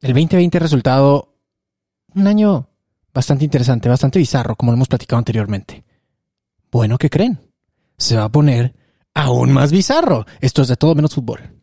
El 2020 ha resultado un año bastante interesante, bastante bizarro, como lo hemos platicado anteriormente. Bueno, ¿qué creen? Se va a poner aún más bizarro. Esto es de todo menos fútbol.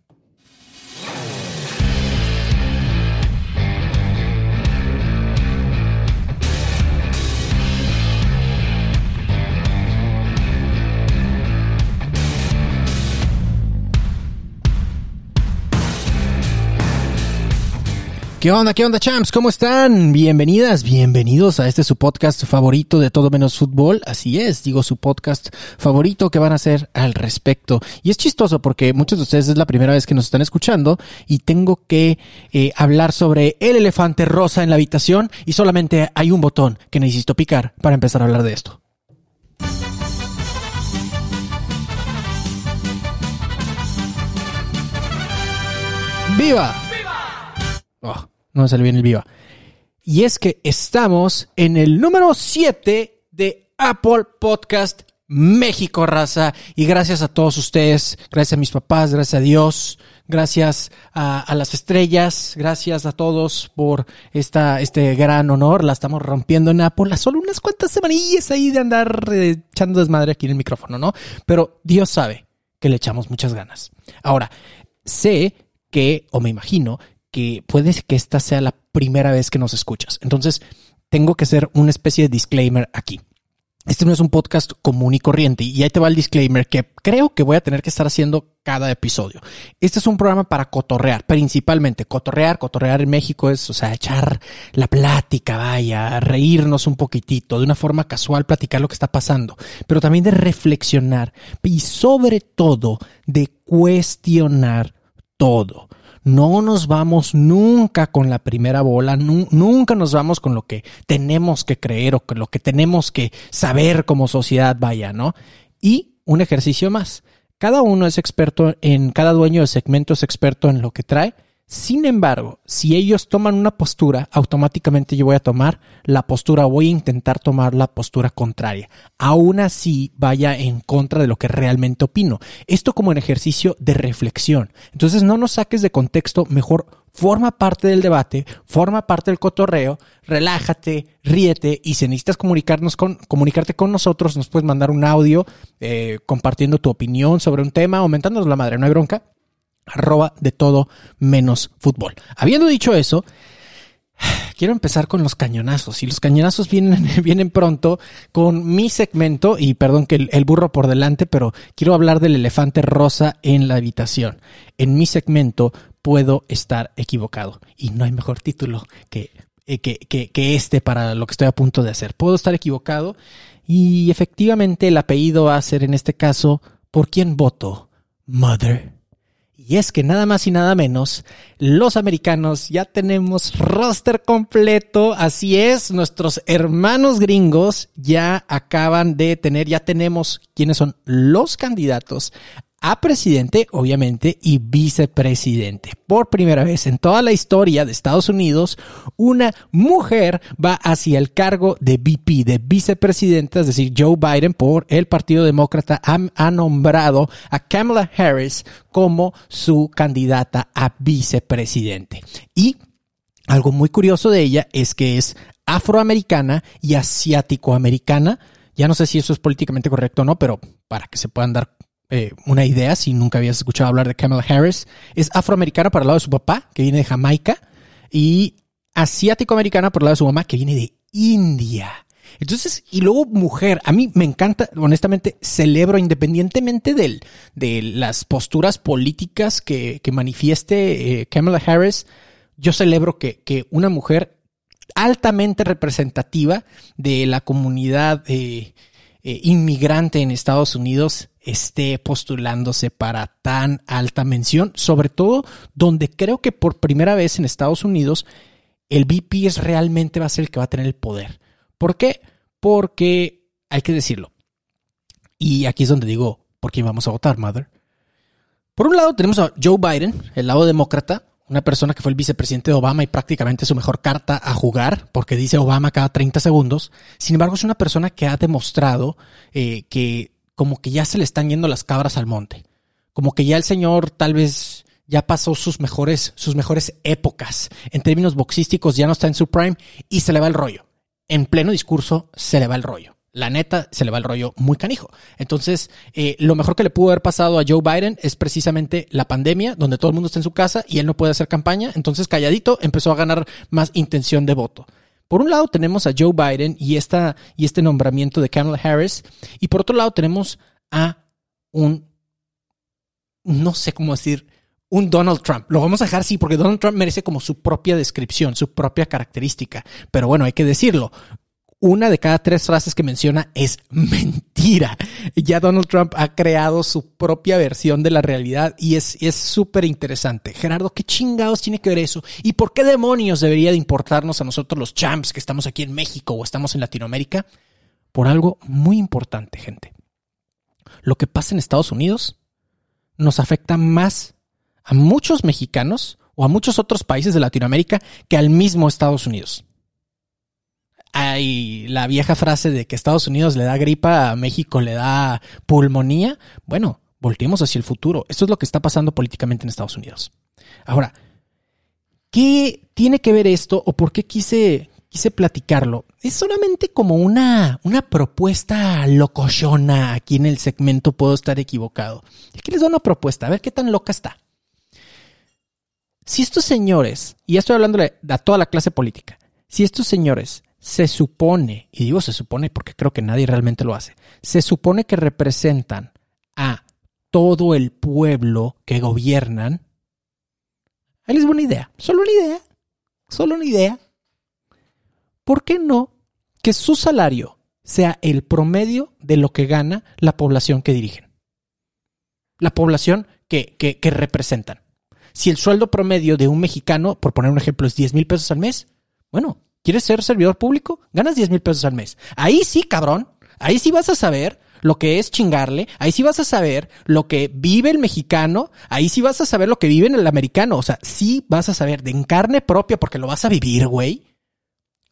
¿Qué onda, qué onda, champs? ¿Cómo están? Bienvenidas, bienvenidos a este su podcast favorito de todo menos fútbol. Así es, digo su podcast favorito que van a hacer al respecto. Y es chistoso porque muchos de ustedes es la primera vez que nos están escuchando y tengo que eh, hablar sobre el elefante rosa en la habitación y solamente hay un botón que necesito picar para empezar a hablar de esto. ¡Viva! Oh, no me salió bien el viva. Y es que estamos en el número 7 de Apple Podcast México, raza. Y gracias a todos ustedes, gracias a mis papás, gracias a Dios, gracias a, las estrellas, gracias a todos por esta, este gran honor. La estamos rompiendo en Apple solo unas cuantas semanillas ahí de andar eh, echando desmadre aquí en el micrófono, ¿no? Pero Dios sabe que le echamos muchas ganas. Ahora, sé que, o me imagino, que puede que esta sea la primera vez que nos escuchas. Entonces, tengo que hacer una especie de disclaimer aquí. Este no es un podcast común y corriente y ahí te va el disclaimer que creo que voy a tener que estar haciendo cada episodio. Este es un programa para cotorrear, principalmente cotorrear, cotorrear en México es, o sea, echar la plática, vaya, reírnos un poquitito, de una forma casual platicar lo que está pasando, pero también de reflexionar y sobre todo de cuestionar todo. No nos vamos nunca con la primera bola, nunca nos vamos con lo que tenemos que creer o con lo que tenemos que saber como sociedad, vaya, ¿no? Y un ejercicio más. Cada uno es experto en, cada dueño de segmento es experto en lo que trae sin embargo, si ellos toman una postura, automáticamente yo voy a tomar la postura, voy a intentar tomar la postura contraria. Aún así vaya en contra de lo que realmente opino. Esto como un ejercicio de reflexión. Entonces no nos saques de contexto, mejor forma parte del debate, forma parte del cotorreo, relájate, ríete y si necesitas comunicarnos con, comunicarte con nosotros, nos puedes mandar un audio eh, compartiendo tu opinión sobre un tema, aumentándonos la madre, no hay bronca arroba de todo menos fútbol. Habiendo dicho eso, quiero empezar con los cañonazos. Y los cañonazos vienen, vienen pronto con mi segmento, y perdón que el, burro por delante, pero quiero hablar del elefante rosa en la habitación. En mi segmento puedo estar equivocado. Y no hay mejor título que, que, que, que este para lo que estoy a punto de hacer. Puedo estar equivocado y efectivamente el apellido va a ser en este caso, ¿por quién voto? Mother. Y es que nada más y nada menos, los americanos ya tenemos roster completo. Así es, nuestros hermanos gringos ya acaban de tener, ya tenemos quiénes son los candidatos a presidente, obviamente, y vicepresidente. Por primera vez en toda la historia de Estados Unidos, una mujer va hacia el cargo de VP, de vicepresidenta, es decir, Joe Biden por el Partido Demócrata ha, nombrado a Kamala Harris como su candidata a vicepresidente. Y algo muy curioso de ella es que es afroamericana y asiático-americana. Ya no sé si eso es políticamente correcto o no, pero para que se puedan dar eh, una idea, si nunca habías escuchado hablar de Kamala Harris, es afroamericana por el lado de su papá, que viene de Jamaica, y asiático-americana por el lado de su mamá, que viene de India. Entonces, y luego mujer, a mí me encanta, honestamente, celebro independientemente del, de las posturas políticas que, que manifieste eh, Kamala Harris, yo celebro que, que, una mujer altamente representativa de la comunidad eh, eh, inmigrante en Estados Unidos esté postulándose para tan alta mención, sobre todo donde creo que por primera vez en Estados Unidos el VP es realmente va a ser el que va a tener el poder. ¿Por qué? Porque hay que decirlo. Y aquí es donde digo, ¿por quién vamos a votar, Mother? Por un lado tenemos a Joe Biden, el lado demócrata, una persona que fue el vicepresidente de Obama y prácticamente su mejor carta a jugar, porque dice Obama cada 30 segundos. Sin embargo, es una persona que ha demostrado eh, que como que ya se le están yendo las cabras al monte. Como que ya el señor tal vez ya pasó sus mejores, sus mejores épocas. En términos boxísticos ya no está en su prime y se le va el rollo. En pleno discurso se le va el rollo la neta se le va el rollo muy canijo. Entonces, eh, lo mejor que le pudo haber pasado a Joe Biden es precisamente la pandemia, donde todo el mundo está en su casa y él no puede hacer campaña. Entonces, calladito, empezó a ganar más intención de voto. Por un lado tenemos a Joe Biden y, esta, y este nombramiento de Kamala Harris. Y por otro lado tenemos a un, no sé cómo decir, un Donald Trump. Lo vamos a dejar así porque Donald Trump merece como su propia descripción, su propia característica. Pero bueno, hay que decirlo una de cada tres frases que menciona es mentira. Ya Donald Trump ha creado su propia versión de la realidad y es súper interesante. Gerardo, ¿qué chingados tiene que ver eso? ¿Y por qué demonios debería de importarnos a nosotros los champs que estamos aquí en México o estamos en Latinoamérica? Por algo muy importante, gente. Lo que pasa en Estados Unidos nos afecta más a muchos mexicanos o a muchos otros países de Latinoamérica que al mismo Estados Unidos hay la vieja frase de que Estados Unidos le da gripa, a México le da pulmonía. Bueno, volteemos hacia el futuro. Esto es lo que está pasando políticamente en Estados Unidos. Ahora, ¿qué tiene que ver esto o por qué quise, quise platicarlo? Es solamente como una, una propuesta locochona aquí en el segmento, puedo estar equivocado. Aquí les doy una propuesta, a ver qué tan loca está. Si estos señores, y ya estoy hablando de toda la clase política, si estos señores se supone, y digo se supone porque creo que nadie realmente lo hace, se supone que representan a todo el pueblo que gobiernan. Ahí les una idea, solo una idea, solo una idea. ¿Por qué no que su salario sea el promedio de lo que gana la población que dirigen? La población que, que, que representan. Si el sueldo promedio de un mexicano, por poner un ejemplo, es 10 mil pesos al mes, bueno, ¿Quieres ser servidor público? Ganas 10 mil pesos al mes. Ahí sí, cabrón. Ahí sí vas a saber lo que es chingarle. Ahí sí vas a saber lo que vive el mexicano. Ahí sí vas a saber lo que vive el americano. O sea, sí vas a saber de carne propia porque lo vas a vivir, güey.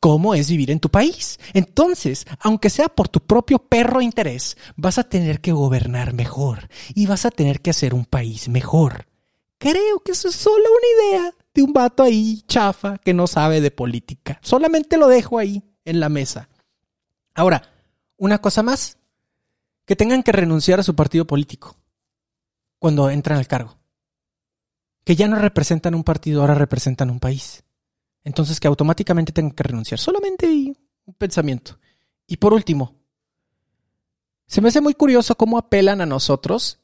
¿Cómo es vivir en tu país? Entonces, aunque sea por tu propio perro interés, vas a tener que gobernar mejor y vas a tener que hacer un país mejor. Creo que eso es solo una idea de un vato ahí chafa que no sabe de política. Solamente lo dejo ahí en la mesa. Ahora, una cosa más, que tengan que renunciar a su partido político cuando entran al cargo. Que ya no representan un partido, ahora representan un país. Entonces que automáticamente tengan que renunciar. Solamente un pensamiento. Y por último, se me hace muy curioso cómo apelan a nosotros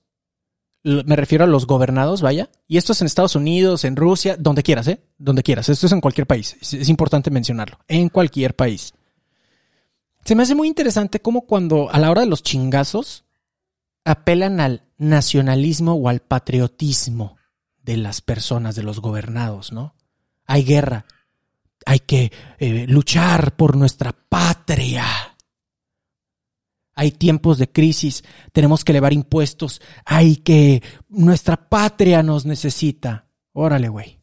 me refiero a los gobernados, vaya. Y esto es en Estados Unidos, en Rusia, donde quieras, ¿eh? Donde quieras. Esto es en cualquier país. Es, importante mencionarlo. En cualquier país. Se me hace muy interesante cómo cuando a la hora de los chingazos apelan al nacionalismo o al patriotismo de las personas, de los gobernados, ¿no? Hay guerra. Hay que eh, luchar por nuestra patria hay tiempos de crisis, tenemos que elevar impuestos, hay que, nuestra patria nos necesita. Órale, güey.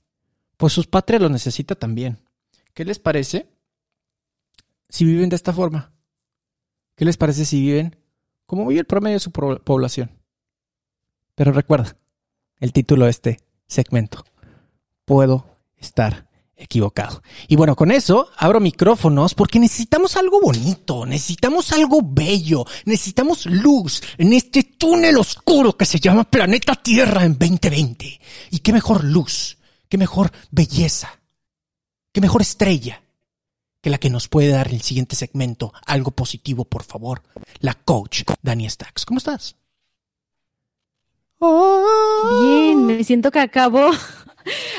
Pues sus patrias lo necesita también. ¿Qué les parece si viven de esta forma? ¿Qué les parece si viven como vive el promedio de su población? Pero recuerda, el título de este segmento. Puedo estar equivocado. Y bueno, con eso abro micrófonos porque necesitamos algo bonito, necesitamos algo bello, necesitamos luz en este túnel oscuro que se llama Planeta Tierra en 2020. Y qué mejor luz, qué mejor belleza, qué mejor estrella que la que nos puede dar el siguiente segmento algo positivo, por favor. La coach Dani Stacks. ¿Cómo estás? Bien, me siento que acabo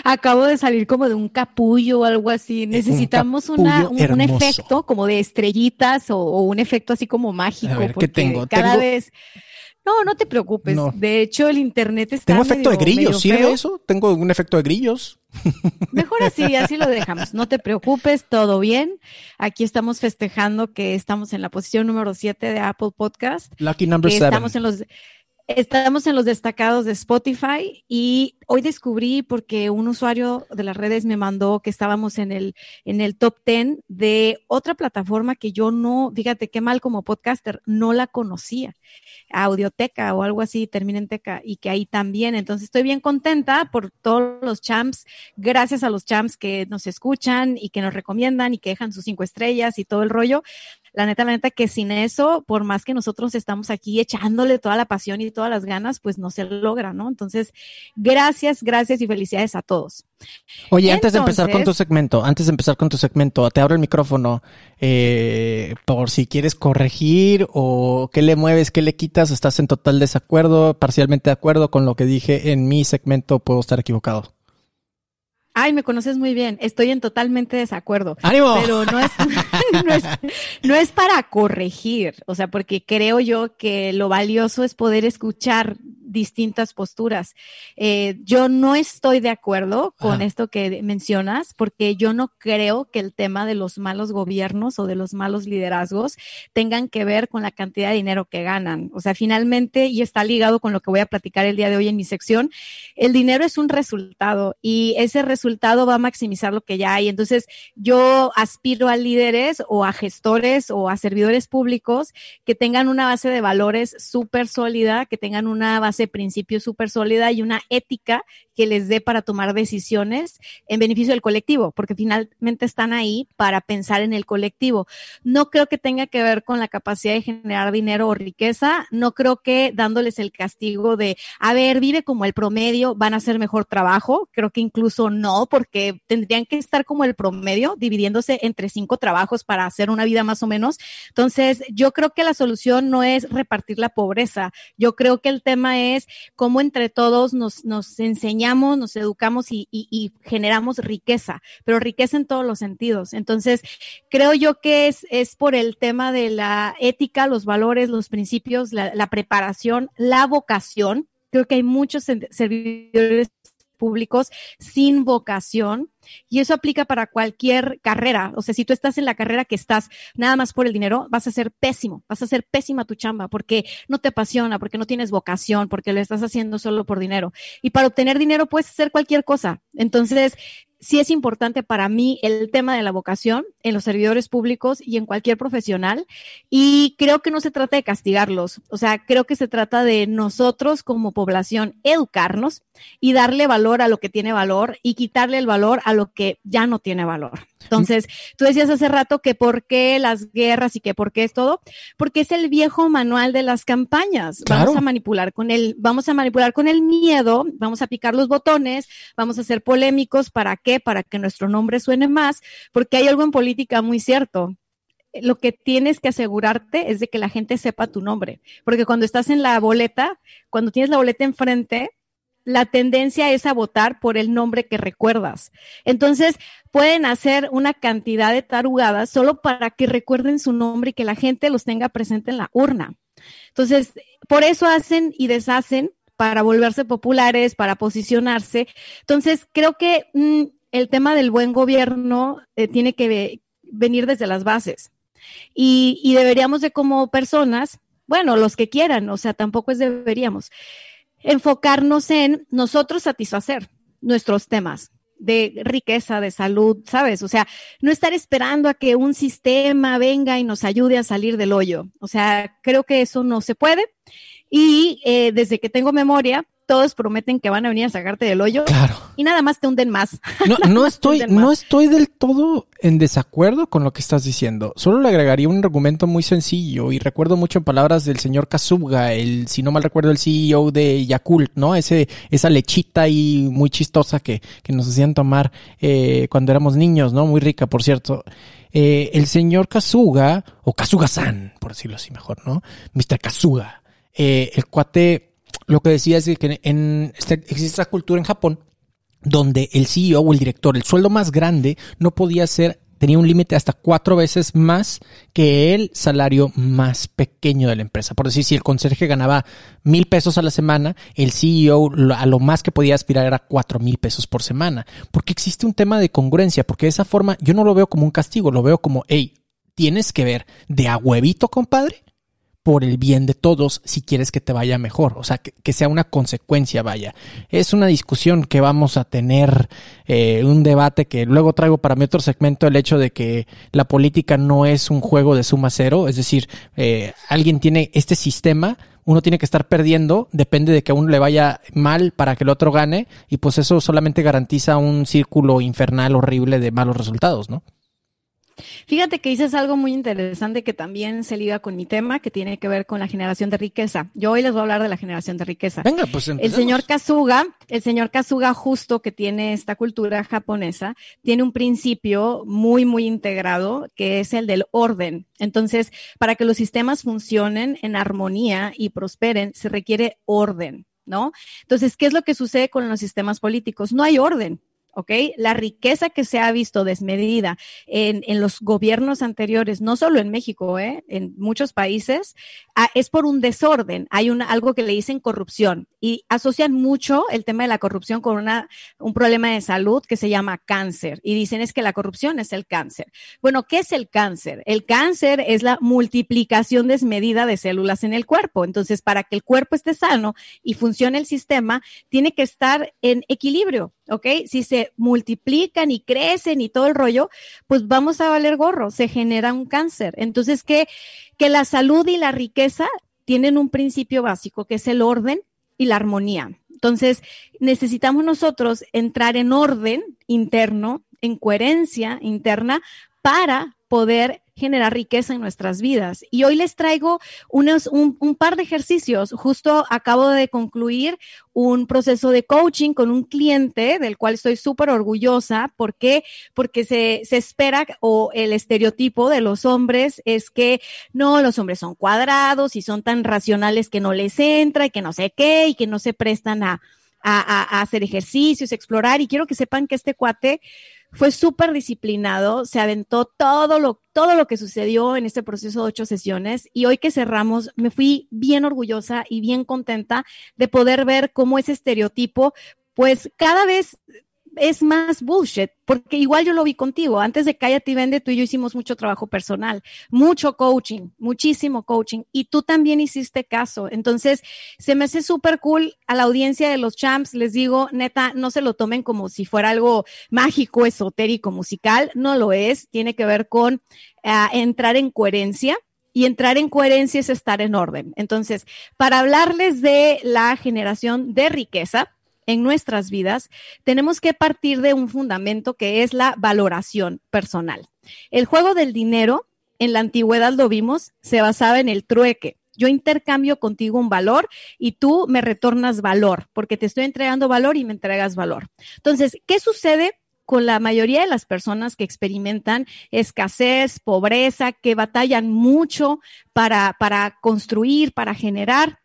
Acabo de salir como de un capullo o algo así. Necesitamos una, un, efecto como de estrellitas o, un efecto así como mágico. A ver, ¿qué tengo? Cada vez. No, no te preocupes. No. De hecho, el internet está. Tengo efecto de grillos, ¿sirve eso? Tengo un efecto de grillos. Mejor así, así lo dejamos. No te preocupes, todo bien. Aquí estamos festejando que estamos en la posición número 7 de Apple Podcast. Lucky number que seven. estamos en los estamos en los destacados de Spotify y hoy descubrí porque un usuario de las redes me mandó que estábamos en el en el top 10 de otra plataforma que yo no, fíjate qué mal como podcaster, no la conocía. Audioteca o algo así, termina en teca y que ahí también. Entonces estoy bien contenta por todos los champs, gracias a los champs que nos escuchan y que nos recomiendan y que dejan sus cinco estrellas y todo el rollo. La neta, la neta que sin eso, por más que nosotros estamos aquí echándole toda la pasión y todas las ganas, pues no se logra, ¿no? Entonces, gracias, gracias y felicidades a todos. Oye, antes de empezar con tu segmento, antes de empezar con tu segmento, te abro el micrófono eh, por si quieres corregir o qué le mueves, qué le quitas, estás en total desacuerdo, parcialmente de acuerdo con lo que dije en mi segmento, puedo estar equivocado. Ay, me conoces muy bien. Estoy en totalmente desacuerdo. ¡Ánimo! Pero no es, no es, no es para corregir, o sea, porque creo yo que lo valioso es poder escuchar distintas posturas. Eh, yo no estoy de acuerdo con Ajá. esto que mencionas, porque yo no creo que el tema de los malos gobiernos o de los malos liderazgos tengan que ver con la cantidad de dinero que ganan. O sea, finalmente, y está ligado con lo que voy a platicar el día de hoy en mi sección, el dinero es un resultado y ese resultado va a maximizar lo que ya hay. Entonces, yo aspiro a líderes o a gestores o a servidores públicos que tengan una base de valores súper sólida, que tengan una base de principios súper sólida y una ética que les dé para tomar decisiones en beneficio del colectivo, porque finalmente están ahí para pensar en el colectivo. No creo que tenga que ver con la capacidad de generar dinero o riqueza, no creo que dándoles el castigo de, a ver, vive como el promedio, van a hacer mejor trabajo, creo que incluso no, porque tendrían que estar como el promedio, dividiéndose entre cinco trabajos para hacer una vida más o menos. Entonces, yo creo que la solución no es repartir la pobreza, yo creo que el tema es cómo entre todos nos, nos enseñamos, nos educamos y, generamos riqueza, pero riqueza en todos los sentidos. Entonces, creo yo que es, es por el tema de la ética, los valores, los principios, la, preparación, la vocación. Creo que hay muchos servidores públicos sin vocación y eso aplica para cualquier carrera. O sea, si tú estás en la carrera que estás nada más por el dinero, vas a ser pésimo, vas a ser pésima tu chamba porque no te apasiona, porque no tienes vocación, porque lo estás haciendo solo por dinero. Y para obtener dinero puedes hacer cualquier cosa. Entonces, sí es importante para mí el tema de la vocación en los servidores públicos y en cualquier profesional. Y creo que no se trata de castigarlos. O sea, creo que se trata de nosotros como población educarnos y darle valor a lo que tiene valor y quitarle el valor a lo que ya no tiene valor. Entonces, tú decías hace rato que por qué las guerras y que por qué es todo, porque es el viejo manual de las campañas. Claro. Vamos a manipular con el, vamos a manipular con el miedo, vamos a picar los botones, vamos a ser polémicos, ¿para qué? Para que nuestro nombre suene más, porque hay algo en política muy cierto. Lo que tienes que asegurarte es de que la gente sepa tu nombre, porque cuando estás en la boleta, cuando tienes la boleta enfrente, la tendencia es a votar por el nombre que recuerdas. Entonces, pueden hacer una cantidad de tarugadas solo para que recuerden su nombre y que la gente los tenga presente en la urna. Entonces, por eso hacen y deshacen para volverse populares, para posicionarse. Entonces, creo que mm, el tema del buen gobierno eh, tiene que ve- venir desde las bases. Y, y deberíamos de como personas, bueno, los que quieran, o sea, tampoco es deberíamos, enfocarnos en nosotros satisfacer nuestros temas de riqueza, de salud, ¿sabes? O sea, no estar esperando a que un sistema venga y nos ayude a salir del hoyo. O sea, creo que eso no se puede. Y eh, desde que tengo memoria, todos prometen que van a venir a sacarte del hoyo Claro. y nada más te hunden más. No, no estoy, no estoy del todo en desacuerdo con lo que estás diciendo. Solo le agregaría un argumento muy sencillo y recuerdo mucho en palabras del señor Kazuga, el, si no mal recuerdo, el CEO de Yakult, ¿no? Ese, esa lechita ahí muy chistosa que, que nos hacían tomar eh, cuando éramos niños, ¿no? Muy rica, por cierto. Eh, el señor Kazuga, o Kazuga-san, por decirlo así mejor, ¿no? Mr. Kazuga. Eh, el cuate, lo que decía es que en, este- existe esta cultura en Japón donde el CEO o el director, el sueldo más grande, no podía ser tenía un límite hasta cuatro veces más que el salario más pequeño de la empresa. Por decir, si el conserje ganaba mil pesos a la semana, el CEO a lo más que podía aspirar era cuatro mil pesos por semana. Porque existe un tema de congruencia, porque de esa forma yo no lo veo como un castigo, lo veo como, hey, tienes que ver de a huevito, compadre, por el bien de todos si quieres que te vaya mejor, o sea, que, sea una consecuencia, vaya. Es una discusión que vamos a tener, eh, un debate que luego traigo para mi otro segmento, el hecho de que la política no es un juego de suma cero, es decir, eh, alguien tiene este sistema, uno tiene que estar perdiendo, depende de que a uno le vaya mal para que el otro gane, y pues eso solamente garantiza un círculo infernal horrible de malos resultados, ¿no? Fíjate que dices algo muy interesante que también se liga con mi tema, que tiene que ver con la generación de riqueza. Yo hoy les voy a hablar de la generación de riqueza. Venga, pues El señor Kazuga, el señor Kazuga justo que tiene esta cultura japonesa, tiene un principio muy, muy integrado, que es el del orden. Entonces, para que los sistemas funcionen en armonía y prosperen, se requiere orden. ¿No? Entonces, ¿qué es lo que sucede con los sistemas políticos? No hay orden. ¿Ok? La riqueza que se ha visto desmedida en, en los gobiernos anteriores, no solo en México, ¿eh? en muchos países, ah, es por un desorden. Hay una, algo que le dicen corrupción y asocian mucho el tema de la corrupción con una, un problema de salud que se llama cáncer y dicen es que la corrupción es el cáncer. Bueno, ¿qué es el cáncer? El cáncer es la multiplicación desmedida de células en el cuerpo. Entonces, para que el cuerpo esté sano y funcione el sistema, tiene que estar en equilibrio. ¿ok? Si se multiplican y crecen y todo el rollo, pues vamos a valer gorro, se genera un cáncer. Entonces, que, que la salud y la riqueza tienen un principio básico, que es el orden y la armonía. Entonces, necesitamos nosotros entrar en orden interno, en coherencia interna, para poder generar riqueza en nuestras vidas. Y hoy les traigo unos, un, par de ejercicios. Justo acabo de concluir un proceso de coaching con un cliente del cual estoy súper orgullosa. ¿Por qué? Porque se, se espera o el estereotipo de los hombres es que no, los hombres son cuadrados y son tan racionales que no les entra y que no sé qué y que no se prestan a, a, a hacer ejercicios, explorar. Y quiero que sepan que este cuate fue súper disciplinado, se aventó todo lo, todo lo que sucedió en este proceso de ocho sesiones y hoy que cerramos me fui bien orgullosa y bien contenta de poder ver cómo ese estereotipo pues cada vez es más bullshit, porque igual yo lo vi contigo. Antes de Cállate y Vende, tú y yo hicimos mucho trabajo personal, mucho coaching, muchísimo coaching, y tú también hiciste caso. Entonces, se me hace súper cool a la audiencia de los champs. Les digo, neta, no se lo tomen como si fuera algo mágico, esotérico, musical. No lo es. Tiene que ver con uh, entrar en coherencia. Y entrar en coherencia es estar en orden. Entonces, para hablarles de la generación de riqueza, en nuestras vidas, tenemos que partir de un fundamento que es la valoración personal. El juego del dinero, en la antigüedad lo vimos, se basaba en el trueque. Yo intercambio contigo un valor y tú me retornas valor, porque te estoy entregando valor y me entregas valor. Entonces, ¿qué sucede? con la mayoría de las personas que experimentan escasez, pobreza, que batallan mucho para, para construir, para generar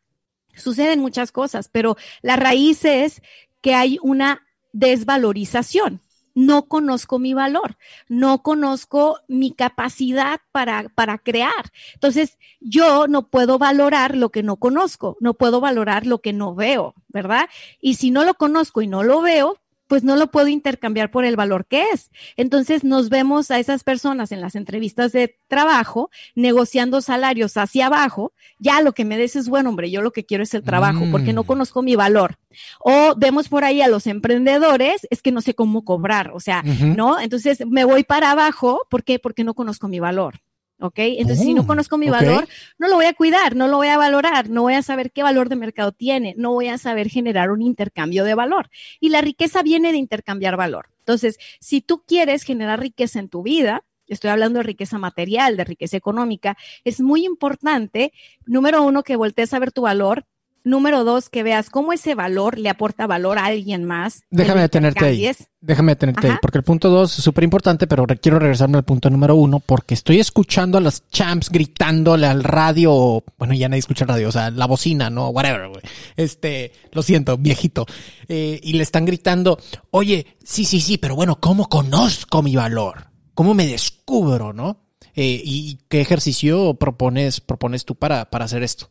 suceden muchas cosas, pero la raíz es que hay una desvalorización. No conozco mi valor, no conozco mi capacidad para, para crear. Entonces, yo no puedo valorar lo que no conozco, no puedo valorar lo que no veo, ¿verdad? Y si no lo conozco y no lo veo, pues no lo puedo intercambiar por el valor que es. Entonces nos vemos a esas personas en las entrevistas de trabajo negociando salarios hacia abajo. Ya lo que me des es bueno, hombre, yo lo que quiero es el trabajo porque no mm. conozco mi valor. O vemos por ahí a los emprendedores, es que no sé cómo cobrar, o sea, ¿no? Entonces me voy para abajo, ¿por qué? Porque no conozco mi valor. ¿Ok? Entonces, si no oh, conozco mi valor, no lo voy a cuidar, no lo voy a valorar, no voy a saber qué valor de mercado tiene, no voy a saber generar un intercambio de valor. Y la riqueza viene de intercambiar valor. Entonces, si tú quieres generar riqueza en tu vida, estoy hablando de riqueza material, de riqueza económica, es muy importante, número uno, que voltees a ver tu valor, Número dos, que veas cómo ese valor le aporta valor a alguien más. Déjame detenerte ahí. Déjame detenerte ahí, porque el punto dos es súper importante, pero quiero regresarme al punto número uno, porque estoy escuchando a los champs gritándole al radio, bueno, ya nadie escucha radio, o sea, la bocina, ¿no? Whatever, güey. Este, lo siento, viejito. Eh, y le están gritando, oye, sí, sí, sí, pero bueno, ¿cómo conozco mi valor? cómo me descubro, ¿no? Eh, ¿Y qué ejercicio propones, propones tú para, para hacer esto?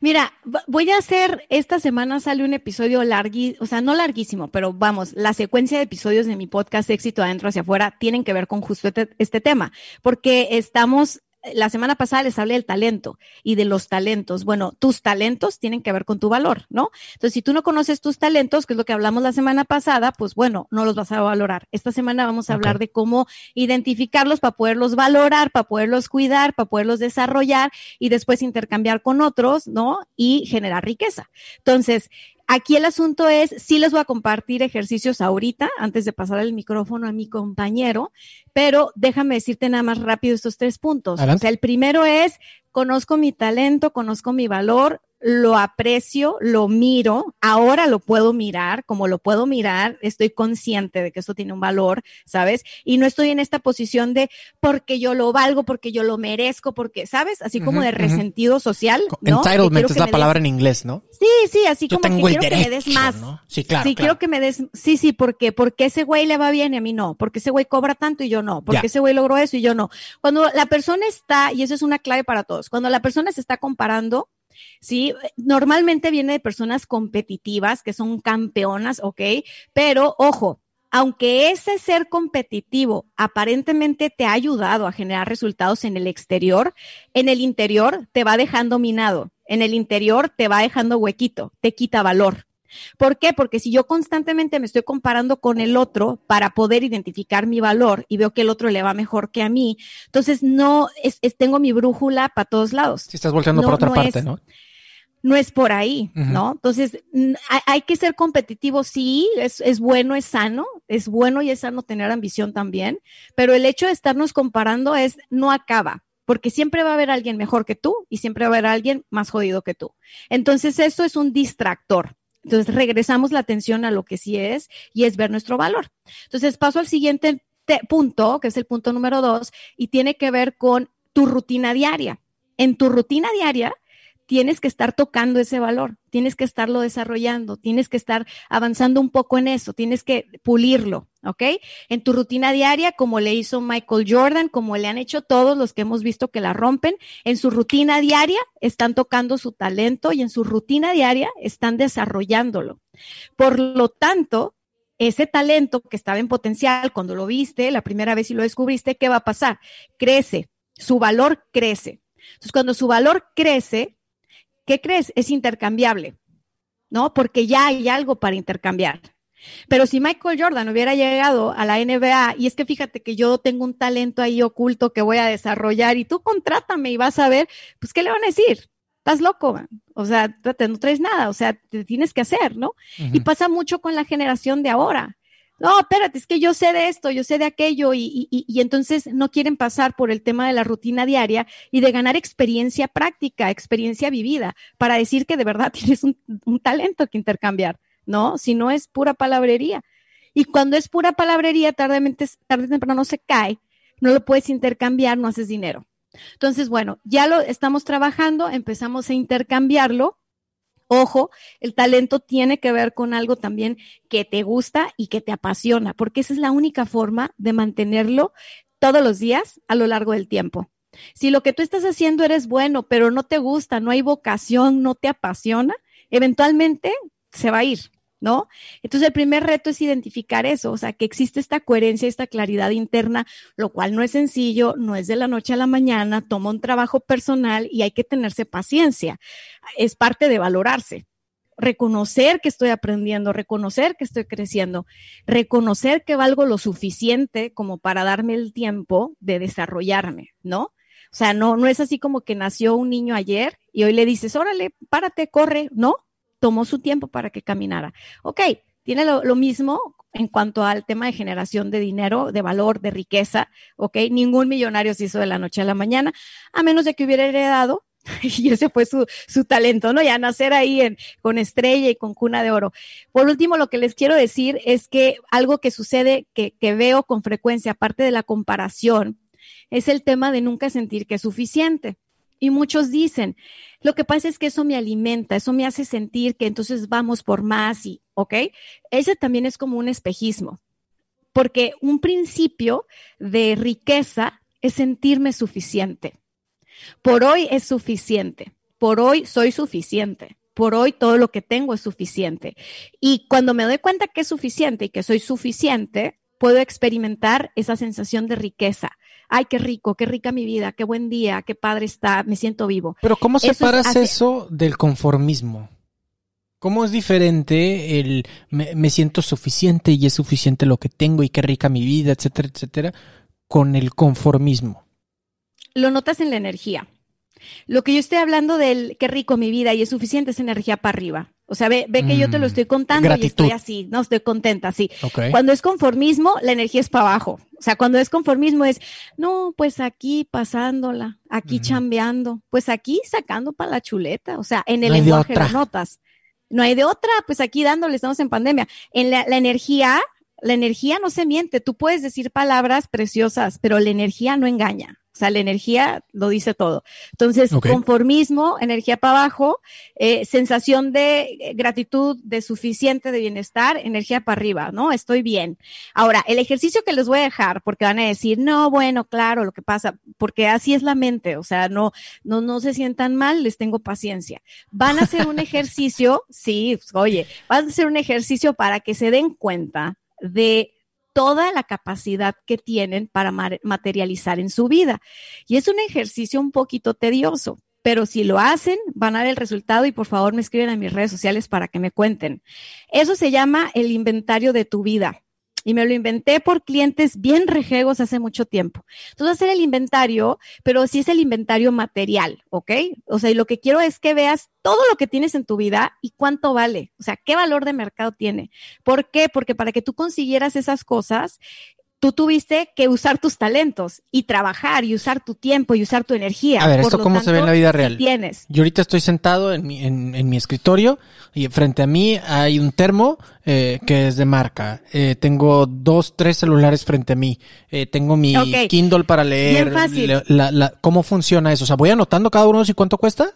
Mira, voy a hacer, esta semana sale un episodio larguísimo, o sea, no larguísimo, pero vamos, la secuencia de episodios de mi podcast Éxito Adentro hacia afuera tienen que ver con justo este, este tema, porque estamos la semana pasada les hablé del talento y de los talentos. Bueno, tus talentos tienen que ver con tu valor, ¿no? Entonces, si tú no conoces tus talentos, que es lo que hablamos la semana pasada, pues bueno, no los vas a valorar. Esta semana vamos a hablar de cómo identificarlos para poderlos valorar, para poderlos cuidar, para poderlos desarrollar y después intercambiar con otros, ¿no? Y generar riqueza. Entonces, Aquí el asunto es, sí les voy a compartir ejercicios ahorita, antes de pasar el micrófono a mi compañero, pero déjame decirte nada más rápido estos tres puntos. O sea, el primero es, conozco mi talento, conozco mi valor, lo aprecio, lo miro, ahora lo puedo mirar, como lo puedo mirar, estoy consciente de que esto tiene un valor, ¿sabes? Y no estoy en esta posición de porque yo lo valgo, porque yo lo merezco, porque, ¿sabes? Así como de resentido social. ¿no? Entitlement es la palabra en inglés, ¿no? Sí, sí, así como que quiero que me des más. Sí, claro. Sí, quiero que me des, sí, sí, porque, porque ese güey le va bien y a mí no, porque ese güey cobra tanto y yo no, porque ese güey logró eso y yo no. Cuando la persona está, y eso es una clave para todos, cuando la persona se está comparando, ¿sí? Normalmente viene de personas competitivas, que son campeonas, ¿ok? Pero ojo, aunque ese ser competitivo aparentemente te ha ayudado a generar resultados en el exterior, en el interior te va dejando minado, en el interior te va dejando huequito, te quita valor. ¿Por qué? Porque si yo constantemente me estoy comparando con el otro para poder identificar mi valor y veo que el otro le va mejor que a mí, entonces no es, tengo mi brújula para todos lados. Si estás volteando por otra parte, ¿no? No es por ahí, ¿no? Entonces, hay, que ser competitivo, sí, es, es bueno, es sano, es bueno y es sano tener ambición también, pero el hecho de estarnos comparando es, no acaba porque siempre va a haber alguien mejor que tú y siempre va a haber alguien más jodido que tú. Entonces, eso es un distractor. Entonces regresamos la atención a lo que sí es y es ver nuestro valor. Entonces paso al siguiente punto, que es el punto número dos, y tiene que ver con tu rutina diaria. En tu rutina diaria tienes que estar tocando ese valor, tienes que estarlo desarrollando, tienes que estar avanzando un poco en eso, tienes que pulirlo, ¿ok? En tu rutina diaria, como le hizo Michael Jordan, como le han hecho todos los que hemos visto que la rompen, en su rutina diaria están tocando su talento y en su rutina diaria están desarrollándolo. Por lo tanto, ese talento que estaba en potencial cuando lo viste la primera vez y lo descubriste, ¿qué va a pasar? Crece, su valor crece. Entonces, cuando su valor crece, ¿qué crees? Es intercambiable, ¿no? Porque ya hay algo para intercambiar. Pero si Michael Jordan hubiera llegado a la NBA, y es que fíjate que yo tengo un talento ahí oculto que voy a desarrollar y tú contrátame y vas a ver, pues, ¿qué le van a decir? Estás loco, o sea, no traes nada, o sea, te tienes que hacer, ¿no? Y pasa mucho con la generación de ahora no, espérate, es que yo sé de esto, yo sé de aquello, y, y, y, entonces no quieren pasar por el tema de la rutina diaria y de ganar experiencia práctica, experiencia vivida, para decir que de verdad tienes un, talento que intercambiar, ¿no? Si no es pura palabrería. Y cuando es pura palabrería, tarde, tarde o temprano se cae, no lo puedes intercambiar, no haces dinero. Entonces, bueno, ya lo estamos trabajando, empezamos a intercambiarlo Ojo, el talento tiene que ver con algo también que te gusta y que te apasiona, porque esa es la única forma de mantenerlo todos los días a lo largo del tiempo. Si lo que tú estás haciendo eres bueno, pero no te gusta, no hay vocación, no te apasiona, eventualmente se va a ir. ¿No? Entonces el primer reto es identificar eso, o sea, que existe esta coherencia, esta claridad interna, lo cual no es sencillo, no es de la noche a la mañana, toma un trabajo personal y hay que tenerse paciencia. Es parte de valorarse. Reconocer que estoy aprendiendo, reconocer que estoy creciendo, reconocer que valgo lo suficiente como para darme el tiempo de desarrollarme, ¿no? O sea, no, no es así como que nació un niño ayer y hoy le dices, órale, párate, corre, ¿no? Tomó su tiempo para que caminara. Ok, tiene lo, mismo en cuanto al tema de generación de dinero, de valor, de riqueza, ¿ok? Ningún millonario se hizo de la noche a la mañana, a menos de que hubiera heredado, y ese fue su, su talento, ¿no? Ya nacer ahí en, con estrella y con cuna de oro. Por último, lo que les quiero decir es que algo que sucede, que, que veo con frecuencia, aparte de la comparación, es el tema de nunca sentir que es suficiente. Y muchos dicen, lo que pasa es que eso me alimenta, eso me hace sentir que entonces vamos por más y, ¿ok? Ese también es como un espejismo. porque un principio de riqueza es sentirme suficiente. Por hoy es suficiente. Por hoy soy suficiente. Por hoy todo lo que tengo es suficiente. Y cuando me doy cuenta que es suficiente y que soy suficiente, puedo experimentar esa sensación de riqueza. Ay, qué rico, qué rica mi vida, qué buen día, qué padre está, me siento vivo. Pero ¿cómo separas eso, del conformismo? ¿Cómo es diferente el me, siento suficiente y es suficiente lo que tengo y qué rica mi vida, etcétera, etcétera, con el conformismo? Lo notas en la energía. Lo que yo estoy hablando del qué rico mi vida y es suficiente es energía para arriba. O sea, ve, ve que yo te lo mm, estoy contando y estoy así, no estoy contenta, sí. Cuando es conformismo, la energía es para abajo. O sea, cuando es conformismo es, no, pues aquí pasándola, aquí chambeando, pues aquí sacando para la chuleta. O sea, en el lenguaje de notas. No hay de otra, pues aquí dándole, estamos en pandemia. En la, la energía, la energía no se miente. Tú puedes decir palabras preciosas, pero la energía no engaña. O sea, la energía lo dice todo. Entonces, conformismo, energía para abajo, eh, sensación de gratitud, de suficiente, de bienestar, energía para arriba, ¿no? Estoy bien. Ahora, el ejercicio que les voy a dejar, porque van a decir, no, bueno, claro, lo que pasa, porque así es la mente, o sea, no, no, no se sientan mal, les tengo paciencia. Van a hacer un ejercicio, sí, oye, van a hacer un ejercicio para que se den cuenta de toda la capacidad que tienen para materializar en su vida. Y es un ejercicio un poquito tedioso, pero si lo hacen, van a ver el resultado y por favor me escriben a mis redes sociales para que me cuenten. Eso se llama el inventario de tu vida y me lo inventé por clientes bien rejegos hace mucho tiempo. Entonces, hacer el inventario, pero sí es el inventario material, ¿ok? O sea, y lo que quiero es que veas todo lo que tienes en tu vida y cuánto vale, o sea, qué valor de mercado tiene. ¿Por qué? Porque para que tú consiguieras esas cosas, tú tuviste que usar tus talentos y trabajar y usar tu tiempo y usar tu energía. A ver, ¿esto cómo se ve en la vida real? tienes. Yo ahorita estoy sentado en mi, en, mi escritorio y frente a mí hay un termo eh, que es de marca. Eh, tengo dos, tres celulares frente a mí. Eh, tengo mi Kindle para leer. Bien fácil. ¿Cómo funciona eso? O sea, voy anotando cada uno y cuánto cuesta.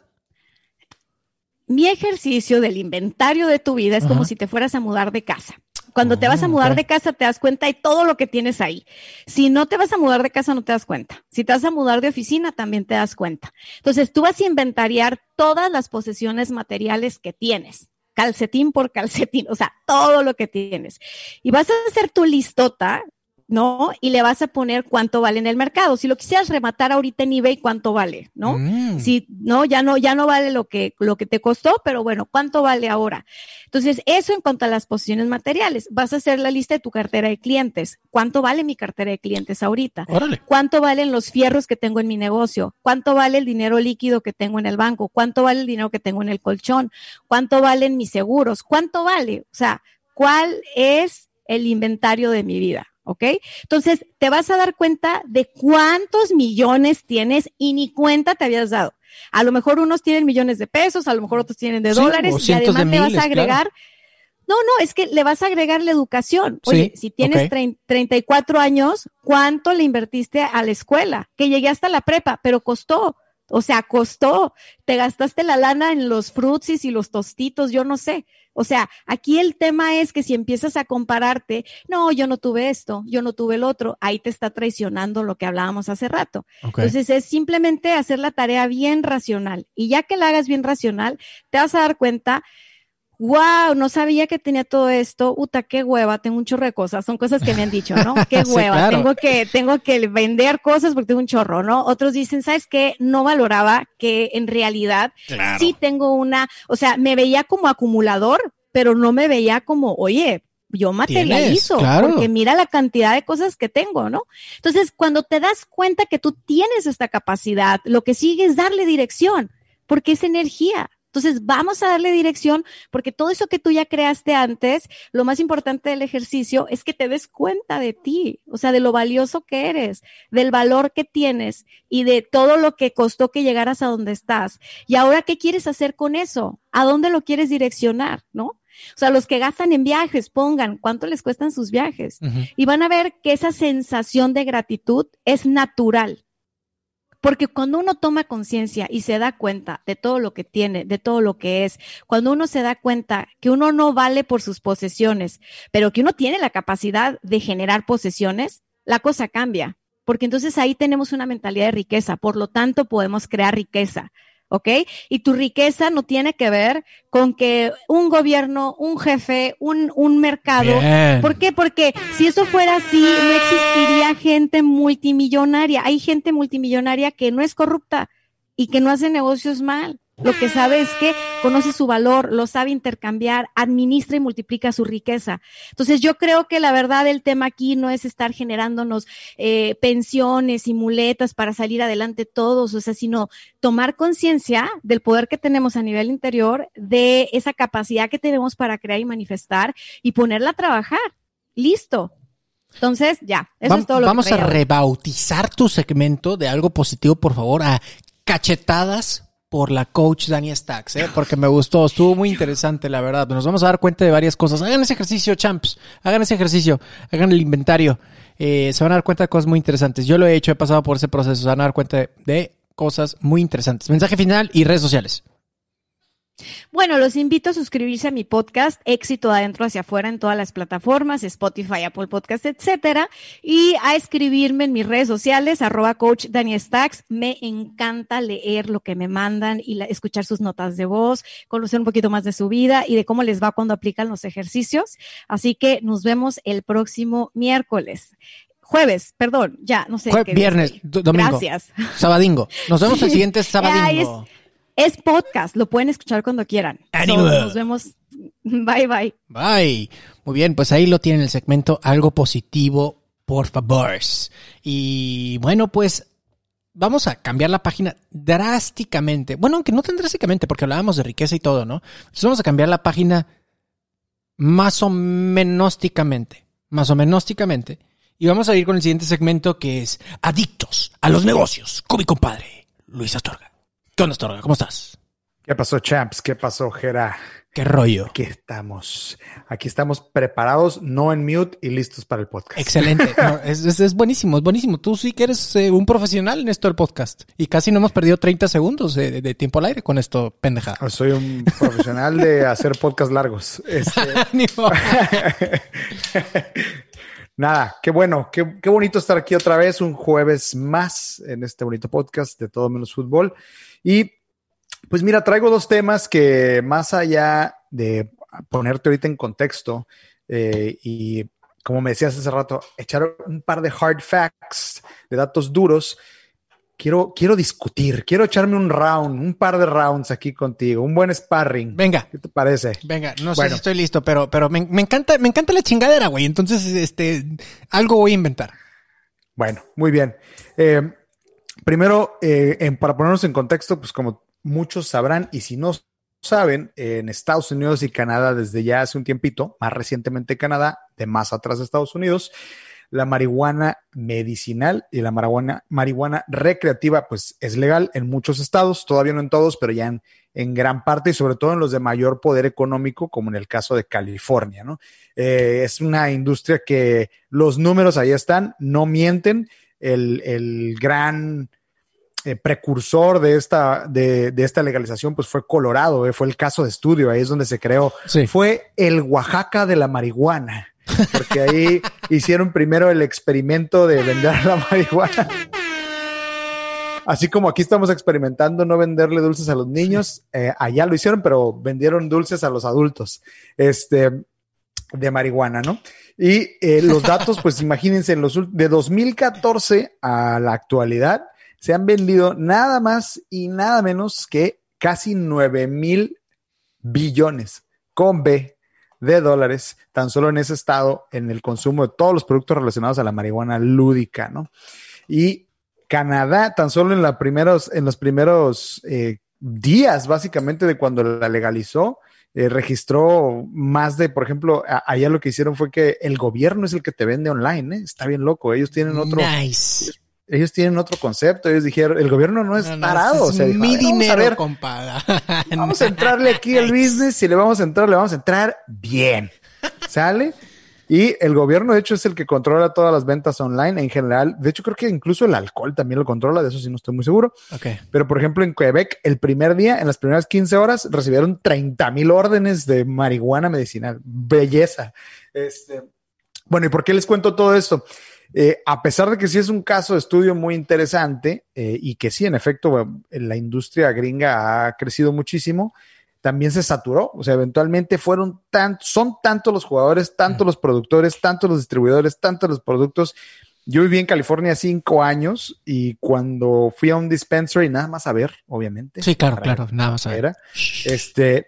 Mi ejercicio del inventario de tu vida es como si te fueras a mudar de casa. Cuando te vas a ah, mudar de casa te das cuenta de todo lo que tienes ahí. Si no te vas a mudar de casa no te das cuenta. Si te vas a mudar de oficina también te das cuenta. Entonces tú vas a inventariar todas las posesiones materiales que tienes calcetín por calcetín, o sea, todo lo que tienes. Y vas a hacer tu listota ¿no? Y le vas a poner cuánto vale en el mercado. Si lo quisieras rematar ahorita en eBay, ¿cuánto vale? ¿No? Mm. Si, no, ya no, ya no vale lo que, lo que te costó, pero bueno, ¿cuánto vale ahora? Entonces, eso en cuanto a las posiciones materiales. Vas a hacer la lista de tu cartera de clientes. ¿Cuánto vale mi cartera de clientes ahorita? ¿Cuánto valen los fierros que tengo en mi negocio? ¿Cuánto vale el dinero líquido que tengo en el banco? ¿Cuánto vale el dinero que tengo en el colchón? ¿Cuánto valen mis seguros? ¿Cuánto vale? O sea, ¿cuál es el inventario de mi vida? ¿Ok? Entonces, te vas a dar cuenta de cuántos millones tienes y ni cuenta te habías dado. A lo mejor unos tienen millones de pesos, a lo mejor otros tienen de dólares y además le vas a agregar. No, no, es que le vas a agregar la educación. Oye, si tienes 34 años, ¿cuánto le invertiste a la escuela? Que llegué hasta la prepa, pero costó. O sea, costó. Te gastaste la lana en los frutsis y los tostitos, yo no sé. O sea, aquí el tema es que si empiezas a compararte, no, yo no tuve esto, yo no tuve el otro, ahí te está traicionando lo que hablábamos hace rato. Entonces es simplemente hacer la tarea bien racional. Y ya que la hagas bien racional, te vas a dar cuenta wow, no sabía que tenía todo esto, uta, qué hueva, tengo un chorro de cosas, son cosas que me han dicho, ¿no? Qué hueva, tengo que, tengo que vender cosas porque tengo un chorro, ¿no? Otros dicen, ¿sabes qué? No valoraba que en realidad sí tengo una, o sea, me veía como acumulador, pero no me veía como, oye, yo materializo, porque mira la cantidad de cosas que tengo, ¿no? Entonces, cuando te das cuenta que tú tienes esta capacidad, lo que sigue es darle dirección, porque es energía. Entonces, vamos a darle dirección porque todo eso que tú ya creaste antes, lo más importante del ejercicio es que te des cuenta de ti, o sea, de lo valioso que eres, del valor que tienes y de todo lo que costó que llegaras a donde estás. Y ahora, ¿qué quieres hacer con eso? ¿A dónde lo quieres direccionar? ¿No? O sea, los que gastan en viajes, pongan cuánto les cuestan sus viajes y van a ver que esa sensación de gratitud es natural. Porque cuando uno toma conciencia y se da cuenta de todo lo que tiene, de todo lo que es, cuando uno se da cuenta que uno no vale por sus posesiones, pero que uno tiene la capacidad de generar posesiones, la cosa cambia, porque entonces ahí tenemos una mentalidad de riqueza, por lo tanto podemos crear riqueza. ¿Ok? Y tu riqueza no tiene que ver con que un gobierno, un jefe, un, un mercado. ¿Por qué? Porque si eso fuera así, no existiría gente multimillonaria. Hay gente multimillonaria que no es corrupta y que no hace negocios mal. Lo que sabe es que conoce su valor, lo sabe intercambiar, administra y multiplica su riqueza. Entonces yo creo que la verdad el tema aquí no es estar generándonos eh, pensiones y muletas para salir adelante todos, o sea, sino tomar conciencia del poder que tenemos a nivel interior, de esa capacidad que tenemos para crear y manifestar y ponerla a trabajar. Listo, entonces, ya, eso es todo lo Vamos a rebautizar tu segmento de algo positivo, por favor, a cachetadas por la coach Dani Stacks, ¿eh? porque me gustó, estuvo muy interesante, la verdad. Nos vamos a dar cuenta de varias cosas. Hagan ese ejercicio, champs, hagan ese ejercicio, hagan el inventario. Eh, se van a dar cuenta de cosas muy interesantes. Yo lo he hecho, he pasado por ese proceso, se van a dar cuenta de cosas muy interesantes. Mensaje final y redes sociales. Bueno, los invito a suscribirse a mi podcast Éxito Adentro hacia afuera en todas las plataformas, Spotify, Apple Podcast, etcétera, y a escribirme en mis redes sociales, arroba coach Daniel Stacks. Me encanta leer lo que me mandan y escuchar sus notas de voz, conocer un poquito más de su vida y de cómo les va cuando aplican los ejercicios. Así que nos vemos el próximo miércoles jueves, perdón, ya, no sé. qué viernes, domingo. Gracias. Sabadingo. Nos vemos el siguiente sabadingo. Es podcast, lo pueden escuchar cuando quieran. nos vemos. Bye, bye. Bye. Muy bien, pues ahí lo tienen el segmento Algo Positivo, por favor. Y bueno, pues vamos a cambiar la página drásticamente. Bueno, aunque no tan drásticamente, porque hablábamos de riqueza y todo, ¿no? Entonces vamos a cambiar la página más o menósticamente. Más o menósticamente. Y vamos a ir con el siguiente segmento que es Adictos a los negocios. Con mi compadre, Luis Astorga. ¿Qué onda, Astorga? ¿Cómo estás? ¿Qué pasó, champs? ¿Qué pasó, Jera? ¿Qué rollo? Aquí estamos. Aquí estamos preparados, no en mute y listos para el podcast. Excelente. es, buenísimo, es buenísimo. Tú sí que eres eh, un profesional en esto del podcast. Y casi no hemos perdido 30 segundos de, tiempo al aire con esto, pendejada. Soy un profesional de hacer podcast largos. Este... Nada, qué bueno, qué, qué bonito estar aquí otra vez, un jueves más en este bonito podcast de Todo Menos Fútbol. Y pues mira, traigo dos temas que más allá de ponerte ahorita en contexto eh, y como me decías hace rato, echar un par de hard facts, de datos duros, quiero, quiero discutir, quiero echarme un round, un par de rounds aquí contigo, un buen sparring. Venga. ¿Qué te parece? Venga, no sé si estoy listo, pero, pero me, encanta, me encanta la chingadera, güey. Entonces, este, algo voy a inventar. Bueno, muy bien. Eh, Primero, eh, para ponernos en contexto, pues como muchos sabrán, y si no saben, en Estados Unidos y Canadá desde ya hace un tiempito, más recientemente Canadá, de más atrás de Estados Unidos, la marihuana medicinal y la marihuana, marihuana recreativa, pues es legal en muchos estados, todavía no en todos, pero ya en, gran parte y sobre todo en los de mayor poder económico, como en el caso de California, ¿no? Eh, es una industria que los números ahí están, no mienten, el, gran eh, precursor de esta, de, esta legalización, pues fue Colorado, eh, fue el caso de estudio, ahí es donde se creó. Fue el Oaxaca de la marihuana, porque ahí hicieron primero el experimento de vender la marihuana. Así como aquí estamos experimentando no venderle dulces a los niños, eh, allá lo hicieron, pero vendieron dulces a los adultos. Este, de marihuana, ¿no? Y eh, los datos, pues imagínense, en los, de 2014 a la actualidad, se han vendido nada más y nada menos que casi 9 mil billones con B de dólares, tan solo en ese estado, en el consumo de todos los productos relacionados a la marihuana lúdica, ¿no? Y Canadá, tan solo en, la primeros, en los primeros eh, días, básicamente, de cuando la legalizó, eh, registró más de, por ejemplo, allá lo que hicieron fue que el gobierno es el que te vende online, ¿eh? Está bien loco, ellos tienen otro... Ellos, tienen otro concepto, ellos dijeron, el gobierno no es parado. Es mi dinero, Vamos a entrarle aquí al business, si le vamos a entrar, le vamos a entrar bien. ¿Sale? Y el gobierno, de hecho, es el que controla todas las ventas online en general. De hecho, creo que incluso el alcohol también lo controla, de eso sí no estoy muy seguro. Ok. Pero, por ejemplo, en Quebec, el primer día, en las primeras 15 horas, recibieron 30 mil órdenes de marihuana medicinal. Belleza. Este, bueno, ¿y por qué les cuento todo esto? Eh, a pesar de que sí es un caso de estudio muy interesante eh, y que sí, en efecto, bueno, la industria gringa ha crecido muchísimo, también se saturó. O sea, eventualmente fueron tan, son tantos los jugadores, tantos los productores, tantos los distribuidores, tantos los productos. Yo viví en California cinco años y cuando fui a un dispensary, nada más a ver, obviamente. Sí, claro, claro, nada más. a ver. era, este,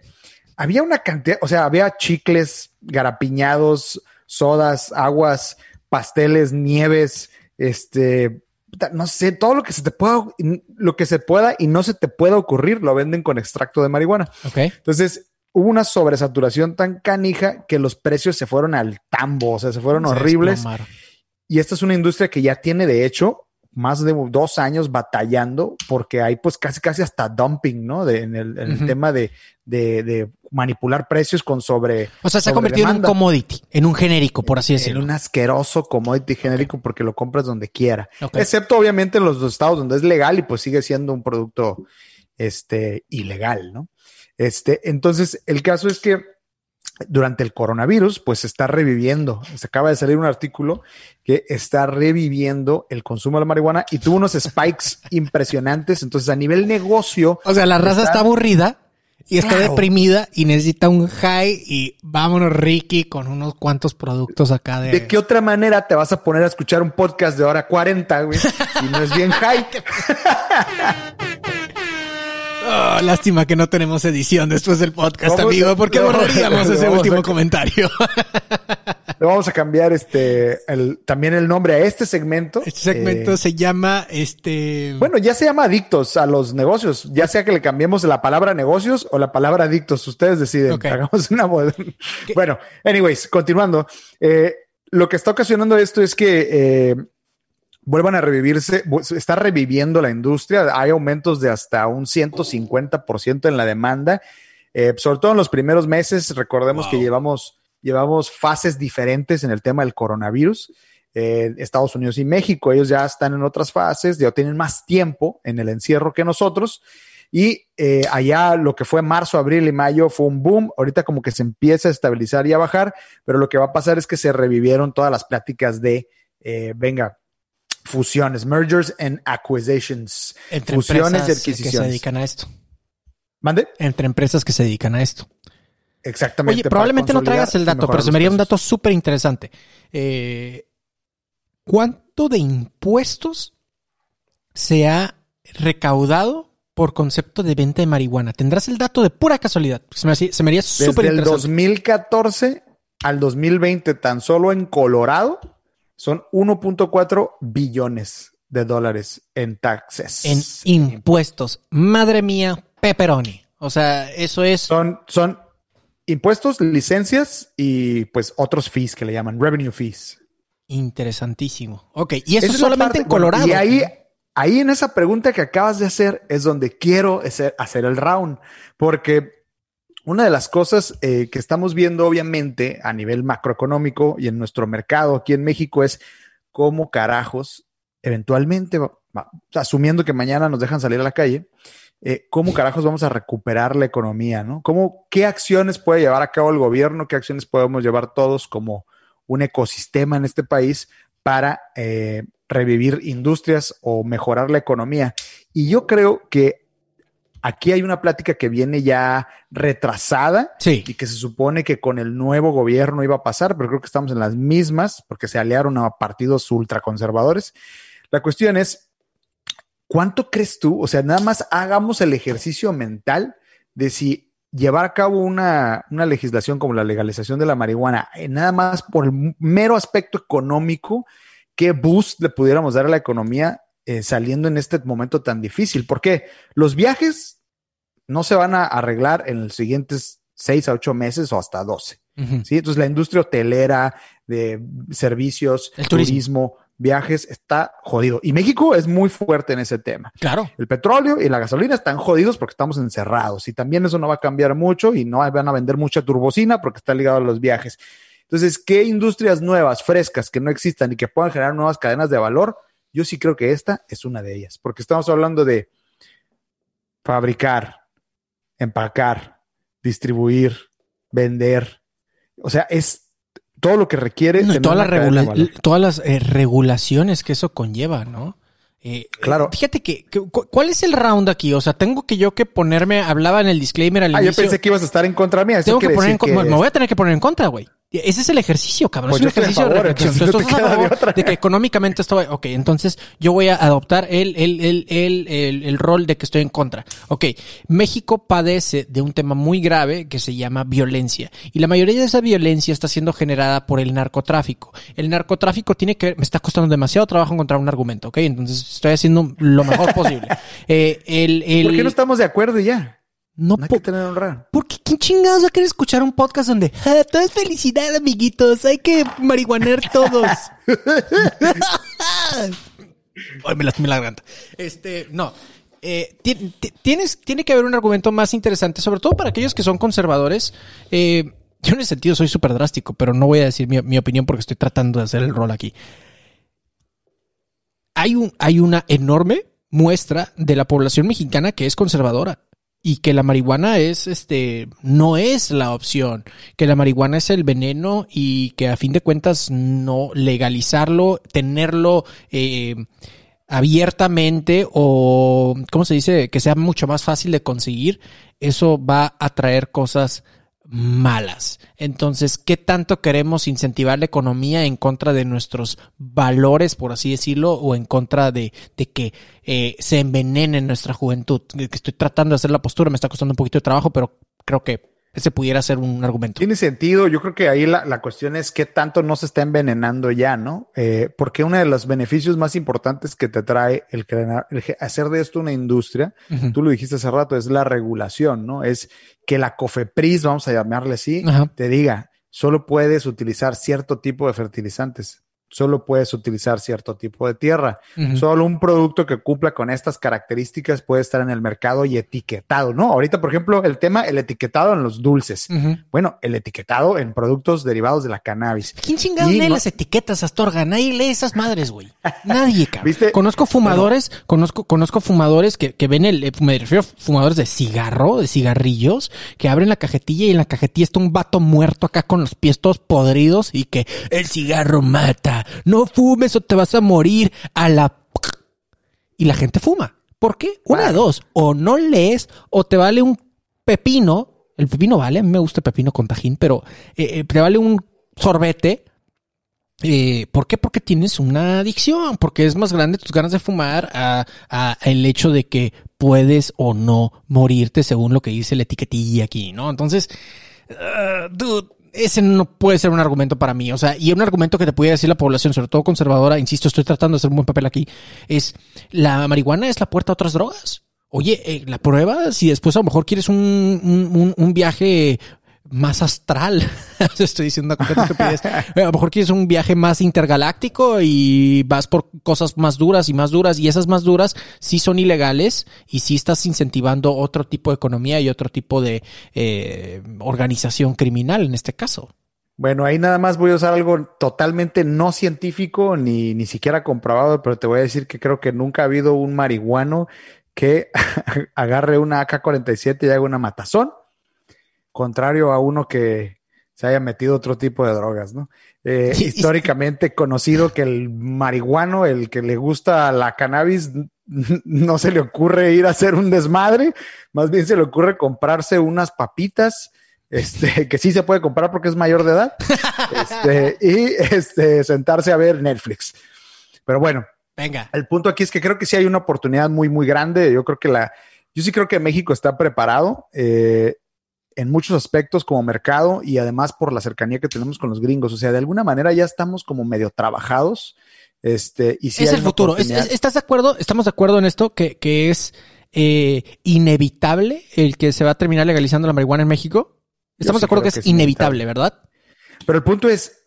había una cantidad, o sea, había chicles, garapiñados, sodas, aguas, pasteles, nieves, este, no sé, todo lo que se te pueda, lo que se pueda y no se te pueda ocurrir, lo venden con extracto de marihuana. Ok. Entonces, hubo una sobresaturación tan canija que los precios se fueron al tambo, o sea, se fueron Se horribles. desplomaron. Y esta es una industria que ya tiene, de hecho, más de dos años batallando porque hay pues casi casi hasta dumping, ¿no? De, en el, en tema de, de- de manipular precios con sobre... O sea, se ha convertido en un commodity, en un genérico, por así En decirlo. un asqueroso commodity genérico porque lo compras donde quiera. Excepto obviamente en los dos estados donde es legal y pues sigue siendo un producto este, ilegal, ¿no? Este, entonces, el caso es que durante el coronavirus, pues está reviviendo. Se acaba de salir un artículo que está reviviendo el consumo de la marihuana y tuvo unos spikes impresionantes. Entonces, a nivel negocio, O sea, la raza está, aburrida y está Claro. deprimida y necesita un high y vámonos, Ricky, con unos cuantos productos acá de... ¿de qué otra manera te vas a poner a escuchar un podcast de hora 40, güey? Y no es bien high. Oh, lástima que no tenemos edición después del podcast, amigo, porque No, borraríamos ese último a- comentario. Le vamos a cambiar este el, también el nombre a este segmento. Este segmento Eh, se llama este. bueno, ya se llama adictos a los negocios, ya sea que le cambiemos la palabra negocios o la palabra adictos, ustedes deciden. Hagamos una Bueno, anyways, continuando. Eh, lo que está ocasionando esto es que eh, vuelvan a revivirse, está reviviendo la industria, hay aumentos de hasta un 150% en la demanda, eh, sobre todo en los primeros meses, recordemos Wow. que llevamos, llevamos fases diferentes en el tema del coronavirus. Eh, Estados Unidos y México, ellos ya están en otras fases, ya tienen más tiempo en el encierro que nosotros. Y eh, allá lo que fue marzo, abril y mayo fue un boom. Ahorita como que se empieza a estabilizar y a bajar, pero lo que va a pasar es que se revivieron todas las pláticas de, eh, venga, fusiones, mergers and acquisitions. entre fusiones y empresas que se adquisiciones. dedican a esto. ¿Mande? Entre empresas que se dedican a esto. Exactamente. Oye, probablemente no traigas el dato, pero se me haría un dato súper interesante. Eh, ¿Cuánto de impuestos se ha recaudado por concepto de venta de marihuana? ¿Tendrás el dato de pura casualidad? Se me, se me haría súper Desde el interesante. 2014 al 2020, tan solo en Colorado, son 1.4 billones de dólares en taxes. En impuestos. Madre mía, pepperoni. O sea, eso es... Son, son impuestos, licencias y pues otros fees que le llaman revenue fees. Interesantísimo. Ok, y eso es la solamente parte- en Colorado. bueno, y ahí, ahí en esa pregunta que acabas de hacer es donde quiero hacer, hacer el round, porque una de las cosas eh, que estamos viendo obviamente a nivel macroeconómico y en nuestro mercado aquí en México es cómo carajos eventualmente, asumiendo que mañana nos dejan salir a la calle, eh, cómo carajos vamos a recuperar la economía, ¿no? ¿Cómo, ¿Qué acciones puede llevar a cabo el gobierno? ¿Qué acciones podemos llevar todos como un ecosistema en este país para eh, revivir industrias o mejorar la economía? Y yo creo que aquí hay una plática que viene ya retrasada Sí. y que se supone que con el nuevo gobierno iba a pasar, pero creo que estamos en las mismas porque se aliaron a partidos ultraconservadores. La cuestión es, ¿cuánto crees tú? O sea, nada más hagamos el ejercicio mental de si llevar a cabo una, una legislación como la legalización de la marihuana, eh, nada más por el mero aspecto económico, ¿qué boost le pudiéramos dar a la economía eh, saliendo en este momento tan difícil? Porque los viajes no se van a arreglar en los siguientes seis a ocho meses o hasta 12. Ujú. ¿sí? Entonces la industria hotelera, de servicios, El turismo. turismo, viajes, está jodido. Y México es muy fuerte en ese tema. Claro. El petróleo y la gasolina están jodidos porque estamos encerrados y también eso no va a cambiar mucho y no van a vender mucha turbocina porque está ligado a los viajes. Entonces, ¿qué industrias nuevas, frescas, que no existan y que puedan generar nuevas cadenas de valor? Yo sí creo que esta es una de ellas, porque estamos hablando de fabricar, empacar, distribuir, vender. O sea, es todo lo que requiere. No, todas, las todas las eh, regulaciones que eso conlleva, ¿no? Eh, claro. Fíjate que, ¿cuál es el round aquí? O sea, tengo que yo que ponerme, hablaba en el disclaimer al ah, inicio. yo pensé que ibas a estar en contra mía. tengo que poner en. Me voy a tener que poner en contra, güey. Ese es el ejercicio, cabrón. Pues es un ejercicio de reflexión. Entonces, estás a favor de, que económicamente estoy. Ok, entonces yo voy a adoptar el, el, el, el, el, rol de que estoy en contra. Ok, México padece de un tema muy grave que se llama violencia. Y la mayoría de esa violencia está siendo generada por el narcotráfico. El narcotráfico tiene que Me está costando demasiado trabajo encontrar un argumento, ok. Entonces estoy haciendo lo mejor posible. Eh, el, el... ¿Por qué no estamos de acuerdo ya? No, hay que tener honra. Porque quién chingados va a querer escuchar un podcast donde ah, todo es felicidad, amiguitos. Hay que marihuaner todos. Ay, me lastimé la garganta. Este, no. Eh, tienes, tiene que haber un argumento más interesante, sobre todo para aquellos que son conservadores. Eh, yo en ese sentido soy súper drástico, pero no voy a decir mi, mi, opinión porque estoy tratando de hacer el rol aquí. Hay, un, hay una enorme muestra de la población mexicana que es conservadora y que la marihuana es este no es la opción, que la marihuana es el veneno y que a fin de cuentas no legalizarlo, tenerlo eh, abiertamente o cómo se dice que sea mucho más fácil de conseguir, eso va a traer cosas malas. Entonces, ¿qué tanto queremos incentivar la economía en contra de nuestros valores, por así decirlo, o en contra de, que eh, se envenene nuestra juventud? Que estoy tratando de hacer la postura, me está costando un poquito de trabajo, pero creo que ese pudiera ser un argumento. Tiene sentido. Yo creo que ahí la, la cuestión es qué tanto no se está envenenando ya, ¿no? Eh, porque uno de los beneficios más importantes que te trae el, hacer de esto una industria, tú lo dijiste hace rato, es la regulación, ¿no? Es que la COFEPRIS, vamos a llamarle así, te diga, solo puedes utilizar cierto tipo de fertilizantes solo puedes utilizar cierto tipo de tierra. Solo un producto que cumpla con estas características puede estar en el mercado y etiquetado, ¿no? Ahorita, por ejemplo, el tema, el etiquetado en los dulces. Bueno, el etiquetado en productos derivados de la cannabis. ¿Quién chingado lee las etiquetas, Astorga? Nadie lee esas madres, güey. Nadie, cabrón. Conozco fumadores, conozco, conozco fumadores que, que ven el, eh, me refiero a fumadores de cigarro, de cigarrillos, que abren la cajetilla y en la cajetilla está un vato muerto acá con los pies todos podridos y que el cigarro mata no fumes o te vas a morir a la... Y la gente fuma. ¿Por qué? Una de dos. O no lees o te vale un pepino. El pepino vale, a mí me gusta el pepino con tajín, pero eh, eh, te vale un sorbete. Eh, ¿Por qué? Porque tienes una adicción, porque es más grande tus ganas de fumar a, el hecho de que puedes o no morirte según lo que dice la etiquetilla aquí, ¿no? Entonces, uh, dude, ese no puede ser un argumento para mí. O sea, y un argumento que te puede decir la población, sobre todo conservadora, insisto, estoy tratando de hacer un buen papel aquí, es la marihuana es la puerta a otras drogas. Oye, eh, la prueba, si después a lo mejor quieres un, un, un viaje más astral. Estoy diciendo una estupidez. A lo mejor quieres un viaje más intergaláctico y vas por cosas más duras y más duras y esas más duras sí son ilegales y sí estás incentivando otro tipo de economía y otro tipo de eh, organización criminal en este caso. Bueno, ahí nada más voy a usar algo totalmente no científico ni, ni siquiera comprobado, pero te voy a decir que creo que nunca ha habido un marihuano que agarre una AK-47 y haga una matazón contrario a uno que se haya metido otro tipo de drogas, ¿no? Eh, históricamente conocido que el marihuano, el que le gusta la cannabis, no se le ocurre ir a hacer un desmadre, más bien se le ocurre comprarse unas papitas, este, que sí se puede comprar porque es mayor de edad, este, y este, sentarse a ver Netflix. Pero bueno, venga. El punto aquí es que creo que sí hay una oportunidad muy, muy grande. Yo creo que la, yo sí creo que México está preparado. Eh, en muchos aspectos como mercado y además por la cercanía que tenemos con los gringos. O sea, de alguna manera ya estamos como medio trabajados. Este, y si es el futuro. ¿Estás de acuerdo? ¿Estamos de acuerdo en esto? Que, que es eh, inevitable el que se va a terminar legalizando la marihuana en México. Estamos de acuerdo que es, inevitable, ¿verdad? Pero el punto es,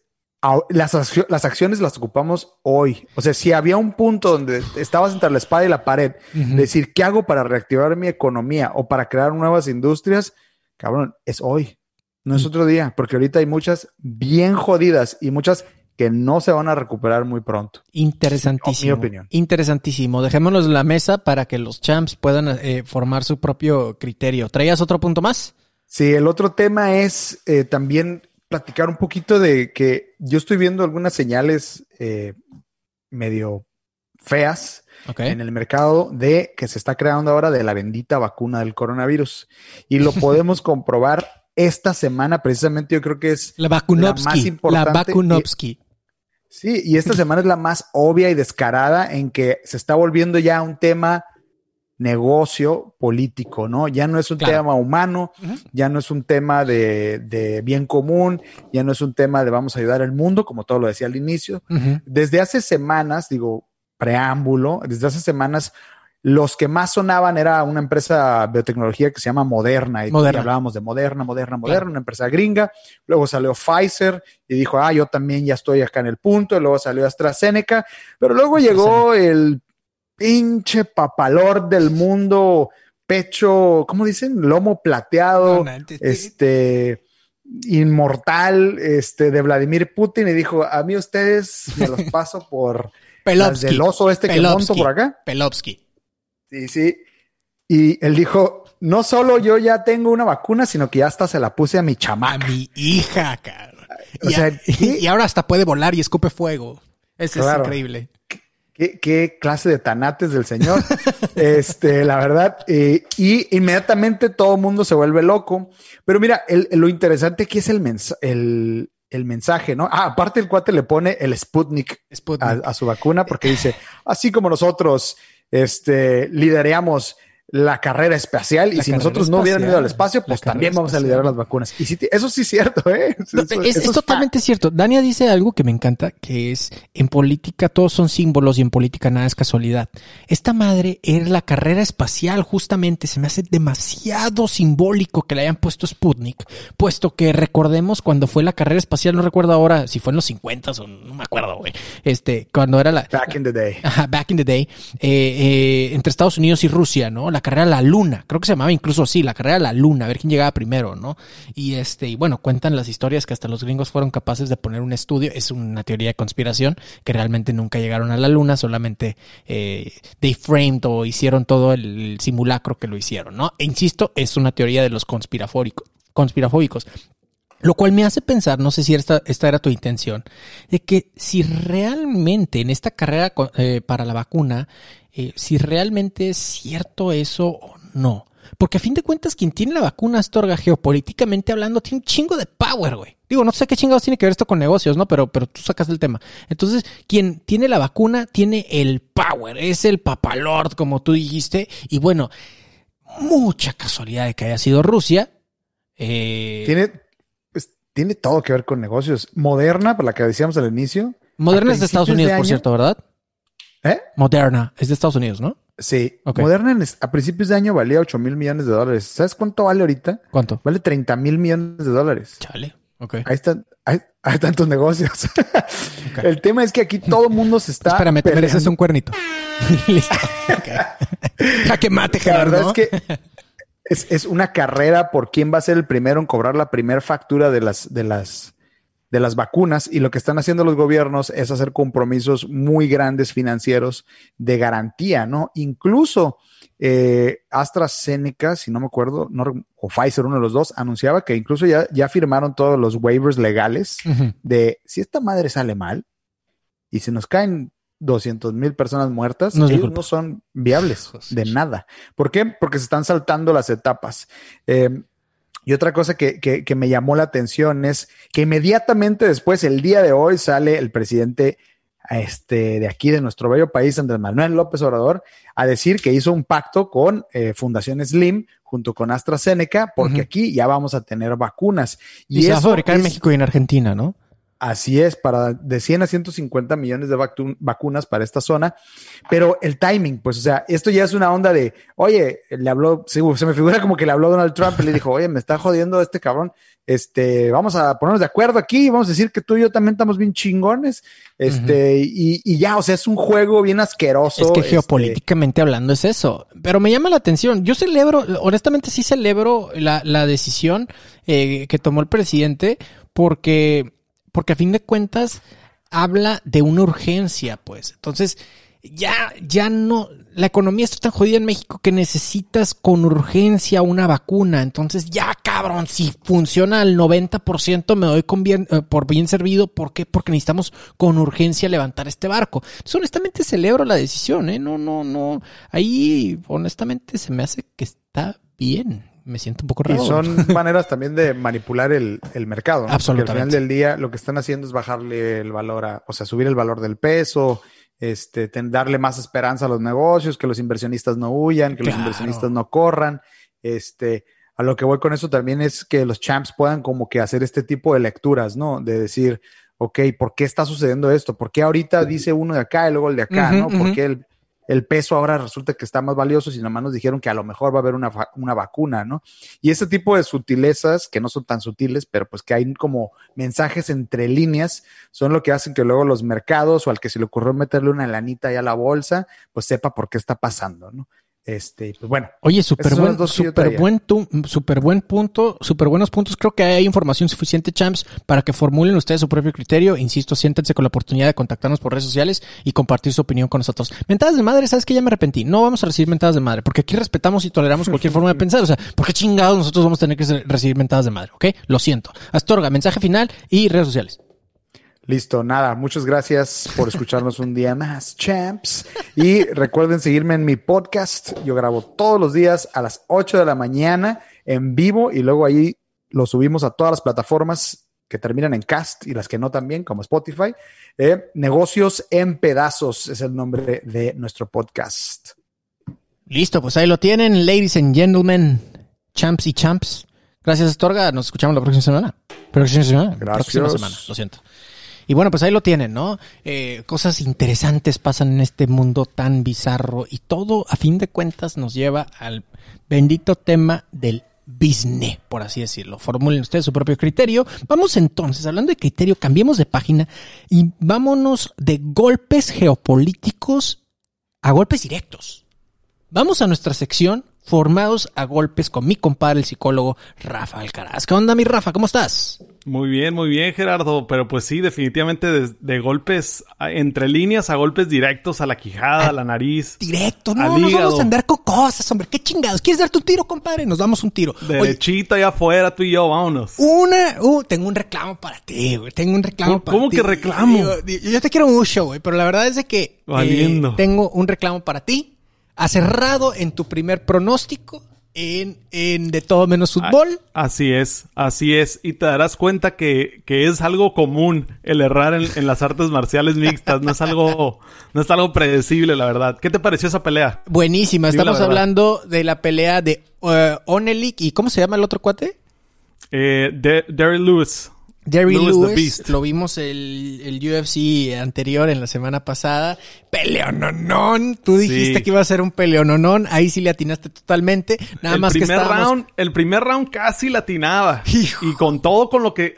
las, las, acciones las ocupamos hoy. O sea, si había un punto donde estabas entre la espada y la pared, decir, ¿qué hago para reactivar mi economía o para crear nuevas industrias? Cabrón, es hoy. No es otro día, porque ahorita hay muchas bien jodidas y muchas que no se van a recuperar muy pronto. Interesantísimo. Mi opinión. Interesantísimo. Dejémonos la mesa para que los champs puedan eh, formar su propio criterio. ¿Traías otro punto más? Sí, el otro tema es eh, también platicar un poquito de que yo estoy viendo algunas señales eh, medio feas Okay. en el mercado de que se está creando ahora de la bendita vacuna del coronavirus. Y lo podemos comprobar esta semana, precisamente yo creo que es La la más Vakunovsky. La, importante. Vakunovsky. Sí, y esta semana es la más obvia y descarada en que se está volviendo ya un tema negocio político, ¿no? Ya no es un Claro. tema humano, ya no es un tema de, de bien común, ya no es un tema de vamos a ayudar al mundo, como todo lo decía al inicio. Desde hace semanas, digo, preámbulo, desde hace semanas, los que más sonaban era una empresa de biotecnología que se llama Moderna. Y, Moderna. y hablábamos de Moderna, Moderna, Moderna, una empresa gringa. Luego salió Pfizer y dijo, ah, yo también ya estoy acá en el punto. Y luego salió AstraZeneca. Pero luego llegó el pinche papalor del mundo, pecho, ¿cómo dicen? Lomo plateado, No, no, este inmortal, este de Vladimir Putin y dijo, a mí ustedes me los paso por las Pelovsky. del oso este que monto por acá. Pelovsky. Sí, sí. Y él dijo, no solo yo ya tengo una vacuna, sino que ya hasta se la puse a mi A chamaca. mi hija, cabrón. O Y, sea, a- ¿qué? y ahora hasta puede volar y escupe fuego. Eso es increíble. ¿Qué, qué clase de tanates del señor. este, la verdad. eh, y inmediatamente todo el mundo se vuelve loco. Pero mira, el- lo interesante aquí es el, el, el mensaje, ¿no? Ah, aparte el cuate le pone el Sputnik a, Sputnik. a su vacuna porque dice, así como nosotros este, lideramos la carrera espacial y si nosotros no hubieran ido al espacio, pues también vamos a liderar las vacunas. Y sí, eso sí es cierto, ¿eh? No, es, eso es totalmente cierto. Dania dice algo que me encanta, que es en política todos son símbolos y en política nada es casualidad. Esta madre era la carrera espacial, justamente se me hace demasiado simbólico que le hayan puesto Sputnik, puesto que recordemos cuando fue la carrera espacial, no recuerdo ahora si fue en los 50 o no me acuerdo, güey. Este, cuando era la, Back in the day. Ajá, back in the day, eh, eh, entre Estados Unidos y Rusia, ¿no? La carrera a la luna, creo que se llamaba incluso así, la carrera a la luna, a ver quién llegaba primero, ¿no? Y este, y bueno, cuentan las historias que hasta los gringos fueron capaces de poner un estudio, es una teoría de conspiración, que realmente nunca llegaron a la luna, solamente eh, they framed o hicieron todo el simulacro que lo hicieron, ¿no? E insisto, es una teoría de los conspirafóricos, conspirafóbicos. Lo cual me hace pensar, no sé si esta, esta era tu intención, de que si realmente en esta carrera eh, para la vacuna, eh, si realmente es cierto eso o no. Porque a fin de cuentas, quien tiene la vacuna Astorga geopolíticamente hablando tiene un chingo de power, güey. Digo, no sé qué chingados tiene que ver esto con negocios, ¿no? Pero, pero tú sacas el tema. Entonces, quien tiene la vacuna tiene el power, es el papalord, como tú dijiste. Y bueno, mucha casualidad de que haya sido Rusia. Eh, Tiene, pues, tiene todo que ver con negocios. Moderna, por la que decíamos al inicio. Moderna es de Estados Unidos, de por cierto, ¿verdad? ¿Eh? Moderna es de Estados Unidos, ¿no? Sí. Moderna en a principios de año valía 8 mil millones de dólares. ¿Sabes cuánto vale ahorita? ¿Cuánto? Vale 30 mil millones de dólares. Chale. Ok. Ahí están, hay, hay tantos negocios. El tema es que aquí todo el mundo se está. Espérame, te mereces un cuernito. Listo. Jaque mate, La Gerardo. verdad es que es, es una carrera por quién va a ser el primero en cobrar la primera factura de las, de las, de las vacunas. Y lo que están haciendo los gobiernos es hacer compromisos muy grandes financieros de garantía, ¿no? Incluso eh, AstraZeneca, si no me acuerdo, no, o Pfizer, uno de los dos, anunciaba que incluso ya, ya firmaron todos los waivers legales de si esta madre sale mal y se nos caen 200 mil personas muertas, No ellos no son viables de nada. ¿Por qué? Porque se están saltando las etapas. Eh, y otra cosa que, que- que me llamó la atención es que inmediatamente después, el día de hoy, sale el presidente este, de aquí, de nuestro bello país, Andrés Manuel López Obrador, a decir que hizo un pacto con eh, Fundación Slim junto con AstraZeneca, porque aquí ya vamos a tener vacunas. Y, se va a fabricar en México y en Argentina, ¿no? Así es, para de 100 a 150 millones de vacunas para esta zona, pero el timing, pues, o sea, esto ya es una onda de, oye, le habló, se, me figura como que le habló Donald Trump y le dijo, oye, me está jodiendo este cabrón, este, vamos a ponernos de acuerdo aquí, vamos a decir que tú y yo también estamos bien chingones, este, y, ya, o sea, es un juego bien asqueroso. Es que este geopolíticamente hablando es eso, pero me llama la atención, yo celebro, honestamente sí celebro la, la decisión eh, que tomó el presidente, porque porque a fin de cuentas habla de una urgencia, pues. Entonces, ya, ya no, la economía está tan jodida en México que necesitas con urgencia una vacuna. Entonces, ya cabrón, si funciona al 90% me doy con bien, eh, por bien servido. ¿Por qué? Porque necesitamos con urgencia levantar este barco. Entonces, honestamente celebro la decisión, ¿eh? No, no, no. Ahí, honestamente, se me hace que está bien me siento un poco raro. Y son maneras también de manipular el, mercado. ¿no? Absolutamente. Porque al final del día lo que están haciendo es bajarle el valor a, o sea, subir el valor del peso, este, darle más esperanza a los negocios, que los inversionistas no huyan, que los inversionistas no corran. Este, a lo que voy con eso también es que los champs puedan como que hacer este tipo de lecturas, ¿no? De decir, ok, ¿por qué está sucediendo esto? ¿Por qué ahorita dice uno de acá y luego el de acá, ¿no? ¿Por qué el, el peso ahora resulta que está más valioso y nada más nos dijeron que a lo mejor va a haber una, una, vacuna, ¿no? Y ese tipo de sutilezas, que no son tan sutiles, pero pues que hay como mensajes entre líneas, son lo que hacen que luego los mercados o al que se le ocurrió meterle una lanita ahí a la bolsa, pues sepa por qué está pasando, ¿no? Este, pues bueno. Oye, súper buen, super buen, super buen punto, súper buenos puntos. Creo que hay información suficiente, champs, para que formulen ustedes su propio criterio. Insisto, siéntense con la oportunidad de contactarnos por redes sociales y compartir su opinión con nosotros. Mentadas de madre, sabes que ya me arrepentí. No vamos a recibir mentadas de madre, porque aquí respetamos y toleramos cualquier forma de pensar. O sea, ¿por qué chingados nosotros vamos a tener que recibir mentadas de madre? ¿Ok? Lo siento. Astorga, mensaje final y redes sociales. Listo, nada, muchas gracias por escucharnos un día más, champs. Y recuerden seguirme en mi podcast. Yo grabo todos los días a las 8 de la mañana en vivo y luego ahí lo subimos a todas las plataformas que terminan en cast y las que no también, como Spotify. Eh, Negocios en pedazos es el nombre de nuestro podcast. Listo, pues ahí lo tienen, ladies and gentlemen, champs y champs. Gracias, Astorga. Nos escuchamos la próxima semana. Próxima semana. Gracias. Próxima semana, lo siento. Y bueno, pues ahí lo tienen, ¿no? Eh, cosas interesantes pasan en este mundo tan bizarro y todo, a fin de cuentas, nos lleva al bendito tema del business, por así decirlo. Formulen ustedes su propio criterio. Vamos entonces, hablando de criterio, cambiemos de página y vámonos de golpes geopolíticos a golpes directos. Vamos a nuestra sección formados a golpes con mi compadre, el psicólogo Rafa Alcaraz. ¿Qué onda, mi Rafa? ¿Cómo estás? Muy bien, muy bien, Gerardo. Pero pues sí, definitivamente de, golpes entre líneas a golpes directos a la quijada, a, la nariz. Directo, no, nos vamos a andar con cosas, hombre. ¿Qué chingados? ¿Quieres dar tu tiro, compadre? Nos damos un tiro. Derechito allá afuera, tú y yo, vámonos. Una, uh, tengo un reclamo para ti, güey. Tengo un reclamo para ti. ¿Cómo que reclamo? Yo, te quiero mucho, güey, pero la verdad es de que eh, tengo un reclamo para ti has errado en tu primer pronóstico en, en de todo menos fútbol. Así es, así es. Y te darás cuenta que, que es algo común el errar en, las artes marciales mixtas. No es algo, no es algo predecible, la verdad. ¿Qué te pareció esa pelea? Buenísima. Estamos hablando de la pelea de uh, ¿Y cómo se llama el otro cuate? Eh, Derry Lewis. Jerry Lewis, lo vimos el, el, UFC anterior en la semana pasada. Peleononón. Tú dijiste que iba a ser un peleononón. Ahí sí le atinaste totalmente. Nada más primer que round, El primer round casi le atinaba. Y con todo, con lo que...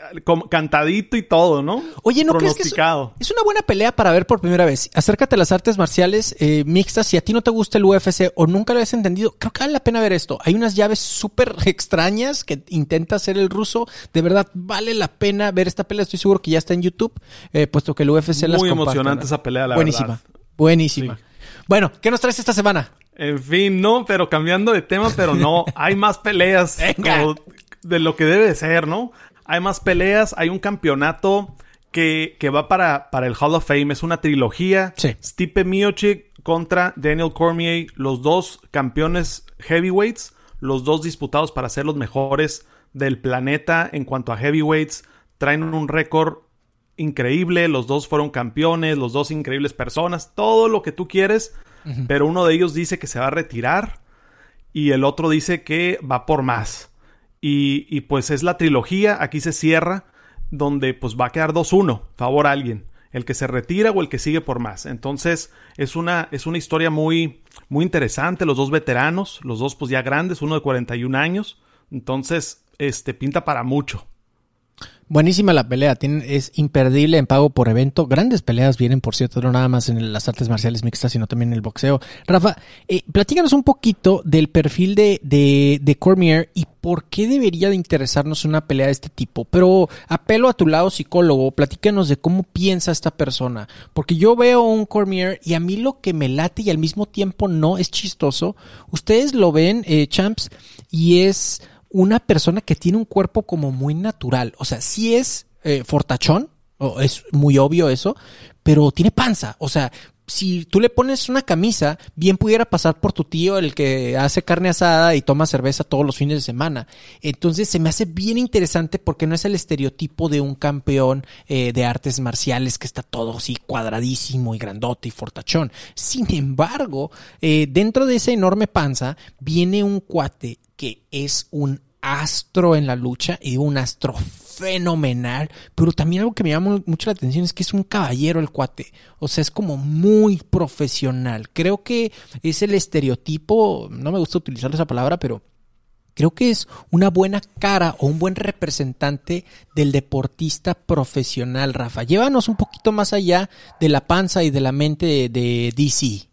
cantadito y todo, ¿no? Oye, ¿no crees que es, es, una buena pelea para ver por primera vez? Acércate a las artes marciales eh, mixtas. Si a ti no te gusta el UFC o nunca lo has entendido, creo que vale la pena ver esto. Hay unas llaves súper extrañas que intenta hacer el ruso. De verdad, vale la pena ver esta pelea. Estoy seguro que ya está en YouTube, eh, puesto que el UFC Muy las Muy emocionante esa pelea, la buenísima, verdad. Buenísima, buenísima. Bueno, ¿qué nos traes esta semana? En fin, no, pero cambiando de tema, pero no, hay más peleas de lo que debe ser, ¿no? Hay más peleas, hay un campeonato que, que va para, para el Hall of Fame, es una trilogía. Sí. Stipe Miocic contra Daniel Cormier, los dos campeones heavyweights, los dos disputados para ser los mejores del planeta en cuanto a heavyweights traen un récord increíble, los dos fueron campeones, los dos increíbles personas, todo lo que tú quieres, pero uno de ellos dice que se va a retirar y el otro dice que va por más. Y, y, pues es la trilogía, aquí se cierra, donde pues va a quedar 2-1, favor a alguien, el que se retira o el que sigue por más. Entonces es una, es una historia muy, muy interesante, los dos veteranos, los dos pues ya grandes, uno de 41 años, entonces este pinta para mucho. Buenísima la pelea, es imperdible en pago por evento. Grandes peleas vienen, por cierto, no nada más en las artes marciales mixtas, sino también en el boxeo. Rafa, eh, platícanos un poquito del perfil de, de, de, Cormier y por qué debería de interesarnos una pelea de este tipo. Pero apelo a tu lado psicólogo, platícanos de cómo piensa esta persona. Porque yo veo un Cormier y a mí lo que me late y al mismo tiempo no es chistoso. Ustedes lo ven, eh, champs, y es una persona que tiene un cuerpo como muy natural. O sea, sí es eh, fortachón, es muy obvio eso, pero tiene panza. O sea, si tú le pones una camisa, bien pudiera pasar por tu tío, el que hace carne asada y toma cerveza todos los fines de semana. Entonces se me hace bien interesante porque no es el estereotipo de un campeón eh, de artes marciales que está todo así cuadradísimo y grandote y fortachón. Sin embargo, eh, dentro de esa enorme panza viene un cuate que es un astro en la lucha y un astro fenomenal, pero también algo que me llama mucho la atención es que es un caballero el cuate, o sea, es como muy profesional. Creo que es el estereotipo, no me gusta utilizar esa palabra, pero creo que es una buena cara o un buen representante del deportista profesional, Rafa. Llévanos un poquito más allá de la panza y de la mente de DC.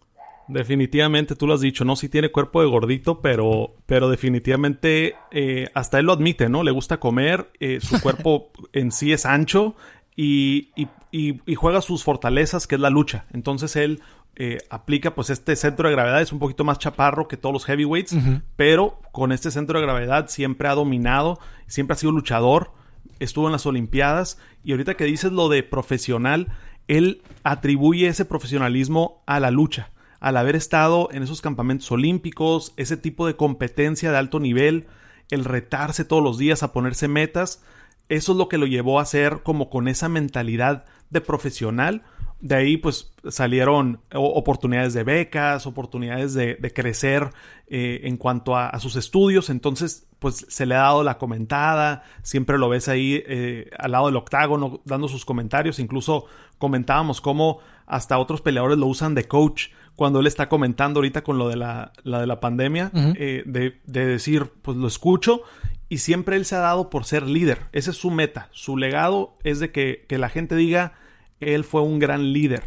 Definitivamente, tú lo has dicho, ¿no? Sí tiene cuerpo de gordito, pero, pero definitivamente eh, hasta él lo admite, ¿no? Le gusta comer, eh, su cuerpo en sí es ancho y, y, juega sus fortalezas, que es la lucha. Entonces él eh, aplica pues este centro de gravedad, es un poquito más chaparro que todos los heavyweights, pero con este centro de gravedad siempre ha dominado, siempre ha sido luchador, estuvo en las Olimpiadas y ahorita que dices lo de profesional, él atribuye ese profesionalismo a la lucha al haber estado en esos campamentos olímpicos, ese tipo de competencia de alto nivel, el retarse todos los días a ponerse metas, eso es lo que lo llevó a ser como con esa mentalidad de profesional. De ahí pues salieron oportunidades de becas, oportunidades de, crecer eh, en cuanto a, sus estudios. Entonces pues se le ha dado la comentada, siempre lo ves ahí eh, al lado del octágono dando sus comentarios. Incluso comentábamos cómo hasta otros peleadores lo usan de coach cuando él está comentando ahorita con lo de la, de la pandemia, eh, de, decir, pues lo escucho, y siempre él se ha dado por ser líder. Ese es su meta. Su legado es de que, que la gente diga, él fue un gran líder.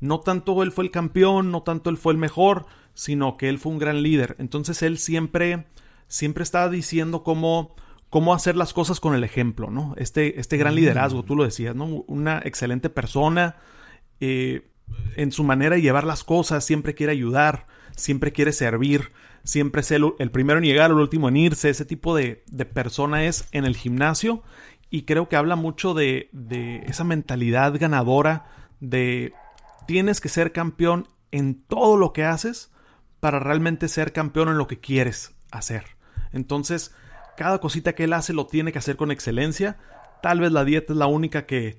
No tanto él fue el campeón, no tanto él fue el mejor, sino que él fue un gran líder. Entonces él siempre, siempre está diciendo cómo, cómo hacer las cosas con el ejemplo, ¿no? Este, este gran mm. liderazgo, tú lo decías, ¿no? Una excelente persona. Eh, en su manera de llevar las cosas, siempre quiere ayudar, siempre quiere servir, siempre es el, primero en llegar, el último en irse, ese tipo de, persona es en el gimnasio y creo que habla mucho de, de esa mentalidad ganadora de tienes que ser campeón en todo lo que haces para realmente ser campeón en lo que quieres hacer. Entonces, cada cosita que él hace lo tiene que hacer con excelencia. Tal vez la dieta es la única que,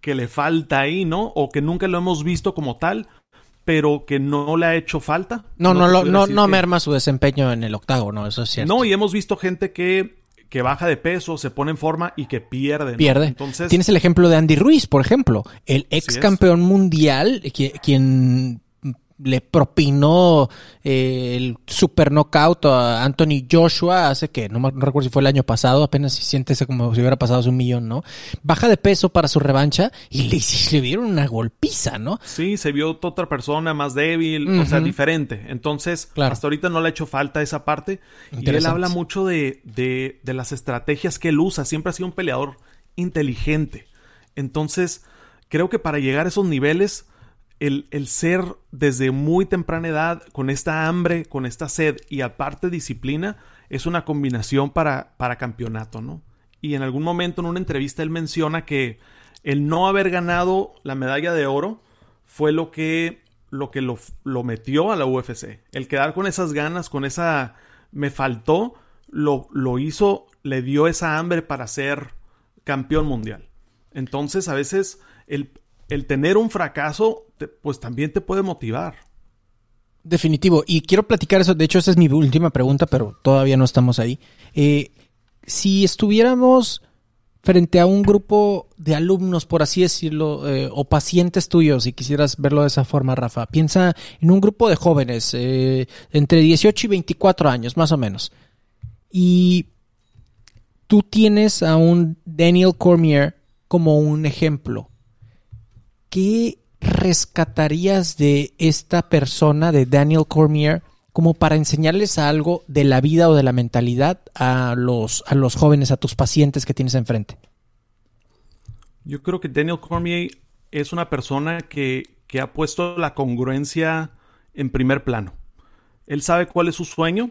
que le falta ahí, ¿no? O que nunca lo hemos visto como tal, pero que no le ha hecho falta. No, no, no, no, no merma su desempeño en el octágono, eso es cierto. No, y hemos visto gente que, que baja de peso, se pone en forma y que pierde. Pierde. Entonces, Tienes el ejemplo de Andy Ruiz, por ejemplo, el ex campeón mundial, quien le propinó eh, el super knockout a Anthony Joshua hace que, no, recuerdo si fue el año pasado, apenas se siente como si hubiera pasado hace un millón, ¿no? Baja de peso para su revancha y le, le dieron una golpiza, ¿no? Sí, se vio otra persona más débil, o sea, diferente. Entonces, hasta ahorita no le ha hecho falta esa parte. Y él habla mucho de, de, de las estrategias que él usa. Siempre ha sido un peleador inteligente. Entonces, creo que para llegar a esos niveles el, ser desde muy temprana edad con esta hambre, con esta sed y aparte disciplina, es una combinación para, para campeonato, ¿no? Y en algún momento en una entrevista él menciona que el no haber ganado la medalla de oro fue lo que lo, que lo metió a la UFC. El quedar con esas ganas, con esa me faltó, lo, lo hizo, le dio esa hambre para ser campeón mundial. Entonces, a veces el, el tener un fracaso, pues también te puede motivar. Definitivo. Y quiero platicar eso. De hecho, esa es mi última pregunta, pero todavía no estamos ahí. Eh, si estuviéramos frente a un grupo de alumnos, por así decirlo, eh, o pacientes tuyos, si quisieras verlo de esa forma, Rafa. Piensa en un grupo de jóvenes eh, entre 18 y 24 años, más o menos. Y tú tienes a un Daniel Cormier como un ejemplo. ¿Qué rescatarías de esta persona, de Daniel Cormier, como para enseñarles algo de la vida o de la mentalidad a los, a los jóvenes, a tus pacientes que tienes enfrente? Yo creo que Daniel Cormier es una persona que, ha puesto la congruencia en primer plano. Él sabe cuál es su sueño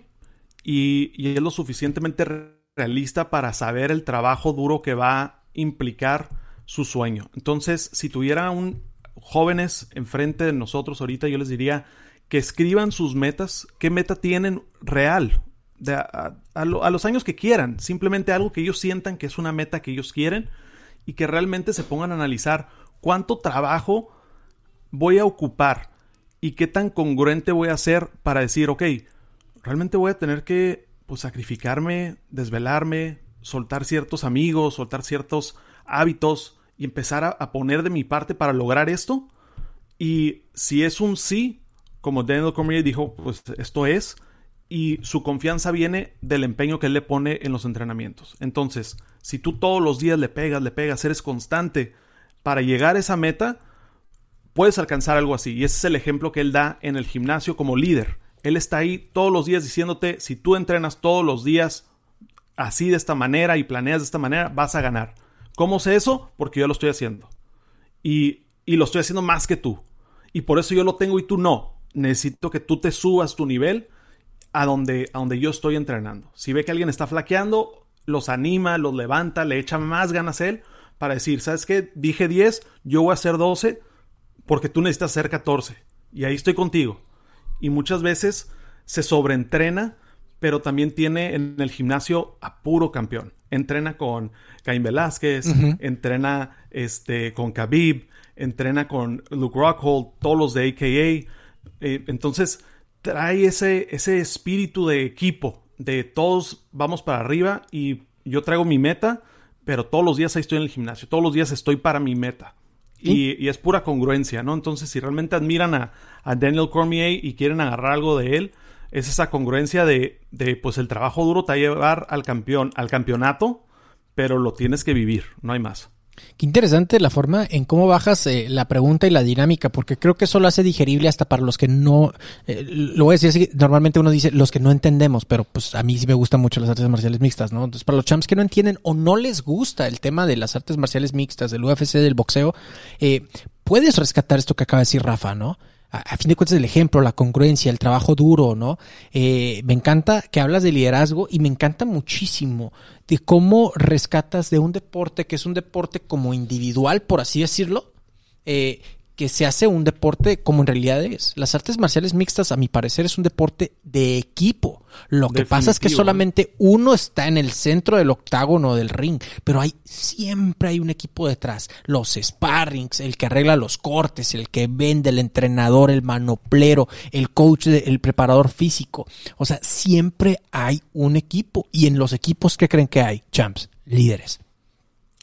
y, y es lo suficientemente realista para saber el trabajo duro que va a implicar su sueño. Entonces, si tuviera un jóvenes enfrente de nosotros ahorita, yo les diría que escriban sus metas, qué meta tienen real, de a, los años que quieran, simplemente algo que ellos sientan que es una meta que ellos quieren y que realmente se pongan a analizar cuánto trabajo voy a ocupar y qué tan congruente voy a hacer para decir, ok, realmente voy a tener que pues, sacrificarme, desvelarme, soltar ciertos amigos, soltar ciertos hábitos y empezar a, poner de mi parte para lograr esto. Y si es un sí, como Daniel Cormier dijo, pues esto es, y su confianza viene del empeño que él le pone en los entrenamientos. Entonces, si tú todos los días le pegas, le pegas, eres constante para llegar a esa meta, puedes alcanzar algo así. Y ese es el ejemplo que él da en el gimnasio como líder. Él está ahí todos los días diciéndote, si tú entrenas todos los días así de esta manera y planeas de esta manera, vas a ganar. ¿Cómo sé eso? Porque yo lo estoy haciendo. Y, lo estoy haciendo más que tú. Y por eso yo lo tengo y tú no. Necesito que tú te subas tu nivel a donde, a donde yo estoy entrenando. Si ve que alguien está flaqueando, los anima, los levanta, le echa más ganas a él para decir, ¿sabes qué? Dije 10, yo voy a hacer 12 porque tú necesitas hacer 14. Y ahí estoy contigo. Y muchas veces se sobreentrena pero también tiene en el gimnasio a puro campeón. Entrena con Caín Velázquez, entrena este, con Khabib, entrena con Luke Rockhold, todos los de AKA. Eh, entonces trae ese, ese espíritu de equipo, de todos vamos para arriba y yo traigo mi meta, pero todos los días ahí estoy en el gimnasio, todos los días estoy para mi meta. Y, es pura congruencia, ¿no? Entonces, si realmente admiran a, a Daniel Cormier y quieren agarrar algo de él, es esa congruencia de, de, pues el trabajo duro te va a llevar al campeón, al campeonato, pero lo tienes que vivir, no hay más. Qué interesante la forma en cómo bajas eh, la pregunta y la dinámica, porque creo que eso lo hace digerible hasta para los que no, eh, lo voy a decir así, normalmente uno dice los que no entendemos, pero pues a mí sí me gustan mucho las artes marciales mixtas, ¿no? Entonces para los champs que no entienden o no les gusta el tema de las artes marciales mixtas, del UFC, del boxeo, eh, puedes rescatar esto que acaba de decir Rafa, ¿no? A, fin de cuentas el ejemplo, la congruencia, el trabajo duro, ¿no? Eh, me encanta que hablas de liderazgo y me encanta muchísimo de cómo rescatas de un deporte que es un deporte como individual, por así decirlo, eh, que se hace un deporte como en realidad es. Las artes marciales mixtas, a mi parecer, es un deporte de equipo. Lo que pasa es que solamente uno está en el centro del octágono del ring, pero hay siempre hay un equipo detrás. Los sparrings, el que arregla los cortes, el que vende, el entrenador, el manoplero, el coach, el preparador físico. O sea, siempre hay un equipo. Y en los equipos, ¿qué creen que hay? Champs, líderes.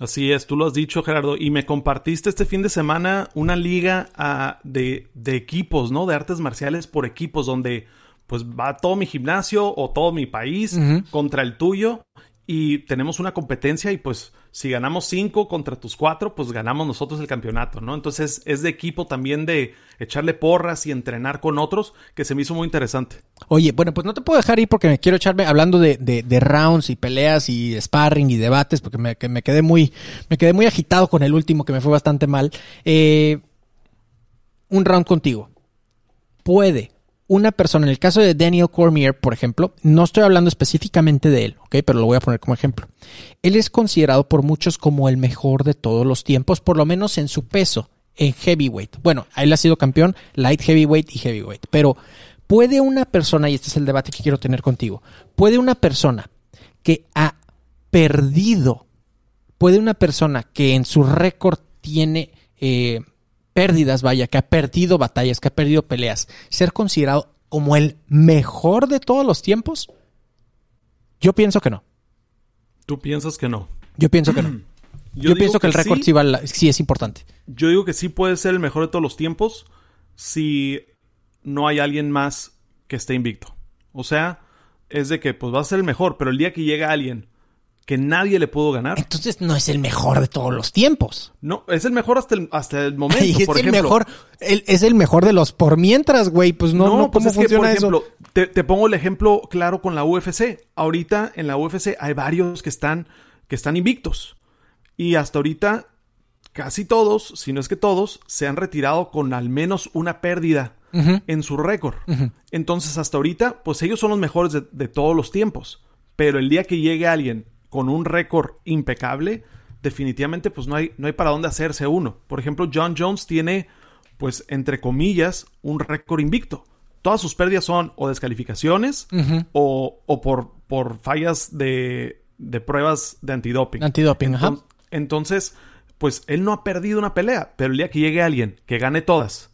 Así es, tú lo has dicho, Gerardo, y me compartiste este fin de semana una liga ah, de, de, equipos, ¿no? De artes marciales por equipos, donde pues va todo mi gimnasio o todo mi país contra el tuyo y tenemos una competencia y pues si ganamos cinco contra tus cuatro, pues ganamos nosotros el campeonato, ¿no? Entonces es de equipo también de echarle porras y entrenar con otros, que se me hizo muy interesante. Oye, bueno, pues no te puedo dejar ir porque me quiero echarme hablando de, de, rounds y peleas y sparring y debates, porque me, me, quedé muy, me quedé muy agitado con el último que me fue bastante mal. Eh, un round contigo. Puede una persona, en el caso de Daniel Cormier, por ejemplo, no estoy hablando específicamente de él, ¿ok? Pero lo voy a poner como ejemplo. Él es considerado por muchos como el mejor de todos los tiempos, por lo menos en su peso, en heavyweight. Bueno, él ha sido campeón light heavyweight y heavyweight. Pero puede una persona, y este es el debate que quiero tener contigo, puede una persona que ha perdido, puede una persona que en su récord tiene... Eh, pérdidas, vaya, que ha perdido batallas, que ha perdido peleas, ser considerado como el mejor de todos los tiempos? Yo pienso que no. ¿Tú piensas que no? Yo pienso que no. Yo, pienso que, el récord sí. sí, vale- sí es importante. Yo digo que sí puede ser el mejor de todos los tiempos si no hay alguien más que esté invicto. O sea, es de que pues va a ser el mejor, pero el día que llega alguien que nadie le pudo ganar, Entonces no es el mejor de todos los tiempos. no, es el mejor hasta el, hasta el momento. Y es por el ejemplo. mejor, el- es el mejor de los por mientras, güey. Pues no, no, pues ¿cómo es que, por ejemplo? Te, te pongo el ejemplo claro con la UFC. Ahorita en la UFC hay varios que están, que están invictos. Y hasta ahorita, casi todos, si no es que todos, se han retirado con al menos una pérdida en su récord. Entonces, hasta ahorita, pues ellos son los mejores de, de todos los tiempos. Pero el día que llegue alguien con un récord impecable, definitivamente, pues no hay, no hay para dónde hacerse uno. Por ejemplo, John Jones tiene, pues, entre comillas, un récord invicto. Todas sus pérdidas son o descalificaciones o, o por, por fallas de, de pruebas de antidoping. Antidoping, ajá. Enton- Entonces, pues él no ha perdido una pelea, pero el día que llegue alguien que gane todas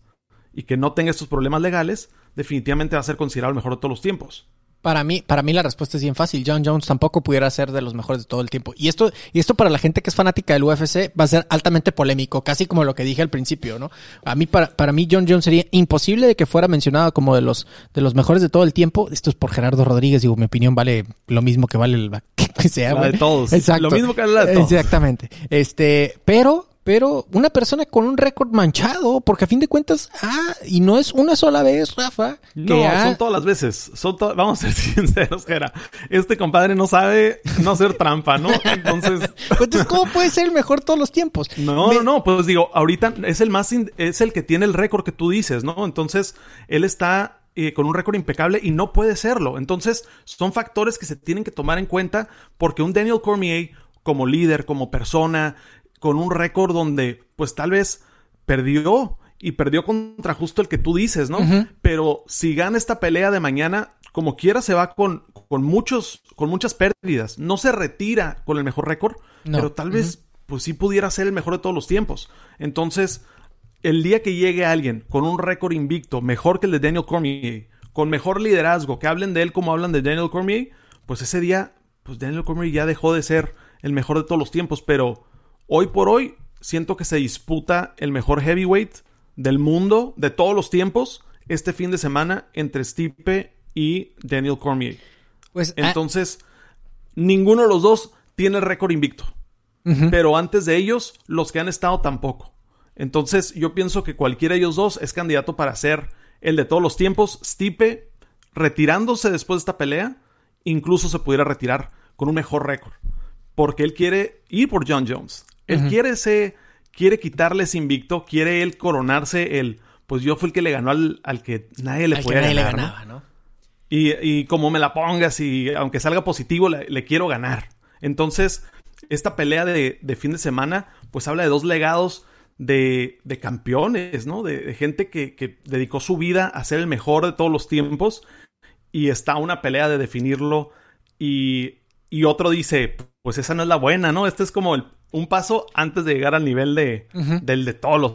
y que no tenga estos problemas legales, definitivamente va a ser considerado el mejor de todos los tiempos. Para mí, para mí la respuesta es bien fácil. John Jones tampoco pudiera ser de los mejores de todo el tiempo. Y esto, y esto para la gente que es fanática del UFC va a ser altamente polémico, casi como lo que dije al principio, ¿no? A mí, para, para mí, John Jones sería imposible de que fuera mencionado como de los, de los mejores de todo el tiempo. Esto es por Gerardo Rodríguez, digo, mi opinión vale lo mismo que vale el que sea, La de todos. Exacto. Lo mismo que la de todos. Exactamente. Este, pero, pero una persona con un récord manchado, porque a fin de cuentas, ah, y no es una sola vez, Rafa, que No, ha- son todas las veces. Son to- Vamos a ser sinceros, Gera. Este compadre no sabe no hacer trampa, ¿no? Entonces, Pues, Entonces, ¿cómo puede ser el mejor todos los tiempos? No, Me- no, no, pues digo, ahorita es el más, in- es el que tiene el récord que tú dices, ¿no? Entonces, él está eh, con un récord impecable y no puede serlo. Entonces, son factores que se tienen que tomar en cuenta porque un Daniel Cormier, como líder, como persona, con un récord donde, pues tal vez perdió y perdió contra justo el que tú dices, ¿no? Pero si gana esta pelea de mañana, como quiera se va con, con muchos, con muchas pérdidas. No se retira con el mejor récord, No. pero tal vez, pues sí pudiera ser el mejor de todos los tiempos. Entonces, el día que llegue alguien con un récord invicto mejor que el de Daniel Cormier, con mejor liderazgo, que hablen de él como hablan de Daniel Cormier, pues ese día, pues Daniel Cormier ya dejó de ser el mejor de todos los tiempos, pero hoy por hoy siento que se disputa el mejor heavyweight del mundo, de todos los tiempos, este fin de semana entre Stipe y Daniel Cormier. Pues, ah, Entonces, ninguno de los dos tiene récord invicto. Pero antes de ellos, los que han estado tampoco. Entonces, yo pienso que cualquiera de ellos dos es candidato para ser el de todos los tiempos. Stipe, retirándose después de esta pelea, incluso se pudiera retirar con un mejor récord. Porque él quiere ir por John Jones. Él quiere ese, quiere quitarle ese invicto, quiere él coronarse el, pues yo fui el que le ganó al, al que nadie le al que le ganar, ¿no? ganaba, ¿no? Y, y como me la pongas y aunque salga positivo, le, le quiero ganar. Entonces, esta pelea de, de fin de semana, pues habla de dos legados de, de campeones, ¿no? De, de gente que, que dedicó su vida a ser el mejor de todos los tiempos. Y está una pelea de definirlo. Y, y otro dice, pues esa no es la buena, ¿no? Este es como el- un paso antes de llegar al nivel de, del de todos los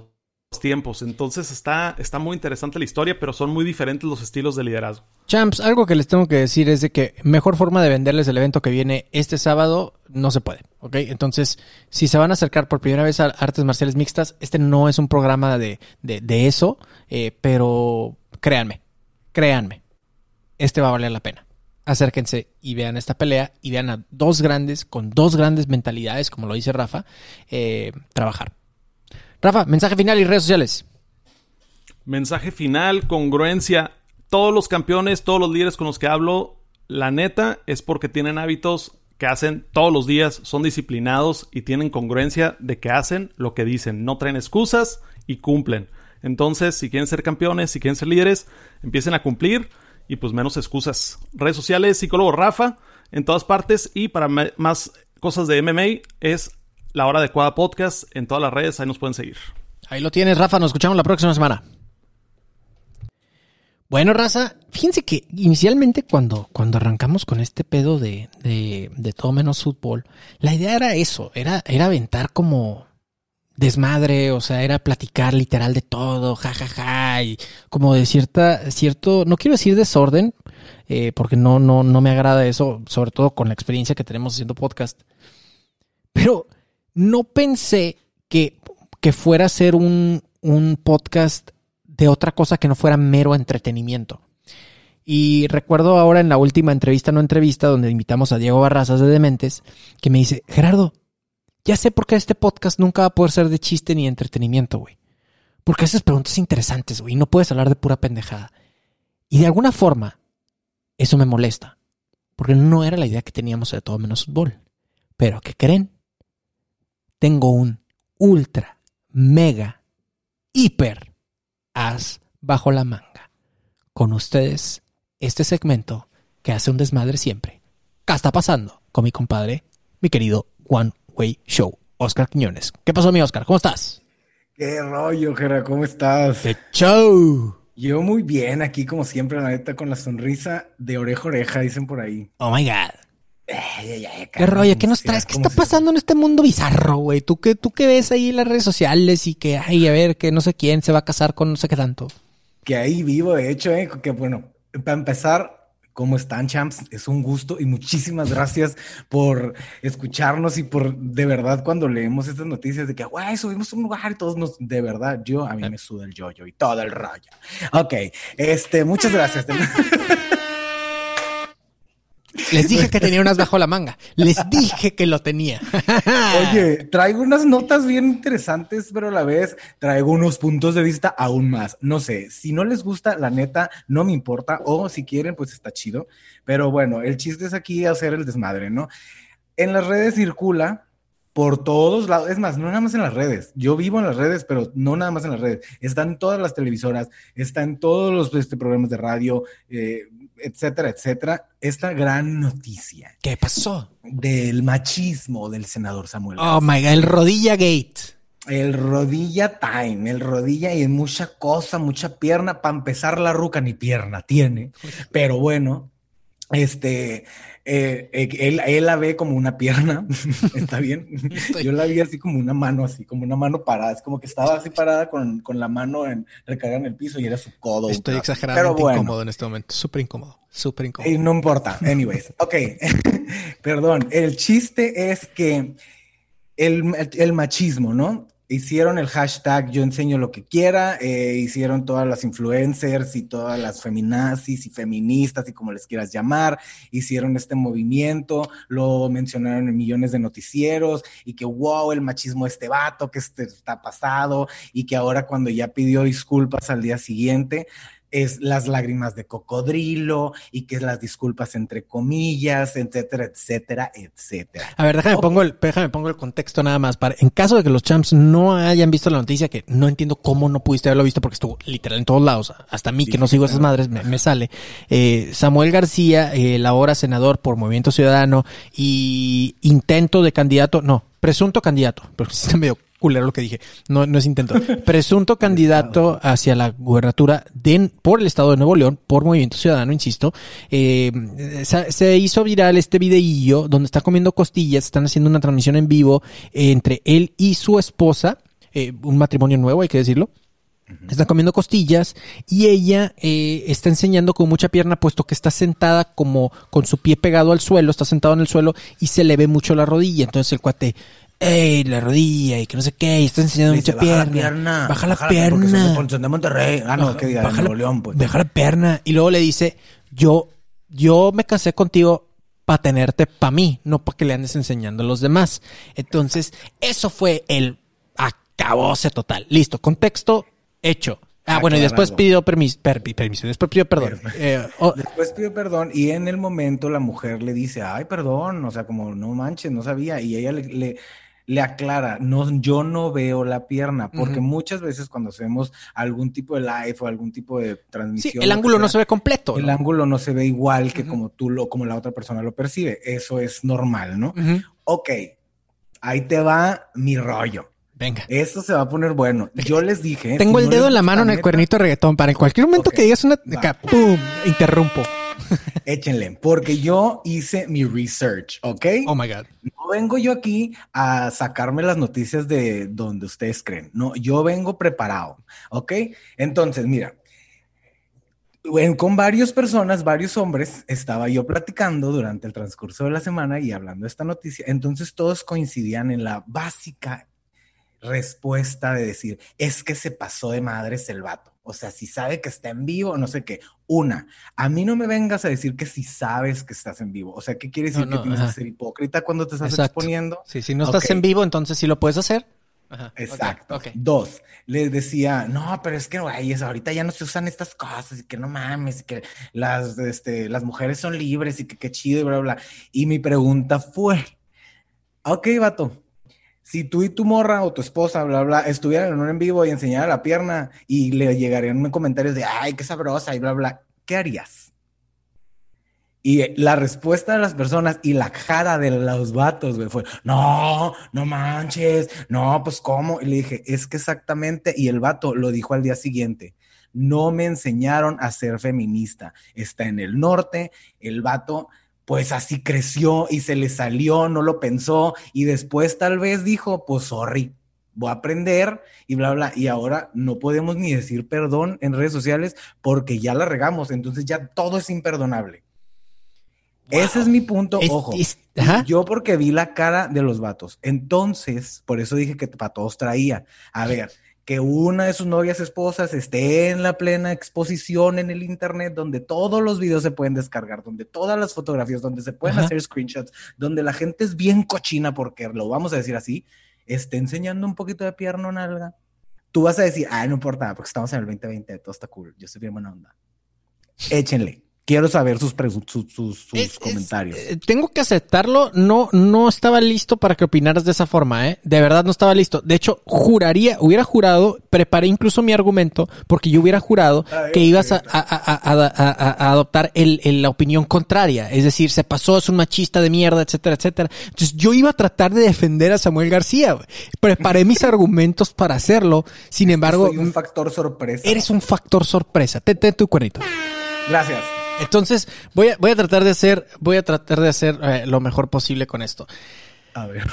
tiempos. Entonces está, está muy interesante la historia, pero son muy diferentes los estilos de liderazgo. Champs, algo que les tengo que decir es de que mejor forma de venderles el evento que viene este sábado no se puede, ¿ok? Entonces, si se van a acercar por primera vez a artes marciales mixtas, este no es un programa de, de, de eso, eh, pero créanme, créanme, este va a valer la pena. Acérquense y vean esta pelea y vean a dos grandes, con dos grandes mentalidades, como lo dice Rafa, eh, trabajar. Rafa, mensaje final y redes sociales. Mensaje final, congruencia. Todos los campeones, todos los líderes con los que hablo, la neta es porque tienen hábitos que hacen todos los días, son disciplinados y tienen congruencia de que hacen lo que dicen. No traen excusas y cumplen. Entonces, si quieren ser campeones, si quieren ser líderes, empiecen a cumplir y pues menos excusas. Redes sociales, psicólogo Rafa, en todas partes y para más cosas de MMA es La Hora Adecuada Podcast en todas las redes, ahí nos pueden seguir. Ahí lo tienes, Rafa. Nos escuchamos la próxima semana. Bueno, raza, fíjense que inicialmente cuando, cuando arrancamos con este pedo de, de, de todo menos fútbol, la idea era eso, era, era aventar como desmadre, o sea, era platicar literal de todo, jajaja, ja, ja, y como de cierta, cierto, no quiero decir desorden, eh, porque no, no, no me agrada eso, sobre todo con la experiencia que tenemos haciendo podcast. Pero no pensé que, que fuera a ser un, un podcast de otra cosa que no fuera mero entretenimiento. Y recuerdo ahora en la última entrevista, no entrevista, donde invitamos a Diego Barrazas de Dementes, que me dice, Gerardo, ya sé por qué este podcast nunca va a poder ser de chiste ni de entretenimiento, güey. Porque haces preguntas interesantes, güey, no puedes hablar de pura pendejada. Y de alguna forma, eso me molesta. Porque no era la idea que teníamos de todo menos fútbol. Pero, ¿qué creen? Tengo un ultra, mega, hiper as bajo la manga. Con ustedes, este segmento que hace un desmadre siempre. ¿Qué está pasando con mi compadre, mi querido One Way Show, Oscar Quiñones? ¿Qué pasó, mi Oscar? ¿Cómo estás? ¿Qué rollo, Jera? ¿Cómo estás? ¡Qué show! Yo muy bien, aquí como siempre, la neta, con la sonrisa de oreja a oreja, dicen por ahí. Oh my God. ¿Qué rollo? ¿Qué nos traes? ¿Qué está pasando en este mundo bizarro, güey? ¿Tú qué, ¿Tú qué ves ahí en las redes sociales y que, ay, a ver, que no sé quién se va a casar con no sé qué tanto? Que ahí vivo, de hecho, eh, que bueno, para empezar, ¿cómo están, champs? Es un gusto y muchísimas gracias por escucharnos y por, de verdad, cuando leemos estas noticias de que, subimos un lugar y todos nos, de verdad, yo, a mí me suda el yoyo y todo el rollo. Ok, este, muchas gracias. Les dije que tenía unas bajo la manga. Les dije que lo tenía. Oye, traigo unas notas bien interesantes, pero a la vez traigo unos puntos de vista aún más. No sé, si no les gusta, la neta, no me importa, o si quieren, pues está chido. Pero bueno, el chiste es aquí hacer el desmadre, ¿no? En las redes circula por todos lados, es más, no nada más en las redes. Yo vivo en las redes, pero no nada más en las redes. Está en todas las televisoras, está en todos los este, programas de radio, eh, etcétera, etcétera. Esta gran noticia ¿Qué pasó? del machismo del senador Samuel. Oh my God, el rodilla gate. El rodilla time, el rodilla y mucha cosa, mucha pierna. Para empezar, la ruca ni pierna tiene. Pero bueno, este, eh, eh, él, él la ve como una pierna. Está bien. Yo la vi así como una mano, así como una mano parada. Es como que estaba así parada con, con la mano en, recargada en el piso y era su codo. Estoy exageradamente bueno. incómodo en este momento. Súper incómodo. Súper incómodo. Eh, no importa. Anyways, ok. Perdón. El chiste es que el, el machismo, ¿no? Hicieron el hashtag yo enseño lo que quiera, eh, hicieron todas las influencers y todas las feminazis y feministas y como les quieras llamar, hicieron este movimiento, lo mencionaron en millones de noticieros y que wow, el machismo de este vato que este está pasado y que ahora cuando ya pidió disculpas al día siguiente, es las lágrimas de cocodrilo y que es las disculpas entre comillas, etcétera, etcétera, etcétera. A ver, déjame, Ok. pongo el, déjame pongo el contexto nada más. Para, en caso de que los champs no hayan visto la noticia, que no entiendo cómo no pudiste haberlo visto porque estuvo literal en todos lados. Hasta a mí, Sí, que no sigo esas madres, me, me sale. Eh, Samuel García, eh, el ahora senador por Movimiento Ciudadano y intento de candidato, no, presunto candidato, porque está medio culero lo que dije. No, no es intento. Presunto candidato hacia la gubernatura de, por el estado de Nuevo León, por Movimiento Ciudadano, insisto. Eh, se, hizo viral este videillo donde está comiendo costillas, están haciendo una transmisión en vivo entre él y su esposa, eh, un matrimonio nuevo, hay que decirlo. Están comiendo costillas y ella eh, está enseñando con mucha pierna, puesto que está sentada como con su pie pegado al suelo, está sentado en el suelo y se le ve mucho la rodilla. Entonces el cuate, ey, la rodilla y que no sé qué, y está enseñando dice, mucha "Baja pierna. la pierna. Baja la pierna. Son de Monterrey. Ah, no, que diga, Baja la- León, pues. Baja la pierna. Y luego le dice, yo, yo me casé contigo para tenerte para mí, no para que le andes enseñando a los demás. Entonces, eso fue el acabose total. Listo, contexto hecho. Ah, bueno, y después pidió permiso, per- permiso, después pidió perdón. Eh, oh, Después pidió perdón y en el momento la mujer le dice, ay, perdón, o sea, como no manches, no sabía. Y ella le, le, le aclara, no, yo no veo la pierna, porque muchas veces cuando hacemos algún tipo de live o algún tipo de sí, transmisión, el ángulo no se ve completo. El ¿no? ángulo no se ve igual que como tú lo, como la otra persona lo percibe. Eso es normal, ¿no? Ujú. Ok, ahí te va mi rollo. Venga. Esto se va a poner bueno. Yo les dije. Tengo si el no dedo en la mano en el cuernito de reggaetón para en cualquier momento que digas una... va. ¡Pum! Interrumpo. Échenle, porque yo hice mi research, ¿ok? Oh my God. No vengo yo aquí a sacarme las noticias de donde ustedes creen. No, yo vengo preparado, ¿ok? Entonces, mira, con varias personas, varios hombres, estaba yo platicando durante el transcurso de la semana y hablando de esta noticia. Entonces todos coincidían en la básica respuesta de decir, es que se pasó de madres el vato. O sea, si sabe que está en vivo, no sé qué. Una, a mí no me vengas a decir que si sabes que estás en vivo. O sea, ¿qué quiere decir No, no, que tienes ajá. que ser hipócrita cuando te estás Exacto. exponiendo? Sí, si no estás en vivo, entonces sí lo puedes hacer. Ajá. Exacto. Dos, les decía, no, pero es que, güey, es- ahorita ya no se usan estas cosas y que no mames, y que las, este, las mujeres son libres y que qué chido y bla, bla, bla. Y mi pregunta fue, ok, vato, si tú y tu morra o tu esposa, bla, bla, estuvieran en un en vivo y enseñaran la pierna y le llegarían comentarios de, ay, qué sabrosa y bla, bla, ¿qué harías? Y la respuesta de las personas y la cara de los vatos, fue, no, no manches, no, pues cómo. Y le dije, es que exactamente, y el vato lo dijo al día siguiente, no me enseñaron a ser feminista. Está en el norte, el vato, pues así creció y se le salió, no lo pensó, y después tal vez dijo, pues sorry, voy a aprender y bla, bla. Y ahora no podemos ni decir perdón en redes sociales porque ya la regamos, entonces ya todo es imperdonable. Ese es mi punto, Es- ojo. es-. Yo porque vi la cara de los vatos. Entonces, por eso dije que para todos traía. A ver, que una de sus novias esposas esté en la plena exposición en el internet, donde todos los videos se pueden descargar, donde todas las fotografías, donde se pueden Ajá. hacer screenshots, donde la gente es bien cochina, porque lo vamos a decir así, esté enseñando un poquito de pierna o nalga. Tú vas a decir, ah, no importa, porque estamos en el 2020, todo está cool, yo soy bien buena onda. Échenle. Quiero saber sus, sus, sus- sus Es- comentarios. eh, tengo que aceptarlo, no, no estaba listo para que opinaras de esa forma, ¿eh? De verdad no estaba listo. De hecho, juraría, hubiera jurado, preparé incluso mi argumento, porque yo hubiera jurado Ay, que ibas a, a- a- a- a- adoptar el, el- la opinión contraria. Es decir, se pasó, es un machista de mierda, etcétera, etcétera. Entonces yo iba a tratar de defender a Samuel García. Preparé mis argumentos para hacerlo. Sin embargo, Soy un factor sorpresa. eres un factor sorpresa. Te, te tu cuernito. Gracias. Entonces, voy a, voy a tratar de hacer, voy a tratar de hacer eh, lo mejor posible con esto. A ver.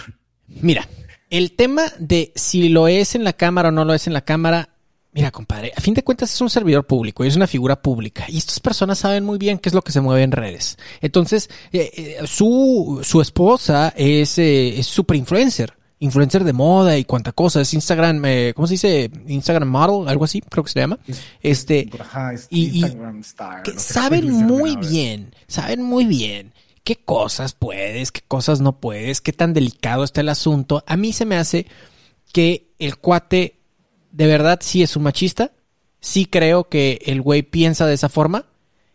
Mira, el tema de si lo es en la cámara o no lo es en la cámara, mira, compadre, a fin de cuentas es un servidor público y es una figura pública y estas personas saben muy bien qué es lo que se mueve en redes. Entonces, eh, eh, su, su esposa es, eh, es super influencer. Influencer de moda y cuanta cosa. Es Instagram, eh, ¿cómo se dice? Instagram model, algo así, creo que se llama. Este, Ajá, es y- y- Instagram Star. que no sé saben muy bien, saben muy bien qué cosas puedes, qué cosas no puedes, qué tan delicado está el asunto. A mí se me hace que el cuate de verdad sí es un machista, sí creo que el güey piensa de esa forma.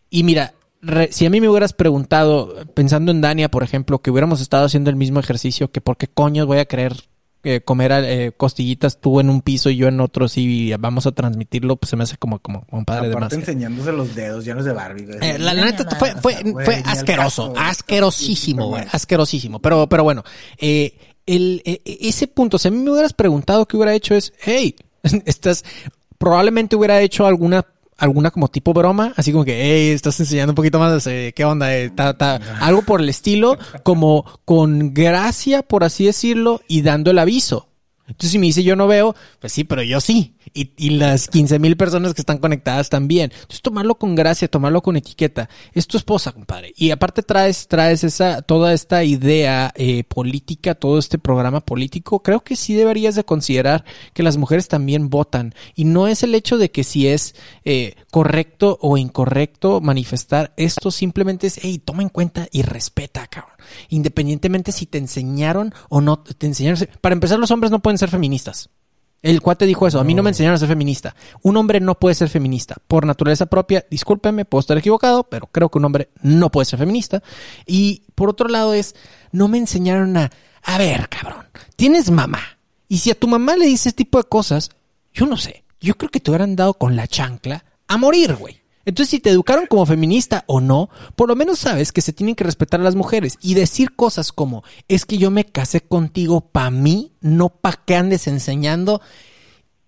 Y mira, re- si a mí me hubieras preguntado, pensando en Dania, por ejemplo, que hubiéramos estado haciendo el mismo ejercicio, que por qué coño voy a querer eh, comer eh, costillitas tú en un piso y yo en otro, si vamos a transmitirlo, pues se me hace como, como, como un padre de Aparte más. enseñándose los dedos llenos de Barbie. güey. Eh, la, neta fue, asqueroso, caso, asquerosísimo, güey, asquerosísimo. Pero, pero bueno, eh, el, eh, ese punto, si a mí me hubieras preguntado qué hubiera hecho es, hey, estás, probablemente hubiera hecho alguna, alguna como tipo broma, así como que, hey, estás enseñando un poquito más, eh, qué onda, eh, ta, ta, algo por el estilo, como con gracia, por así decirlo, y dando el aviso. Entonces, si me dice yo no veo, pues sí, pero yo sí. Y, y las 15 mil personas que están conectadas también. Entonces, tomarlo con gracia, tomarlo con etiqueta. Es tu esposa, compadre. Y aparte traes, traes esa, toda esta idea eh, política, todo este programa político. Creo que sí deberías de considerar que las mujeres también votan. Y no es el hecho de que si es eh, correcto o incorrecto manifestar esto, simplemente es, hey, toma en cuenta y respeta, cabrón. Independientemente si te enseñaron o no te enseñaron. Para empezar, los hombres no pueden ser feministas. El cuate dijo eso, a mí no me enseñaron a ser feminista. Un hombre no puede ser feminista. Por naturaleza propia, discúlpeme, puedo estar equivocado, pero creo que un hombre no puede ser feminista. Y por otro lado es, no me enseñaron a, a ver, cabrón, tienes mamá. Y si a tu mamá le dices este tipo de cosas, yo no sé, yo creo que te hubieran dado con la chancla a morir, güey. Entonces, si te educaron como feminista o no, por lo menos sabes que se tienen que respetar a las mujeres y decir cosas como, es que yo me casé contigo pa' mí, no pa' que andes enseñando.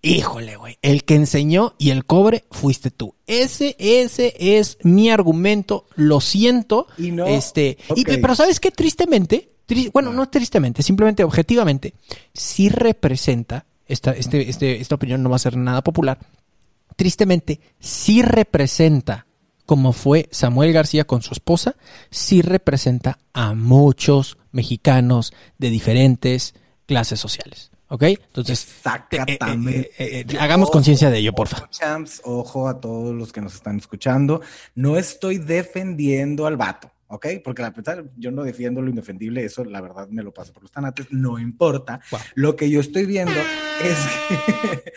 Híjole, güey, el que enseñó y el cobre fuiste tú. Ese, ese es mi argumento, lo siento. Y no- este, y- ok. pero ¿sabes qué? Tristemente, tri- bueno, no tristemente, simplemente objetivamente, sí representa, esta, este, este, esta opinión no va a ser nada popular, tristemente sí representa como fue Samuel García con su esposa, sí representa a muchos mexicanos de diferentes clases sociales. ¿Ok? Entonces, Exactamente. eh, eh, eh, hagamos conciencia de ello, por favor. Champs, ojo a todos los que nos están escuchando. No estoy defendiendo al vato, ¿ok? Porque la verdad, yo no defiendo lo indefendible, eso la verdad me lo paso por los tanates, no importa. Wow. Lo que yo estoy viendo es que,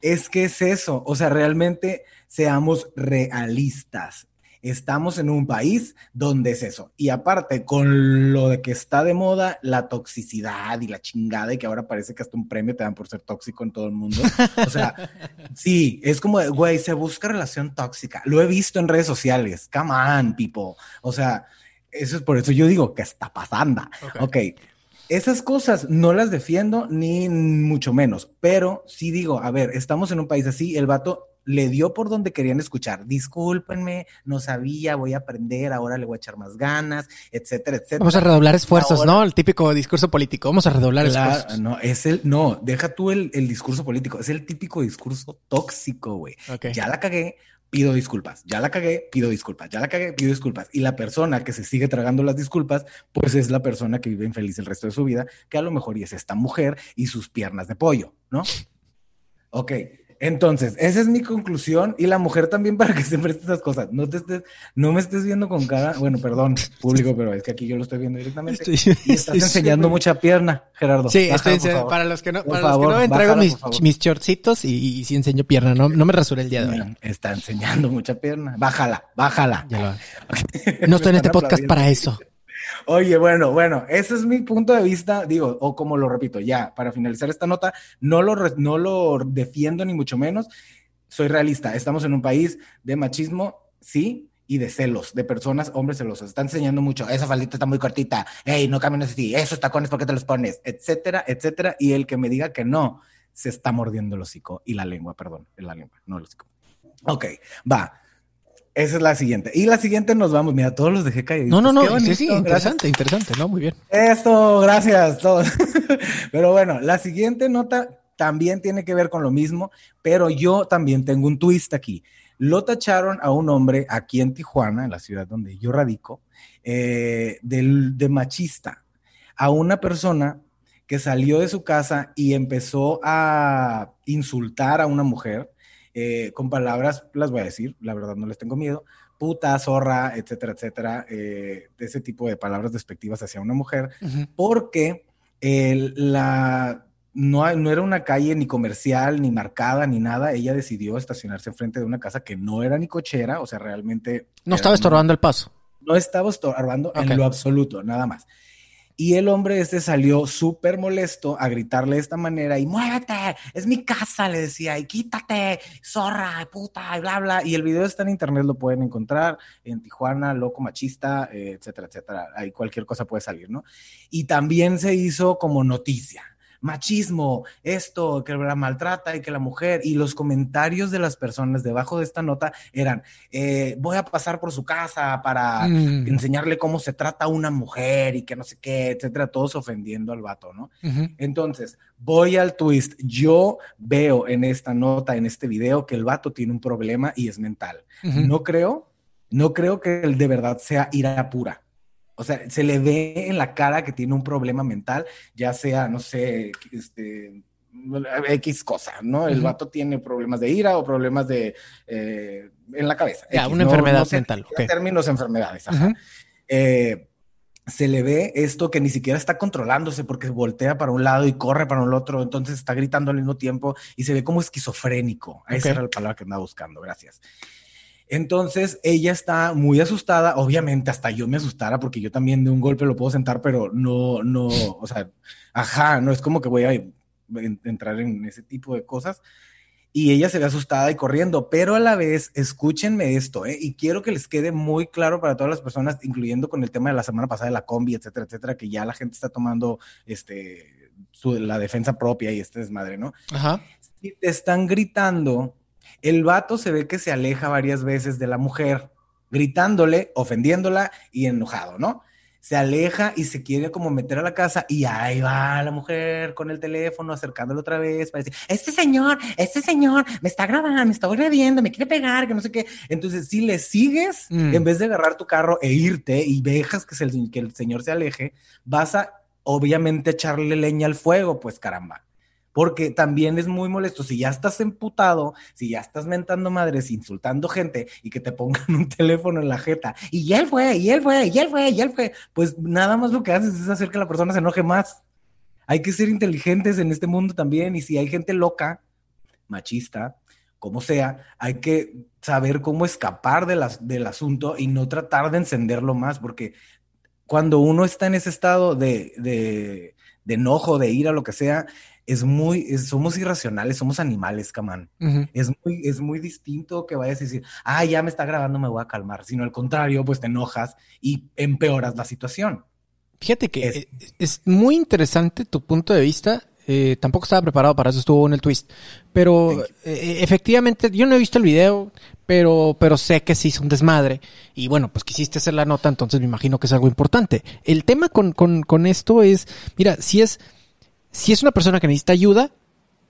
es que es eso, o sea, realmente seamos realistas. Estamos en un país donde es eso. Y aparte, con lo de que está de moda, la toxicidad y la chingada, y que ahora parece que hasta un premio te dan por ser tóxico en todo el mundo. O sea, sí, es como, güey, se busca relación tóxica. Lo he visto en redes sociales. Come on, people. O sea, eso es por eso yo digo que está pasando. Ok. ok. Esas cosas no las defiendo ni mucho menos, pero sí digo, a ver, estamos en un país así, el vato le dio por donde querían escuchar. Discúlpenme, no sabía, voy a aprender, ahora le voy a echar más ganas, etcétera, etcétera. Vamos a redoblar esfuerzos, Ahora- ¿no? El típico discurso político. Vamos a redoblar Claro, esfuerzos. no, es el, no, deja tú el, el discurso político, es el típico discurso tóxico, güey. Ya la cagué, pido disculpas. Ya la cagué, pido disculpas. Ya la cagué, pido disculpas. Y la persona que se sigue tragando las disculpas, pues es la persona que vive infeliz el resto de su vida, que a lo mejor y es esta mujer y sus piernas de pollo, ¿no? Ok. Entonces, esa es mi conclusión y la mujer también para que se preste estas cosas. No te estés, no me estés viendo con cara, bueno, perdón, público, pero es que aquí yo lo estoy viendo directamente. Estoy- y estás enseñando mucha pierna, Gerardo. Sí, estoy favor. para los que no, Por para los favor, que no bájala, mis, mis shortcitos y, y sí enseño pierna. No, no me rasuré el día de hoy. Está enseñando mucha pierna. Bájala, bájala. Ya lo. No estoy en este podcast para eso. Oye, bueno, bueno, ese es mi punto de vista, digo, o como lo repito, ya, para finalizar esta nota, no lo, no lo defiendo ni mucho menos, soy realista, estamos en un país de machismo, sí, y de celos, de personas, hombres celosos, está enseñando mucho, esa faldita está muy cortita, hey, no camines así, esos tacones, ¿por qué te los pones? Etcétera, etcétera, y el que me diga que no, se está mordiendo el hocico, y la lengua, perdón, la lengua, no el hocico. Ok, va. Esa es la siguiente. Y la siguiente nos vamos. Mira, todos los dejé caídos. No, no, no. Sí, sí, gracias. interesante, interesante. No, muy bien. Esto, gracias. todos. Pero bueno, la siguiente nota también tiene que ver con lo mismo, pero yo también tengo un twist aquí. Lo tacharon a un hombre aquí en Tijuana, en la ciudad donde yo radico, eh, del- de machista, a una persona que salió de su casa y empezó a insultar a una mujer eh, con palabras, las voy a decir, la verdad no les tengo miedo, puta, zorra, etcétera, etcétera, eh, ese tipo de palabras despectivas hacia una mujer, porque el- la, no, era una calle ni comercial, ni marcada, ni nada. Ella decidió estacionarse enfrente de una casa que no era ni cochera, o sea, realmente... No estaba una- estorbando el paso. no estaba estorbando en lo absoluto, nada más. Y el hombre este salió súper molesto a gritarle de esta manera y muévete, es mi casa, le decía, y quítate, zorra, puta, y bla, bla. Y el video está en internet, lo pueden encontrar en Tijuana, loco machista, eh, etcétera, etcétera. Ahí cualquier cosa puede salir, ¿no? Y también se hizo como noticia. Machismo, esto, que la maltrata y que la mujer, y los comentarios de las personas debajo de esta nota eran, eh, voy a pasar por su casa para Mm. enseñarle cómo se trata a una mujer y que no sé qué, etcétera, todos ofendiendo al vato, ¿no? Entonces, voy al twist. Yo veo en esta nota, en este video, que el vato tiene un problema y es mental. No creo, no creo que él de verdad sea ira pura. O sea, se le ve en la cara que tiene un problema mental, ya sea, no sé, este, X cosa, ¿no? El Ujú. vato tiene problemas de ira o problemas de, eh, en la cabeza. Ya, X, una no- enfermedad no sé mental, qué ok. términos enfermedades, ajá. Eh, se le ve esto que ni siquiera está controlándose porque voltea para un lado y corre para el otro, entonces está gritando al mismo tiempo y se ve como esquizofrénico. Esa era la palabra que andaba buscando, gracias. Entonces ella está muy asustada, obviamente hasta yo me asustara porque yo también de un golpe lo puedo sentar, pero no, no, o sea, ajá, no es como que voy a en- entrar en ese tipo de cosas. Y ella se ve asustada y corriendo, pero a la vez, escúchenme esto, ¿eh? y quiero que les quede muy claro para todas las personas, incluyendo con el tema de la semana pasada de la combi, etcétera, etcétera, que ya la gente está tomando este, su- la defensa propia y este desmadre, ¿no? Ajá. si te están gritando, el vato se ve que se aleja varias veces de la mujer, gritándole, ofendiéndola y enojado, ¿no? se aleja y se quiere como meter a la casa y ahí va la mujer con el teléfono acercándolo otra vez para decir, este señor, este señor me está grabando, me está agrediendo, me quiere pegar, que no sé qué. Entonces, si le sigues, Mm. en vez de agarrar tu carro e irte y dejas que, se- que el señor se aleje, vas a obviamente echarle leña al fuego, pues caramba. Porque también es muy molesto. Si ya estás emputado, si ya estás mentando madres, insultando gente y que te pongan un teléfono en la jeta y él fue, y él fue, y él fue, y él fue, pues nada más lo que haces es hacer que la persona se enoje más. Hay que ser inteligentes en este mundo también. Y si hay gente loca, machista, como sea, hay que saber cómo escapar de las, del asunto y no tratar de encenderlo más, porque cuando uno está en ese estado de, de, de enojo, de ira, lo que sea, es muy, es- somos irracionales, somos animales, camán. Es muy, es muy distinto que vayas a decir, ah, ya me está grabando, me voy a calmar, sino al contrario, pues te enojas y empeoras la situación. Fíjate que Es- eh, es, muy interesante tu punto de vista. Eh, tampoco estaba preparado para eso, estuvo en el twist. Pero eh, efectivamente, yo no he visto el video, pero, pero sé que sí es un desmadre. Y bueno, pues quisiste hacer la nota, entonces me imagino que es algo importante. El tema con, con, con esto es, mira, si es, si es una persona que necesita ayuda,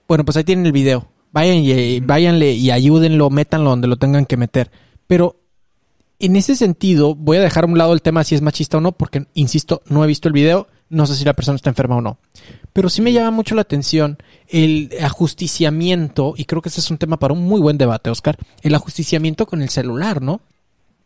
bueno, pues ahí tienen el video. Vayan y, váyanle y ayúdenlo, métanlo donde lo tengan que meter. Pero en ese sentido, voy a dejar a un lado el tema si es machista o no, porque, insisto, no he visto el video, no sé si la persona está enferma o no. Pero sí me llama mucho la atención el ajusticiamiento, y creo que ese es un tema para un muy buen debate, Oscar, el ajusticiamiento con el celular, ¿no?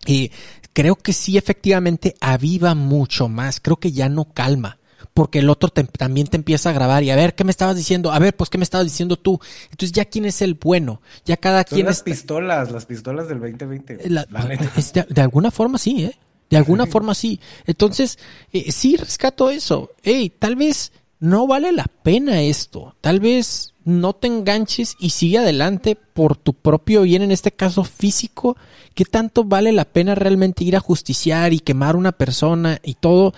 Y creo que sí, efectivamente, aviva mucho más, creo que ya no calma. Porque el otro te- también te empieza a grabar y a ver qué me estabas diciendo, a ver, pues qué me estabas diciendo tú. Entonces ya quién es el bueno, ya cada Son quien las está- pistolas, las pistolas del 2020. la- la neta. es de, de alguna forma sí, ¿eh? De alguna forma sí. Entonces, eh, sí rescato eso. Hey, tal vez no vale la pena esto. Tal vez no te enganches y sigue adelante por tu propio bien, en este caso físico. ¿Qué tanto vale la pena realmente ir a justiciar y quemar una persona y todo?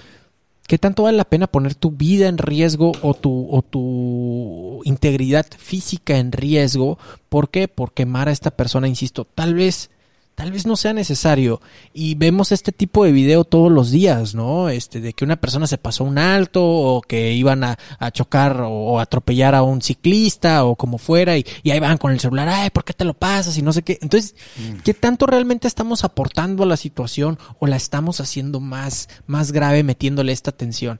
¿Qué tanto vale la pena poner tu vida en riesgo o tu, o tu integridad física en riesgo? ¿Por qué? Por quemar a esta persona, insisto. Tal vez, tal vez no sea necesario. Y vemos este tipo de video todos los días, ¿no? Este, de que una persona se pasó un alto o que iban a, a chocar o, o atropellar a un ciclista o como fuera y, y ahí van con el celular, ay, ¿por qué te lo pasas? Y no sé qué. Entonces, ¿qué tanto realmente estamos aportando a la situación o la estamos haciendo más, más grave metiéndole esta tensión?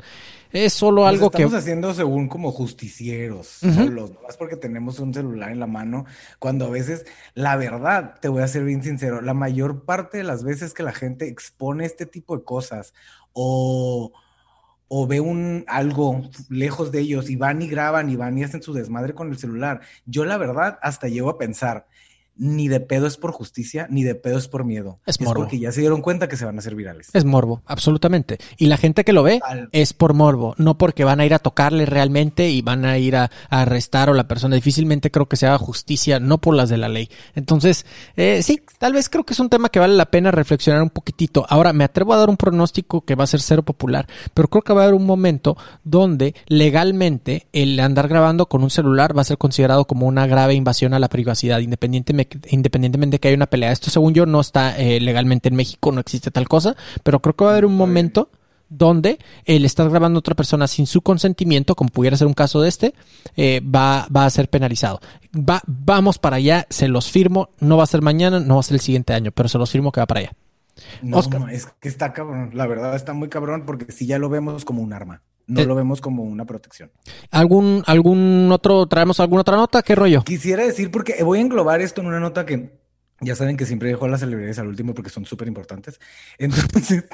Es solo algo que... estamos haciendo según como justicieros, Ujú. solos, nomás porque tenemos un celular en la mano, cuando a veces, la verdad, te voy a ser bien sincero, la mayor parte de las veces que la gente expone este tipo de cosas o, o ve un algo lejos de ellos y van y graban y van y hacen su desmadre con el celular, yo la verdad hasta llego a pensar, ni de pedo es por justicia, ni de pedo es por miedo. Es morbo. porque ya se dieron cuenta que se van a hacer virales. Es morbo, absolutamente. Y la gente que lo ve Al- es por morbo, no porque van a ir a tocarle realmente y van a ir a, a arrestar a la persona. Difícilmente creo que se haga justicia, no por las de la ley. Entonces, eh, sí, tal vez creo que es un tema que vale la pena reflexionar un poquitito. Ahora, me atrevo a dar un pronóstico que va a ser cero popular, pero creo que va a haber un momento donde legalmente el andar grabando con un celular va a ser considerado como una grave invasión a la privacidad, independientemente, independientemente de que haya una pelea. Esto, según yo, no está eh, legalmente en México, no existe tal cosa, pero creo que va a haber un momento donde el estar grabando a otra persona sin su consentimiento, como pudiera ser un caso de este, eh, va, va a ser penalizado. Va, vamos para allá, se los firmo, no va a ser mañana, no va a ser el siguiente año, pero se los firmo que va para allá. No, Oscar. es que está cabrón. La verdad está muy cabrón porque si ya lo vemos como un arma, no Eh. lo vemos como una protección. ¿Algún, algún otro, traemos alguna otra nota? ¿Qué rollo? Quisiera decir, porque voy a englobar esto en una nota que ya saben que siempre dejo a las celebridades al último porque son súper importantes. Entonces,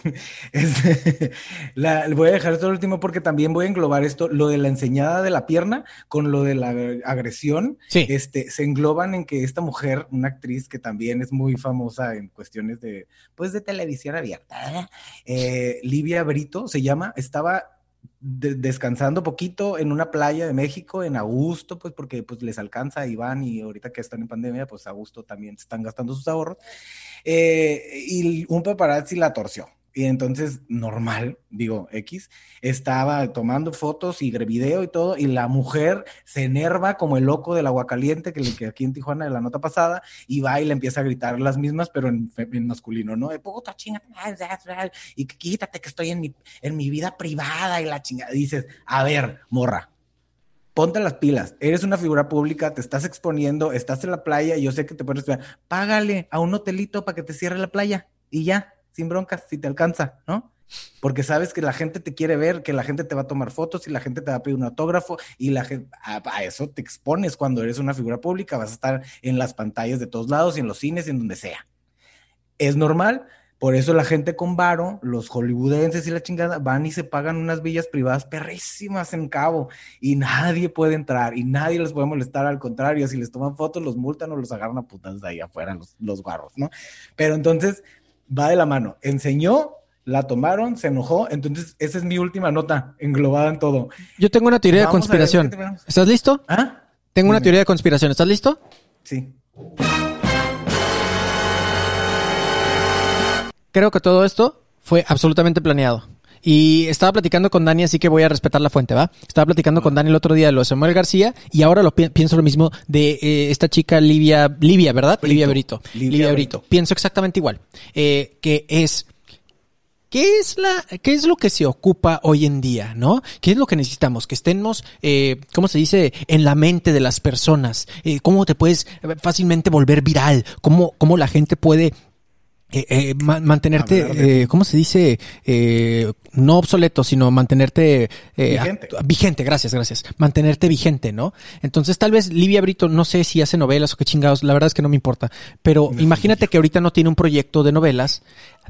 este, la- voy a dejar esto al último porque también voy a englobar esto, lo de la enseñada de la pierna con lo de la agresión. Sí. Este, se engloban en que esta mujer, una actriz que también es muy famosa en cuestiones de, pues, de televisión abierta, ¿verdad? Eh, Livia Brito se llama, estaba de- descansando poquito en una playa de México en agosto, pues porque pues les alcanza y van y ahorita que están en pandemia, pues a gusto también están gastando sus ahorros. Eh, y un paparazzi la torció. Y entonces, normal, digo, X, estaba tomando fotos y video y todo, y la mujer se enerva como el loco del agua caliente que, que aquí en Tijuana de la nota pasada, y va y le empieza a gritar las mismas, pero en, masculino, ¿no? De puta chinga, y quítate que estoy en mi, en mi vida privada y la chingada. Dices, a ver, morra, ponte las pilas, eres una figura pública, te estás exponiendo, estás en la playa, yo sé que te puedes págale a un hotelito para que te cierre la playa, y ya sin broncas, si te alcanza, ¿no? Porque sabes que la gente te quiere ver, que la gente te va a tomar fotos y la gente te va a pedir un autógrafo y la gente, a, eso te expones cuando eres una figura pública, vas a estar en las pantallas de todos lados y en los cines y en donde sea. Es normal, por eso la gente con varo, los hollywoodenses y la chingada, van y se pagan unas villas privadas perrísimas en Cabo y nadie puede entrar y nadie les puede molestar. Al contrario, si les toman fotos, los multan o los agarran a putas de ahí afuera, los, los guarros, ¿no? Pero entonces, va de la mano. Enseñó, la tomaron, se enojó. Entonces, esa es mi última nota, englobada en todo. Yo tengo una teoría de conspiración. ¿Estás listo? ¿Ah? Tengo una teoría de conspiración. ¿Estás listo? Sí. Creo que todo esto fue absolutamente planeado. Y estaba platicando con Dani, así que voy a respetar la fuente, ¿va? Estaba platicando con Dani el otro día de lo de Samuel García y ahora lo pienso lo mismo de eh, esta chica Livia, Livia, ¿verdad? Livia Brito. Livia, Brito. Pienso exactamente igual. Eh, que es... ¿Qué es la, qué es lo que se ocupa hoy en día, no? ¿Qué es lo que necesitamos? Que estemos, eh, ¿cómo se dice? En la mente de las personas. Eh, ¿Cómo te puedes fácilmente volver viral? ¿Cómo, cómo la gente puede eh, eh, mantenerte, eh, ¿cómo se dice? Eh, no obsoleto, sino mantenerte eh, vigente. vigente, gracias, gracias. Mantenerte vigente, ¿no? Entonces, tal vez Livia Brito, no sé si hace novelas o qué chingados, la verdad es que no me importa. Pero imagínate que ahorita no tiene un proyecto de novelas,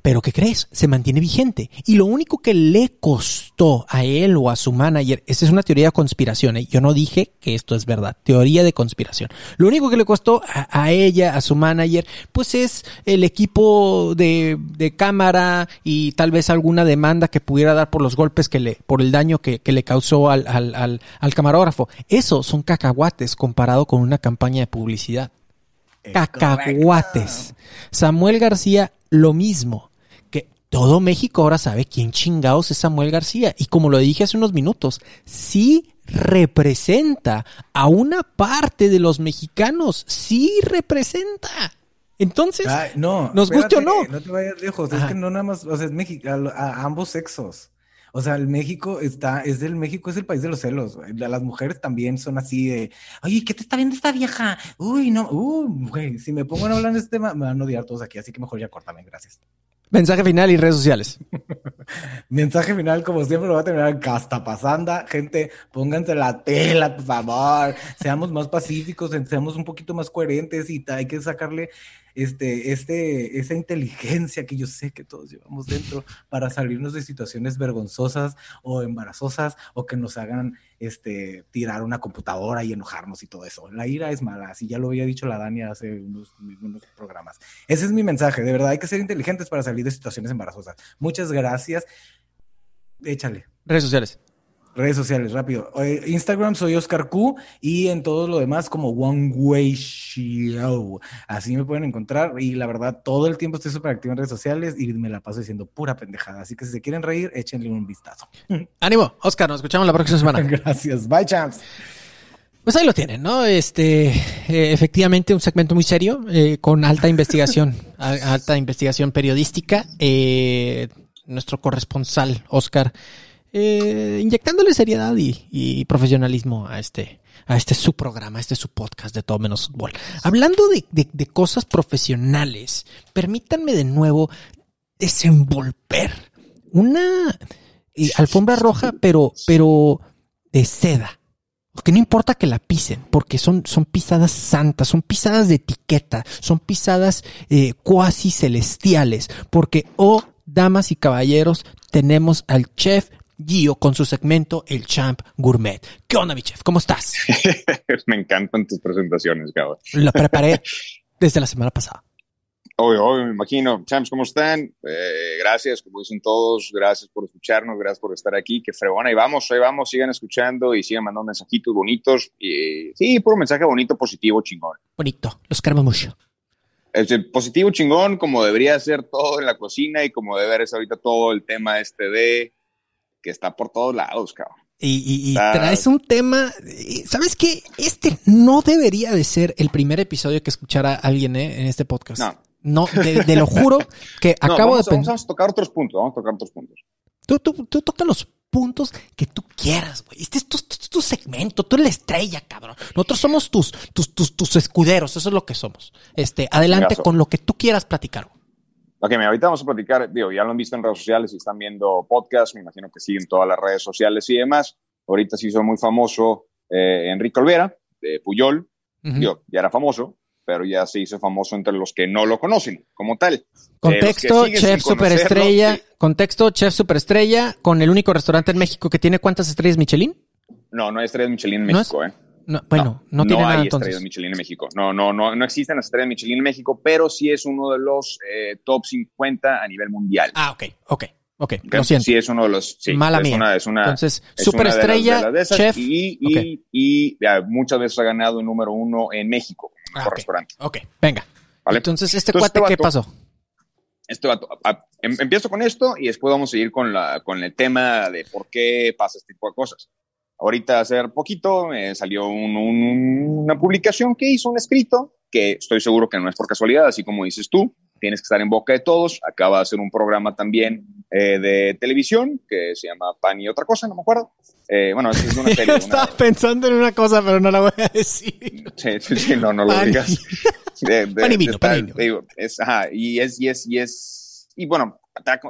pero ¿qué crees? Se mantiene vigente. Y lo único que le costó a él o a su manager, esa es una teoría de conspiración, ¿eh? yo no dije que esto es verdad, teoría de conspiración. Lo único que le costó a, a ella, a su manager, pues es el equipo de, de, cámara y tal vez alguna demanda que pudiera dar por los golpes que le, por el daño que, que le causó al, al, al, al camarógrafo. Eso son cacahuates comparado con una campaña de publicidad. Cacahuates. Samuel García, lo mismo todo México ahora sabe quién chingados es Samuel García. Y como lo dije hace unos minutos, sí representa a una parte de los mexicanos. Sí representa. Entonces, Ay, no, nos guste o no. No te vayas lejos. Es que no nada más, o sea, es México, a, a, ambos sexos. O sea, el México está, es el México, es el país de los celos. Las mujeres también son así de, oye, ¿qué te está viendo esta vieja? Uy, no, uy, güey, si me pongo a hablar de este tema, me van a odiar todos aquí, así que mejor ya córtame, gracias. Mensaje final y redes sociales. Mensaje final, como siempre, lo va a terminar casta pasanda. Gente, pónganse la tela, por favor. Seamos más pacíficos, seamos un poquito más coherentes y hay que sacarle este, este, esa inteligencia que yo sé que todos llevamos dentro para salirnos de situaciones vergonzosas o embarazosas o que nos hagan este, tirar una computadora y enojarnos y todo eso. La ira es mala, así ya lo había dicho la Dania hace unos, unos programas. Ese es mi mensaje, de verdad, hay que ser inteligentes para salir de situaciones embarazosas. Muchas gracias. Échale. Redes sociales. Redes sociales, rápido. Instagram soy Oscar Q y en todo lo demás como One Way Show. Así me pueden encontrar y la verdad todo el tiempo estoy súper activo en redes sociales y me la paso diciendo pura pendejada. Así que si se quieren reír, échenle un vistazo. Ánimo, Oscar, nos escuchamos la próxima semana. Gracias, bye champs. Pues ahí lo tienen, ¿no? Este, eh, efectivamente, un segmento muy serio, eh, con alta investigación, alta investigación periodística. Eh, nuestro corresponsal, Oscar, eh, inyectándole seriedad y, profesionalismo a este, a este su programa, a este su podcast de todo menos fútbol. Hablando de, cosas profesionales, permítanme de nuevo desenvolver una eh, alfombra roja, pero, pero de seda. Que no importa que la pisen, porque son, son pisadas santas, son pisadas de etiqueta, son pisadas eh, cuasi celestiales, porque, oh, damas y caballeros, tenemos al chef Gio con su segmento El Champ Gourmet. ¿Qué onda, mi chef? ¿Cómo estás? Me encantan tus presentaciones, cabrón. Lo preparé desde la semana pasada. Obvio, obvio, me imagino. Champs, ¿cómo están? Eh, gracias, como dicen todos, gracias por escucharnos, gracias por estar aquí. Qué fregona, ahí vamos, ahí vamos, sigan escuchando y sigan mandando mensajitos bonitos. Y, sí, puro mensaje bonito, positivo, chingón. Bonito, los queremos mucho. Este, positivo chingón, como debería ser todo en la cocina y como debe ser ahorita todo el tema este de que está por todos lados, cabrón. Y, traes un tema, ¿sabes qué? Este no debería de ser el primer episodio que escuchara alguien ¿eh? en este podcast. No. No, de, lo juro que acabo de pensar. Vamos a tocar otros puntos, vamos a tocar otros puntos. Tú, tú, tú toca los puntos que tú quieras, güey. Este es tu, segmento, tú eres la estrella, cabrón. Nosotros somos tus, tus, tus, tus escuderos, eso es lo que somos. Este, adelante con lo que tú quieras platicar. Ok, ahorita vamos a platicar, digo, ya lo han visto en redes sociales y están viendo podcast, me imagino que siguen todas las redes sociales y demás. Ahorita sí hizo muy famoso eh, Enrique Olvera, de Puyol. Digo, ya era famoso, pero ya se hizo famoso entre los que no lo conocen como tal. Contexto, chef superestrella, contexto, chef superestrella, con el único restaurante en México que tiene cuántas estrellas Michelin? No, no hay estrellas Michelin en México, ¿eh? No, bueno, no, tiene nada hay entonces. estrellas Michelin en México. No, no, no, no existen las estrellas Michelin en México, pero sí es uno de los eh, top 50 a nivel mundial. Ah, ok, ok. Ok, lo siento. Sí, es uno de los. Sí, Mala es Una, es una, Entonces, superestrella, chef. Y, y, y muchas veces ha ganado el número uno en México, ah, okay. restaurante. Ok, venga. Entonces, ¿este cuate qué pasó? Este vato, em, empiezo con esto y después vamos a seguir con, la, con el tema de por qué pasa este tipo de cosas. Ahorita, hace poquito, me salió una publicación que hizo un escrito que estoy seguro que no es por casualidad, así como dices tú, tienes que estar en boca de todos. Acaba de hacer un programa también eh, de televisión que se llama Pan y otra cosa, no me acuerdo. Eh, bueno, es una serie. Estaba pensando en una cosa, pero no la voy a decir. Sí, sí, sí no, no lo digas. pan y vino, pan y vino. es, ajá, y es, y es, y es, y bueno,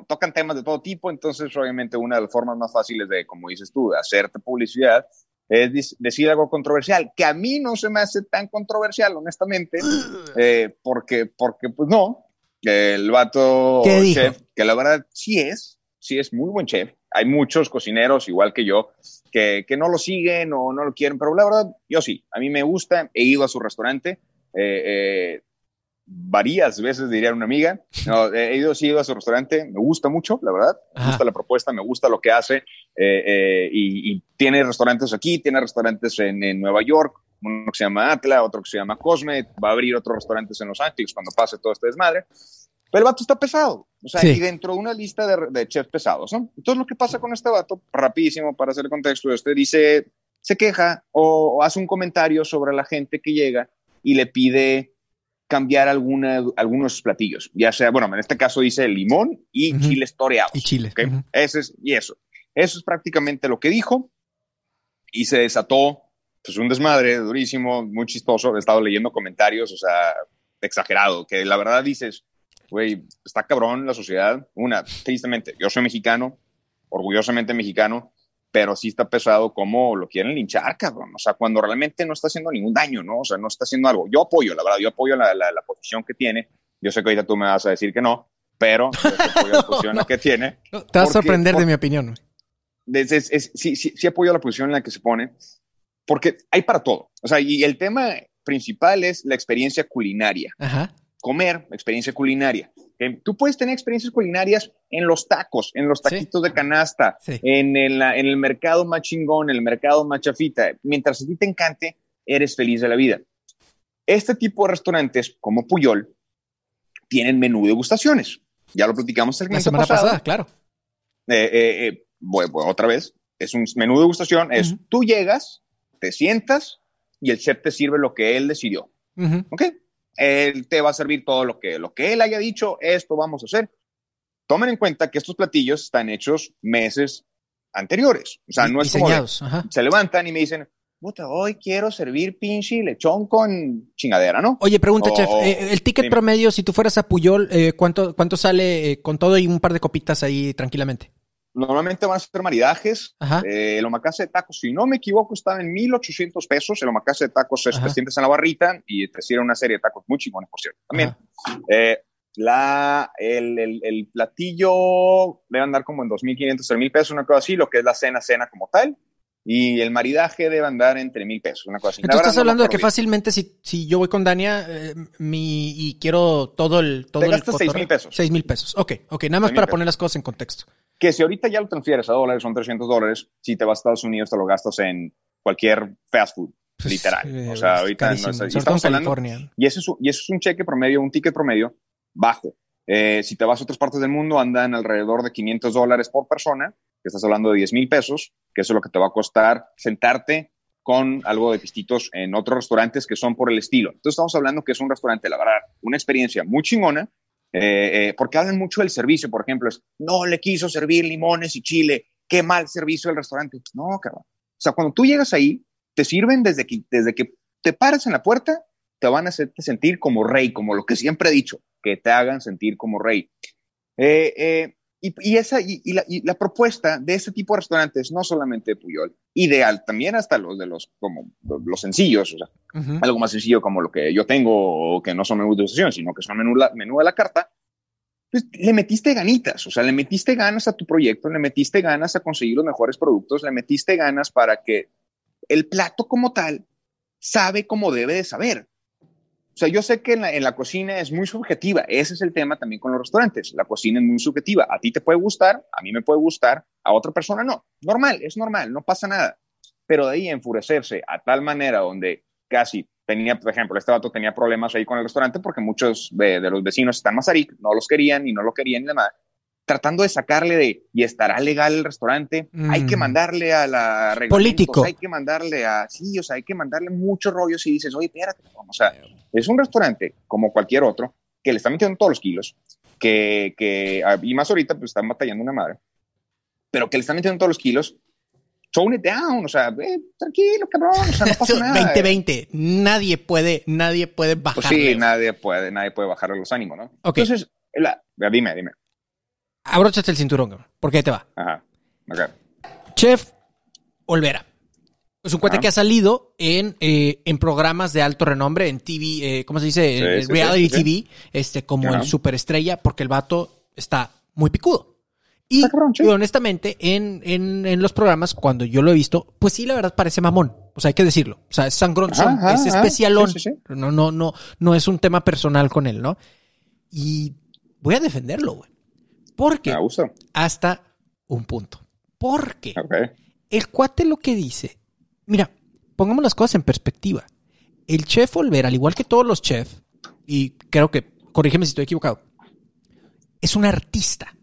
tocan temas de todo tipo, entonces obviamente una de las formas más fáciles de, como dices tú, de hacerte publicidad es decir algo controversial, que a mí no se me hace tan controversial, honestamente, eh, porque, porque pues no, el vato chef, que la verdad sí es, sí es muy buen chef. Hay muchos cocineros, igual que yo, que, que, no lo siguen o no lo quieren, pero la verdad, yo sí, a mí me gusta, he ido a su restaurante, eh, eh, varias veces diría una amiga, no, he, ido, sí, he ido a su restaurante, me gusta mucho, la verdad, me gusta la propuesta, me gusta lo que hace, eh, y, tiene restaurantes aquí, tiene restaurantes en, en Nueva York, uno que se llama Atla, otro que se llama Cosme, va a abrir otros restaurantes en Los Ángeles cuando pase todo este desmadre. Pero el vato está pesado, o sea, y dentro de una lista de, de, chefs pesados, ¿no? Entonces lo que pasa con este vato, rapidísimo para hacer contexto, este dice, se queja o, hace un comentario sobre la gente que llega y le pide cambiar alguna, algunos platillos, ya sea, bueno, en este caso dice limón y chiles toreados. Y chile. Ese es, y eso. Eso es prácticamente lo que dijo y se desató pues un desmadre durísimo, muy chistoso. He estado leyendo comentarios, o sea, exagerado, que la verdad dices, güey, está cabrón la sociedad. Una, tristemente, yo soy mexicano, orgullosamente mexicano, pero sí está pesado como lo quieren linchar, cabrón. O sea, cuando realmente no está haciendo ningún daño, ¿no? O sea, no está haciendo algo. Yo apoyo, la verdad, yo apoyo la, la, posición que tiene. Yo sé que ahorita tú me vas a decir que no, pero yo apoyo la posición que tiene. te vas a sorprender de mi opinión. sí, sí, sí apoyo la posición en la que se pone, porque hay para todo. O sea, y el tema principal es la experiencia culinaria. Ajá. Comer, experiencia culinaria. Tú puedes tener experiencias culinarias en los tacos, en los taquitos de canasta, en, el, en el mercado más chingón, en el mercado más chafita. Mientras a ti te encante, eres feliz de la vida. Este tipo de restaurantes, como Puyol, tienen menú de degustaciones. Ya lo platicamos el la semana pasada, claro. Eh, eh, eh otra vez, es un menú de degustación, es tú llegas, te sientas y el chef te sirve lo que él decidió. ¿Ok? Él te va a servir todo lo que, lo que él haya dicho, esto vamos a hacer. Tomen en cuenta que estos platillos están hechos meses anteriores. O sea, no es como se levantan y me dicen, puta, hoy quiero servir pinche lechón con chingadera, ¿no? Oye, pregunta, chef, eh, el ticket promedio, si tú fueras a Puyol, eh, ¿cuánto, ¿cuánto sale eh, con todo y un par de copitas ahí tranquilamente? Normalmente van a ser maridajes. Eh, el omakase de tacos, si no me equivoco, estaba en 1800 pesos. El omakase de tacos es te sientes en la barrita y te sirve una serie de tacos muy chingones, por cierto. También. Eh, la, el, el, el, platillo debe andar como en 2.500, 3.000 pesos, una cosa así, lo que es la cena, cena como tal. Y el maridaje debe andar entre mil pesos, una cosa así. Entonces estás hablando de que fácilmente si, si yo voy con Dania eh, mi, y quiero todo el... Todo Te gastas seis mil pesos. Seis mil pesos, ok, ok, nada más para poner las cosas en contexto que si ahorita ya lo transfieres a dólares, son 300 dólares, si te vas a Estados Unidos te lo gastas en cualquier fast food. Pues, literal. eh, o sea, ahorita no todo en estamos hablando- y eso, es, un- y eso es un cheque promedio, un ticket promedio bajo. Eh, si te vas a otras partes del mundo, andan alrededor de 500 dólares por persona, que estás hablando de 10 mil pesos, que eso es lo que te va a costar sentarte con algo de pistitos en otros restaurantes que son por el estilo. Entonces estamos hablando que es un restaurante, la verdad, una experiencia muy chingona, eh, eh, porque hablan mucho del servicio, por ejemplo, es, no le quiso servir limones y chile, qué mal servicio del restaurante. No, cabrón. O sea, cuando tú llegas ahí, te sirven desde que, desde que te paras en la puerta, te van a hacerte sentir como rey, como lo que siempre he dicho, que te hagan sentir como rey. Eh, eh, y, y esa, y, y la, y la propuesta de ese tipo de restaurantes, no solamente de Puyol, ideal, también hasta los de los, como los sencillos, o sea, algo más sencillo como lo que yo tengo, o que no son menús de estación, sino que son menú, la- menú de la carta, pues le metiste ganitas, o sea, le metiste ganas a tu proyecto, le metiste ganas a conseguir los mejores productos, le metiste ganas para que el plato como tal sabe como debe de saber. O sea, yo sé que en la, en la cocina es muy subjetiva, ese es el tema también con los restaurantes, la cocina es muy subjetiva, a ti te puede gustar, a mí me puede gustar, a otra persona no, normal, es normal, no pasa nada, pero de ahí enfurecerse a tal manera donde casi tenía, por ejemplo, este vato tenía problemas ahí con el restaurante porque muchos de, de los vecinos están Mazarik, no los querían y no lo querían y demás, tratando de sacarle de, y estará legal el restaurante, Mm. hay que mandarle a la Político. hay que mandarle a, sí, o sea, hay que mandarle muchos rollos y dices, oye, espérate, cabrón", o sea, es un restaurante como cualquier otro que le está metiendo todos los kilos, que, que ah, y más ahorita pues están batallando una madre, pero que le están metiendo todos los kilos, tone it down, o sea, eh, tranquilo, cabrón, o sea, no pasa nada. 2020, nadie puede, nadie puede Pues bajarle. sí, nadie puede, nadie puede bajarle los ánimos, ¿no? Ok. Entonces, la- dime, dime. Abróchate el cinturón, cabrón, porque ahí te va. Ajá. Chef Olvera. Es un cuate Ajá. que ha salido en, eh, en programas de alto renombre, en TV, eh, ¿cómo se dice? Sí, En sí, reality sí. TV, este, como Ajá. el superestrella, porque el vato está muy picudo. Y, cabrón, y honestamente, en, en, en los programas, cuando yo lo he visto, pues sí, la verdad parece mamón. O sea, hay que decirlo. O sea, es sangronzón, Ajá, es especialón. No, no, no, no es un tema personal con él, ¿no? Y voy a defenderlo, güey. Porque hasta un punto. Porque el cuate lo que dice, mira, pongamos las cosas en perspectiva. El chef Olvera, al igual que todos los chefs, y creo que, corrígeme si estoy equivocado, es un artista.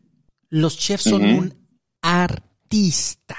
Los chefs son un artista.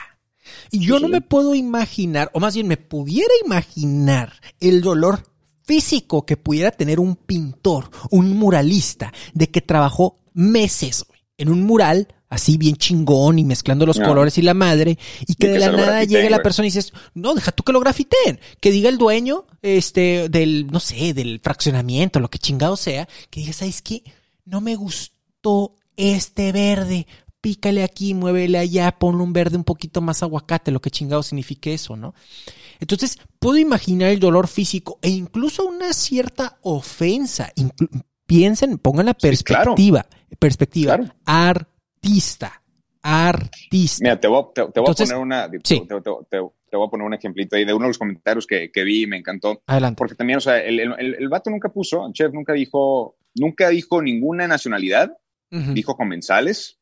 Y yo Sí, no me puedo imaginar, o más bien me pudiera imaginar el dolor físico que pudiera tener un pintor, un muralista, de que trabajó meses en un mural así bien chingón y mezclando los No. colores y la madre, y que Y de la nada llegue la persona y dices, no, deja tú que lo grafiten, que diga el dueño este, del, no sé, del fraccionamiento, lo que chingado sea, que diga, ¿sabes qué? No me gustó este verde, pícale aquí, muévele allá, ponle un verde un poquito más aguacate, lo que chingado signifique eso, ¿no? Entonces, puedo imaginar el dolor físico e incluso una cierta ofensa. Piensen, pongan la Sí, claro. perspectiva, perspectiva, Claro. artista, artista. Mira, te voy, a- te, te voy Entonces, a poner una, te, sí. te- te- te- te voy a poner un ejemplito ahí de uno de los comentarios que, que vi y me encantó. Adelante. Porque también, o sea, el, el, el- vato nunca puso, el chef nunca dijo, nunca dijo ninguna nacionalidad, dijo comensales.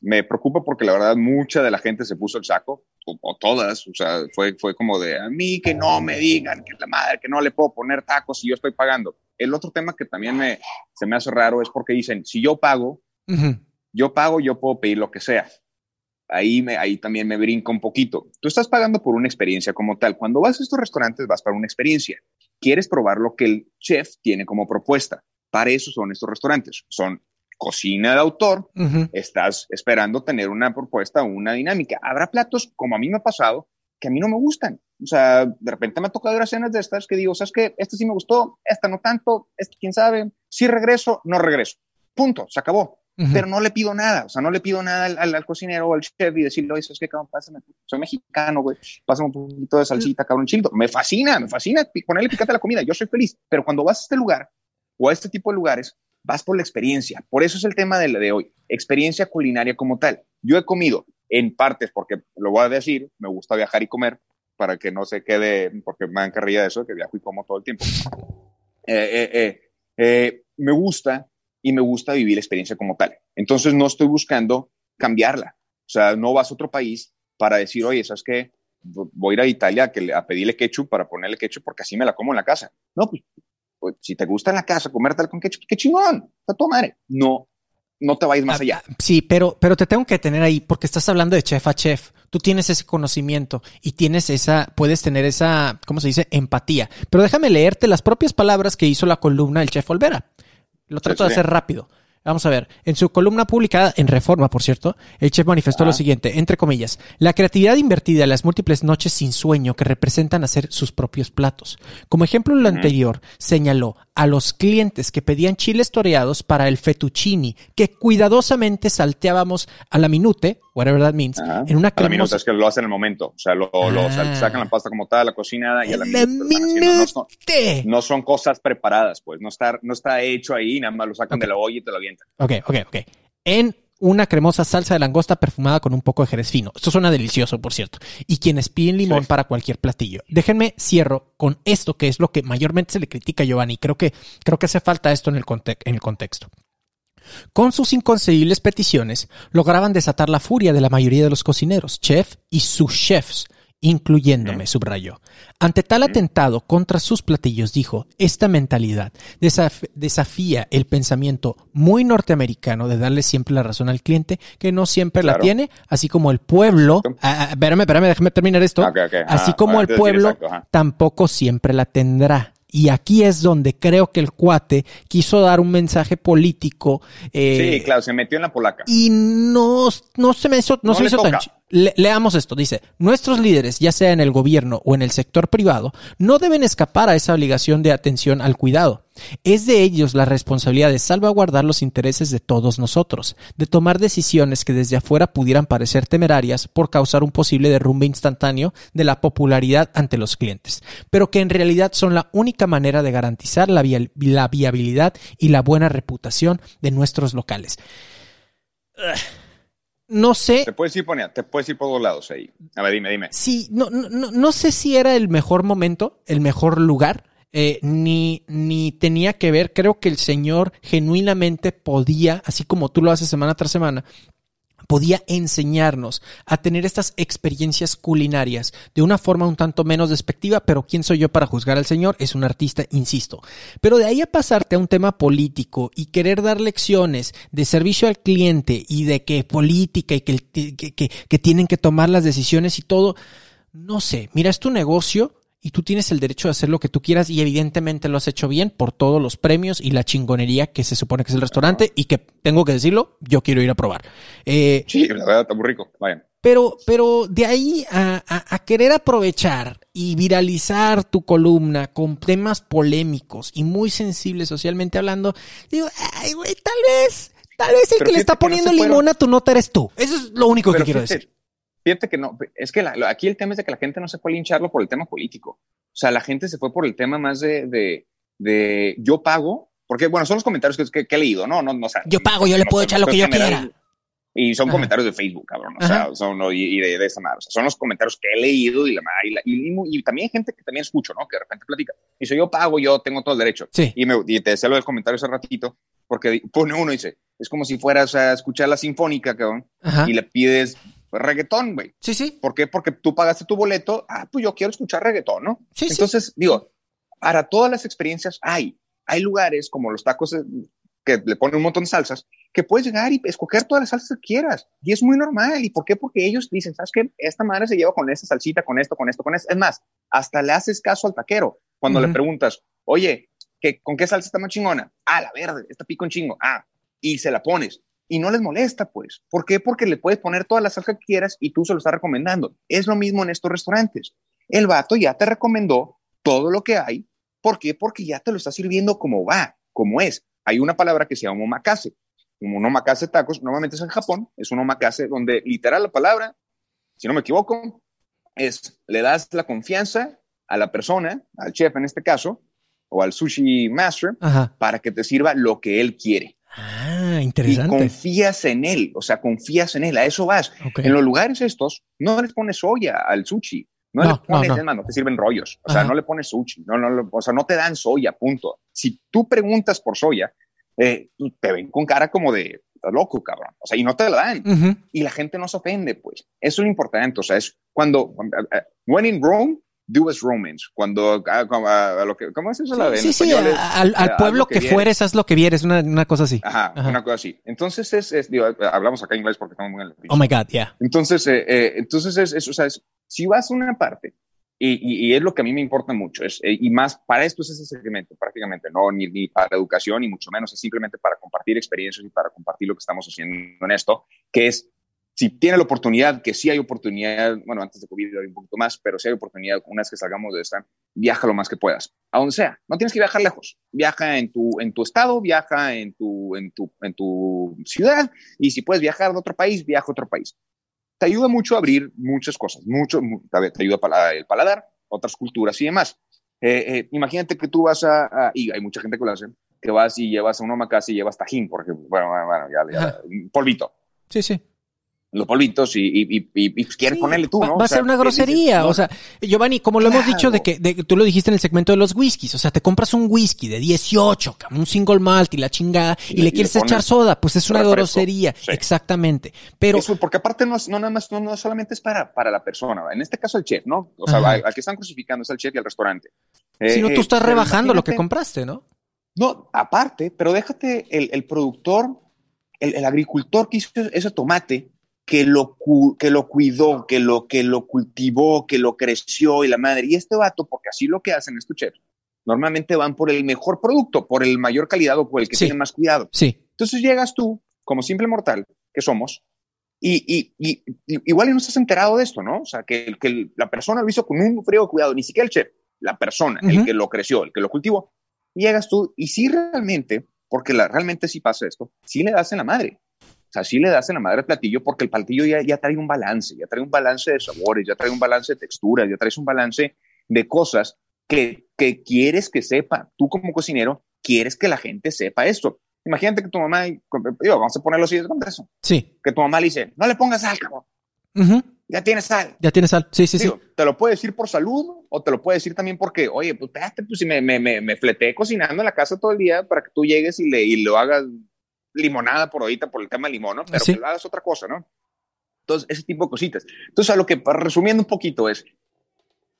Me preocupa porque la verdad mucha de la gente se puso el saco, o, o todas, o sea, fue, fue como de a mí que no me digan que la madre, que no le puedo poner tacos si yo estoy pagando. El otro tema que también me, se me hace raro es porque dicen, si yo pago, yo pago, yo puedo pedir lo que sea. Ahí, me, ahí también me brinca un poquito. Tú estás pagando por una experiencia como tal. Cuando vas a estos restaurantes, vas para una experiencia. Quieres probar lo que el chef tiene como propuesta. Para eso son estos restaurantes. Son cocina de autor. Estás esperando tener una propuesta, una dinámica. Habrá platos, como a mí me ha pasado, que a mí no me gustan. O sea, de repente me ha tocado ir a cenas de estas que digo, ¿sabes qué? Esta sí me gustó, esta no tanto, esta quién sabe. Si regreso, no regreso. Punto, se acabó pero no le pido nada, o sea, no le pido nada al, al- al cocinero o al chef y decirle, oye, ¿sabes qué, cabrón? Pásame, soy mexicano, güey, pásame un poquito de salsita, cabrón, chilito. Me fascina, me fascina ponerle picante a la comida, yo soy feliz, pero cuando vas a este lugar o a este tipo de lugares, vas por la experiencia. Por eso es el tema de, la de hoy, experiencia culinaria como tal. Yo he comido en partes, porque lo voy a decir, me gusta viajar y comer, para que no se quede, porque me dan carrilla de eso, que viajo y como todo el tiempo. Eh, eh, eh, me gusta y me gusta vivir la experiencia como tal. Entonces no estoy buscando cambiarla. O sea, no vas a otro país para decir, oye, ¿sabes qué? voy a ir a Italia a, a pedirle ketchup para ponerle ketchup porque así me la como en la casa. No, pues, pues si te gusta en la casa comértela con ketchup, qué chingón, está tu madre. No, no te va a ir más ah, allá. Sí, pero, pero te tengo que tener ahí porque estás hablando de chef a chef. Tú tienes ese conocimiento y tienes esa, puedes tener esa, ¿cómo se dice? Empatía. Pero déjame leerte las propias palabras que hizo la columna el chef Olvera. Lo trato de hacer rápido. Vamos a ver, en su columna publicada en Reforma, por cierto, el chef manifestó lo siguiente, entre comillas, la creatividad invertida en las múltiples noches sin sueño que representan hacer sus propios platos. Como ejemplo en lo anterior, señaló a los clientes que pedían chiles toreados para el fettuccini, que cuidadosamente salteábamos a la minute, whatever that means, en una cremosa... A la minute es que lo hacen en el momento, o sea, lo, ah. sacan la pasta como tal, la cocinada y a la, minute. No, son, cosas preparadas, pues, no está, no está hecho ahí, nada más lo sacan de la olla y te lo avientan. Ok, ok, ok. En una cremosa salsa de langosta perfumada con un poco de jerez fino. Esto suena delicioso, por cierto. Y quienes piden limón para cualquier platillo. Déjenme cierro con esto que es lo que mayormente se le critica a Giovanni. Creo que, creo que hace falta esto en el, en el contexto. Con sus inconcebibles peticiones, lograban desatar la furia de la mayoría de los cocineros, chef y sus chefs, incluyéndome, subrayó. Ante tal atentado contra sus platillos, dijo, esta mentalidad desafía el pensamiento muy norteamericano de darle siempre la razón al cliente, que no siempre la tiene, así como el pueblo, ah, espérame, espérame, déjame terminar esto, así como el pueblo tampoco siempre la tendrá. Y aquí es donde creo que el cuate quiso dar un mensaje político. Eh, sí, claro, se metió en la polaca. Y no, no se me hizo, no, se hizo tan leamos esto, dice, nuestros líderes, ya sea en el gobierno o en el sector privado, no deben escapar a esa obligación de atención al cuidado. Es de ellos la responsabilidad de salvaguardar los intereses de todos nosotros, de tomar decisiones que desde afuera pudieran parecer temerarias por causar un posible derrumbe instantáneo de la popularidad ante los clientes, pero que en realidad son la única manera de garantizar la, viabilidad y la buena reputación de nuestros locales no sé. Te puedes ir te puedes ir por dos lados ahí. A ver, dime, dime. Sí, no, no, no sé si era el mejor momento, el mejor lugar, eh, ni, ni tenía que ver. Creo que el Señor genuinamente podía, así como tú lo haces semana tras semana, podía enseñarnos a tener estas experiencias culinarias de una forma un tanto menos despectiva, pero ¿quién soy yo para juzgar al Señor? Es un artista, insisto. Pero de ahí a pasarte a un tema político y querer dar lecciones de servicio al cliente y de que política y que, que, tienen que tomar las decisiones y todo, no sé, mira, es tu negocio y tú tienes el derecho de hacer lo que tú quieras y evidentemente lo has hecho bien por todos los premios y la chingonería que se supone que es el restaurante y que tengo que decirlo, yo quiero ir a probar. Eh, sí, la verdad está muy rico. Vayan. Pero, pero de ahí a, a, querer aprovechar y viralizar tu columna con temas polémicos y muy sensibles socialmente hablando, digo, ay, güey, tal vez, tal vez el que le está poniendo limón a tu nota eres tú. Eso es lo único que quiero decir. Fíjate que no, es que aquí el tema es de que la gente no se fue a lincharlo por el tema político. O sea, la gente se fue por el tema más de, de, de yo pago, porque bueno, son los comentarios que, he leído, ¿no? no, no yo pago, yo le puedo echar lo que yo quiera. Y son comentarios de Facebook, cabrón. O sea, son, y, de, de esa madre. O sea, son los comentarios que he leído y, la, y, y, también hay gente que también escucho, ¿no? Que de repente platica. Y dice, yo pago, yo tengo todo el derecho. Sí. Y, me, y te decía lo del comentario hace ratito, porque pone uno y dice, es como si fueras a escuchar la sinfónica, cabrón, y le pides reggaetón, güey. Sí, sí. ¿Por qué? Porque tú pagaste tu boleto, ah, pues yo quiero escuchar reggaetón, ¿no? Sí, Entonces, digo, para todas las experiencias hay. Hay lugares como los tacos que le ponen un montón de salsas, que puedes llegar y escoger todas las salsas que quieras. Y es muy normal. ¿Y por qué? Porque ellos dicen, ¿sabes qué? Esta madre se lleva con esta salsita, con esto, con esto, con esto. Es más, hasta le haces caso al taquero cuando le preguntas, oye, ¿qué, ¿con qué salsa está más chingona? Ah, la verde, esta pico en chingo. Ah, y se la pones y no les molesta, pues. ¿Por qué? Porque le puedes poner toda la salsa que quieras y tú se lo estás recomendando. Es lo mismo en estos restaurantes. El vato ya te recomendó todo lo que hay. ¿Por qué? Porque ya te lo está sirviendo como va, como es. Hay una palabra que se llama omakase. Un omakase tacos, normalmente es en Japón, es un omakase donde literal la palabra, si no me equivoco, es le das la confianza a la persona, al chef en este caso, o al sushi master, para que te sirva lo que él quiere. Ah, interesante. Y confías en él, o sea, confías en él, a eso vas. En los lugares estos, no les pones soya al sushi, no, le pones, no, no. no te sirven rollos, o sea, no le pones sushi, no, no, o sea, no te dan soya, punto. Si tú preguntas por soya, eh, te ven con cara como de, loco, cabrón. O sea, y no te la dan. Y la gente no se ofende, pues. Eso es lo importante. O sea, es cuando, eh, when in Rome, do as Romans. Cuando, ah, como, ah, a lo que, ¿cómo es eso? la- en Sí, sí, es, al, eh, al haz pueblo lo que, vieres. fueres, haz lo que vieres, una, una cosa así. Ajá, Ajá. una cosa así. Entonces es, es digo, hablamos acá inglés porque estamos muy en el Oh my God, yeah. entonces, eh, eh, entonces es, es, o sea, es- si vas a una parte, y, y- y es lo que a mí me importa mucho, es, eh, y más para esto es ese segmento prácticamente, no ni, ni para educación, ni mucho menos, es simplemente para compartir experiencias y para compartir lo que estamos haciendo en esto, que es, si tiene la oportunidad, que sí hay oportunidad, bueno, antes de COVID hay un poquito más, pero si hay oportunidad, una vez que salgamos de esta, viaja lo más que puedas, a donde sea, no tienes que viajar lejos, viaja en tu, en tu estado, viaja en tu, en tu, en tu ciudad, y si puedes viajar de otro país, viaja a otro país. Te ayuda mucho a abrir muchas cosas, mucho, mu- te ayuda para el paladar, otras culturas y demás. Eh, eh, imagínate que tú vas a, a- y hay mucha gente que lo hace, que vas y llevas a un omakase y llevas tajín, porque, bueno, bueno, bueno, ya, ya, polvito, Sí, sí. Los polvitos y, y, y, y- y quieres Sí, ponerle tú, ¿no? va a ser una dices, grosería. no, o sea, Giovanni, como lo hemos dicho de que, de tú lo dijiste en el segmento de los whiskies, o sea, te compras un whisky de 18, cabrón, un single malt y la chingada, y, le quieres le echar soda, pues es una refresco. grosería. Sí. Exactamente. Pero, Eso, porque aparte no, es, no nada más, no, no solamente es para, para la persona, en este caso el chef, ¿no? O sea, al, al que están crucificando es al chef y al restaurante. Eh, si no, tú eh, estás rebajando lo que compraste, ¿no? No, aparte, pero déjate el, el productor, el, el agricultor que hizo ese tomate, que lo, cu- que lo cuidó, que lo, que lo cultivó, que lo creció y la madre. Y este vato, porque así lo que hacen estos chefs, normalmente van por el mejor producto, por el mayor calidad o por el que Sí. tiene más cuidado. Sí. Entonces llegas tú, como simple mortal que somos, y, y- y- y- igual no estás enterado de esto, ¿no? O sea, que, que el- la persona lo hizo con un frío cuidado, ni siquiera el chef, la persona, el Ujú. que lo creció, el que lo cultivó. Llegas tú, y sí realmente, porque la, realmente sí pasa esto, sí le das en la madre. O sea, sí le das en la madre al platillo porque el platillo ya, ya trae un balance, ya trae un balance de sabores, ya trae un balance de texturas, ya traes un balance de cosas que, que quieres que sepa. Tú como cocinero quieres que la gente sepa esto. Imagínate que tu mamá, digo, vamos a ponerlo así de contexto, Sí. que tu mamá le dice, no le pongas sal, cabrón, Ujú. ya tienes sal. Ya tienes sal. Sí, sí, sí. Digo, te lo puede decir por salud o te lo puede decir también porque, oye, pues espérate, pues si me, me, me, me fleté cocinando en la casa todo el día para que tú llegues y, le, y lo hagas limonada por ahorita por el tema del limón, ¿no? Pero Sí. que hagas otra cosa, ¿no? Entonces, ese tipo de cositas. Entonces, a lo que, resumiendo un poquito, es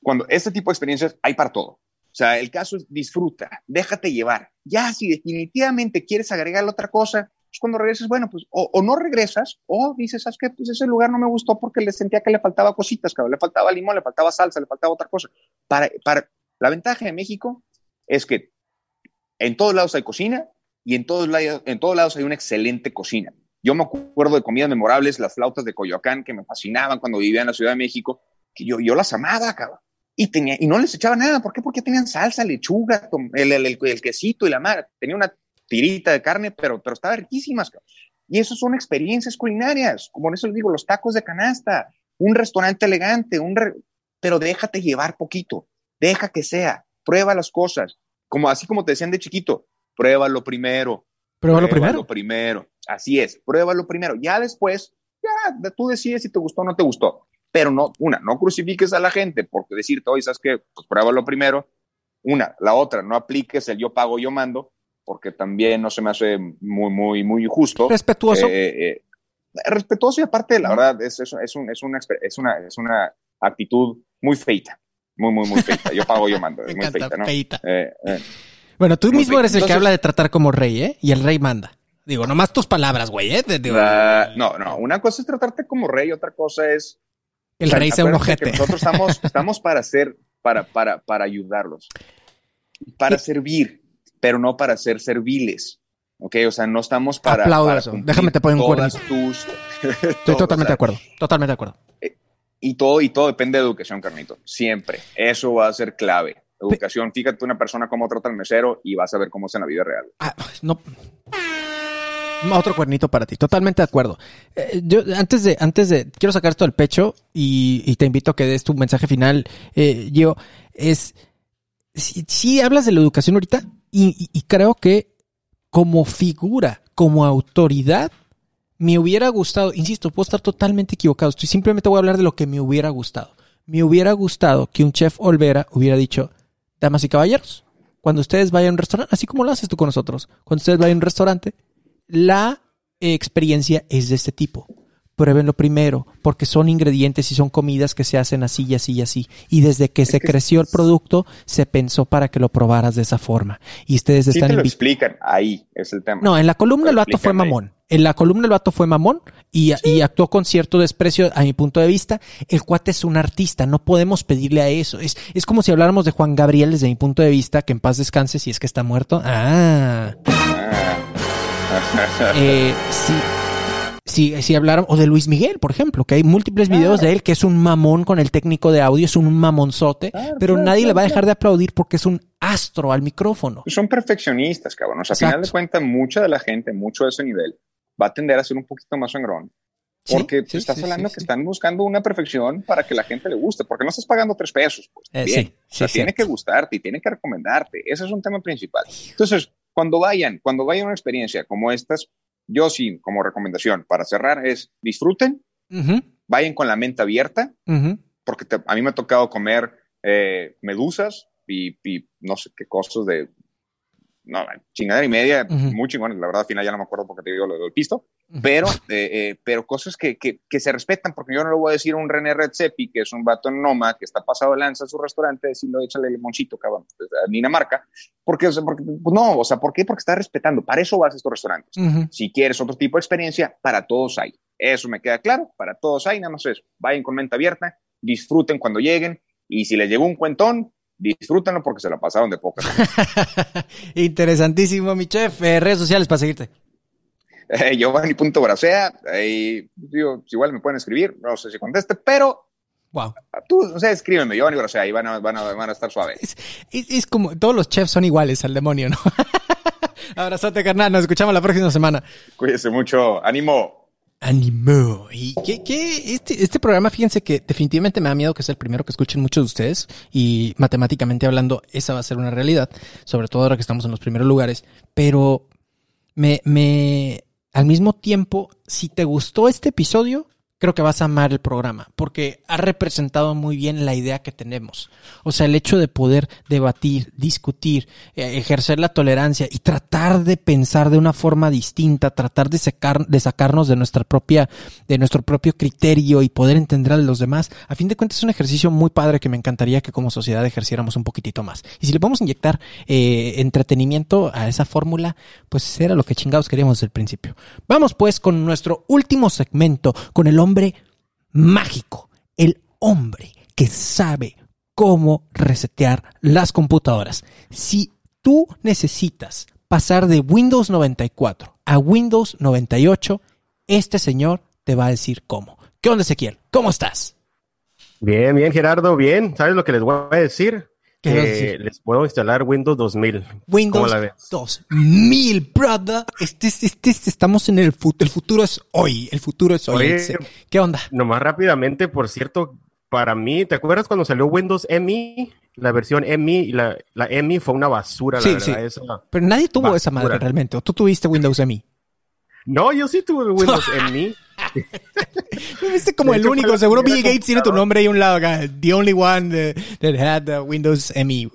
cuando este tipo de experiencias hay para todo. O sea, el caso es disfruta, déjate llevar. Ya, si definitivamente quieres agregarle otra cosa, pues cuando regreses, bueno, pues o, o no regresas, o dices, ¿sabes qué? Pues ese lugar no me gustó porque le sentía que le faltaba cositas, cabrón. Le faltaba limón, le faltaba salsa, le faltaba otra cosa. Para, para, la ventaja de México es que en todos lados hay cocina y en todos, lados, en todos lados hay una excelente cocina. Yo me acuerdo de comidas memorables, las flautas de Coyoacán, que me fascinaban cuando vivía en la Ciudad de México, que yo, las amaba, cabrón. Y, tenía, y no les echaba nada. ¿Por qué? Porque tenían salsa, lechuga, el, el, quesito y la madre. Tenía una tirita de carne, pero, pero estaba riquísimas. Y eso son experiencias culinarias. Como eso les digo, los tacos de canasta, un restaurante elegante, un pero déjate llevar poquito. Deja que sea. Prueba las cosas. Como, así como te decían de chiquito, pruébalo primero. Pruébalo primero. primero. Así es, pruébalo primero. Ya después, ya tú decides si te gustó o no te gustó. Pero no, una, no crucifiques a la gente porque decirte, oye, ¿sabes qué? Pues pruébalo primero. Una, la otra, no apliques el yo pago, yo mando, porque también no se me hace muy, muy, muy justo. Respetuoso. Eh, eh, respetuoso y aparte, la verdad, es, es, es, un, es, una, es, una, es una actitud muy feita. Muy, muy, muy feita. Yo pago, yo mando. Es muy feita, ¿no? feita. Eh. Bueno, tú mismo eres el que habla de tratar como rey, ¿eh? Y el rey manda. Digo, nomás tus palabras, güey, ¿eh? Digo, La- no, no, una cosa es tratarte como rey, otra cosa es el O sea, rey sea un ojete. Nosotros estamos, estamos para hacer, para, para, para ayudarlos, para Sí. servir, pero no para ser serviles. ¿Ok? O sea, no estamos para. Aplaudo eso. Déjame te pongo un todas tus. Estoy totalmente de acuerdo. Totalmente de acuerdo. Y todo, y todo depende de educación, Carnito. Siempre. Eso va a ser clave. Educación, fíjate una persona cómo trata al mesero y vas a ver cómo es en la vida real. Ah, no. Otro cuernito para ti, totalmente de acuerdo. Eh, yo antes de, antes de, quiero sacar esto del pecho y, y te invito a que des tu mensaje final, eh, yo, es, si, si hablas de la educación ahorita y, y- y creo que como figura, como autoridad, me hubiera gustado, insisto, puedo estar totalmente equivocado, estoy simplemente voy a hablar de lo que me hubiera gustado. Me hubiera gustado que un chef Olvera hubiera dicho, damas y caballeros, cuando ustedes vayan a un restaurante, así como lo haces tú con nosotros, cuando ustedes vayan a un restaurante, la experiencia es de este tipo. Pruébenlo primero, porque son ingredientes y son comidas que se hacen así y así y así. Y desde que se que- creció el producto, se pensó para que lo probaras de esa forma. Y ustedes Sí están te lo explican, ahí es el tema. No, en la columna el vato fue ahí. mamón. En la columna el vato fue mamón y, y actuó con cierto desprecio a mi punto de vista. El cuate es un artista, no podemos pedirle a eso. Es, es como si habláramos de Juan Gabriel desde mi punto de vista, que en paz descanse si es que está muerto. Ah. Ah. Eh, sí. Si, si hablaran, o de Luis Miguel, por ejemplo, que hay múltiples videos de él que es un mamón con el técnico de audio, es un mamonzote, pero claro, nadie le va a dejar de aplaudir porque es un astro al micrófono. Son perfeccionistas, cabrón. O sea, a final de cuentas, mucha de la gente, mucho de ese nivel, va a tender a ser un poquito más sangrón. Porque sí, estás sí, hablando sí, que están buscando una perfección para que la gente le guste, porque no estás pagando tres pesos, pues. Eh, bien. sí, o sea, sí, tiene que gustarte y tiene que recomendarte. Ese es un tema principal. Entonces, cuando vayan, cuando vayan a una experiencia como estas, yo sí, como recomendación para cerrar, es disfruten, Ujú, vayan con la mente abierta, ujú. porque te- a mí me ha tocado comer eh, medusas y, y no sé qué cosas de no, chingadera y media, Ujú. muy chingones, la verdad, al final ya no me acuerdo porque te digo lo del pisto, Ujú. pero, eh, eh, pero cosas que, que, que se respetan, porque yo no le voy a decir a un René Redzepi, que es un vato en Noma, que está pasado de lanza a su restaurante, decirlo, échale limoncito, cabrón, pues, a Dinamarca, porque, o sea, porque, pues no, o sea, ¿por qué? Porque está respetando, para eso vas a estos restaurantes. Ujú. Si quieres otro tipo de experiencia, para todos hay. Eso me queda claro, para todos hay, nada más es, vayan con mente abierta, disfruten cuando lleguen, y si les llegó un cuentón, disfrútenlo porque se la pasaron de poca. Interesantísimo, mi chef. Eh, redes sociales para seguirte. Eh, Giovanni.bracea, digo, igual me pueden escribir, no sé si conteste, pero Wow. tú, o sea, escríbeme, Giovanni Bracea, ahí van a, van a, van a estar suaves. Es, es- es como todos los chefs son iguales al demonio, ¿no? Abrazote, carnal. Nos escuchamos la próxima semana. Cuídense mucho, ánimo. Animó. Y que, que este, este programa, fíjense que definitivamente me da miedo que sea el primero que escuchen muchos de ustedes. Y matemáticamente hablando, esa va a ser una realidad. Sobre todo ahora que estamos en los primeros lugares. Pero me, me, al mismo tiempo, si te gustó este episodio, creo que vas a amar el programa. Porque ha representado muy bien la idea que tenemos. O sea, el hecho de poder debatir, discutir, eh, ejercer la tolerancia y tratar de pensar de una forma distinta, tratar de sacar, de sacarnos de nuestra propia, de nuestro propio criterio y poder entender a los demás. A fin de cuentas es un ejercicio muy padre que me encantaría que como sociedad ejerciéramos un poquitito más. Y si le podemos inyectar eh, entretenimiento a esa fórmula, pues era lo que chingados queríamos desde el principio. Vamos pues con nuestro último segmento, con el hombre mágico, el hombre que sabe cómo resetear las computadoras. Si tú necesitas pasar de Windows 94 a Windows 98, este señor te va a decir cómo. ¿Qué onda, Ezequiel? ¿Cómo estás? Bien, bien, Gerardo, bien. ¿Sabes lo que les voy a decir? ¿Qué vas a Que les puedo instalar Windows 2000. ¿Cómo Windows la ves? 2000, brother. Este, es- este, es- estamos en el futuro. El futuro es hoy. El futuro es hoy. Oye. ¿Qué onda? Nomás rápidamente, por cierto, para mí, ¿te acuerdas cuando salió Windows ME? La versión ME y la, la ME fue una basura, Sí, la sí. esa. Pero nadie tuvo Basura. esa madre realmente. ¿O tú tuviste Windows ME? No, yo sí tuve Windows ME. Viste como el único. Seguro Bill Gates tiene tu nombre ahí a un lado acá. The only one that, had the Windows. ME.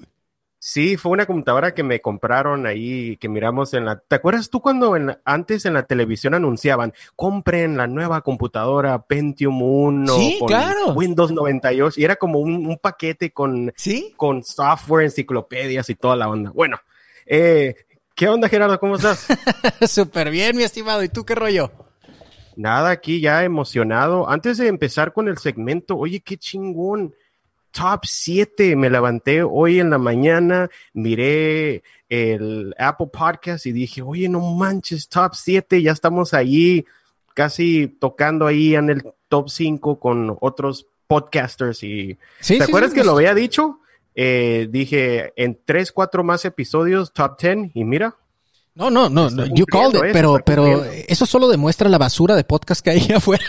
Sí, fue una computadora que me compraron ahí, que miramos en la... ¿Te acuerdas tú cuando en la- antes en la televisión anunciaban, compren la nueva computadora Pentium 1 Sí, con claro. Windows 98? Y era como un, un paquete con, ¿Sí? con software, enciclopedias y toda la onda. Bueno, eh, ¿qué onda Gerardo? ¿Cómo estás? Súper bien, mi estimado. ¿Y tú qué rollo? Nada, aquí ya emocionado. Antes de empezar con el segmento, oye, qué chingón. Top 7, me levanté hoy en la mañana, miré el Apple Podcast y dije, oye, no manches, top 7, ya estamos ahí casi tocando ahí en el top 5 con otros podcasters. Y Sí, ¿Te sí, acuerdas sí, que lo había dicho? Eh, dije, en 3, 4 más episodios, top 10, y mira, No, no, no, no, you called it, pero, pero eso solo demuestra la basura de podcast que hay afuera.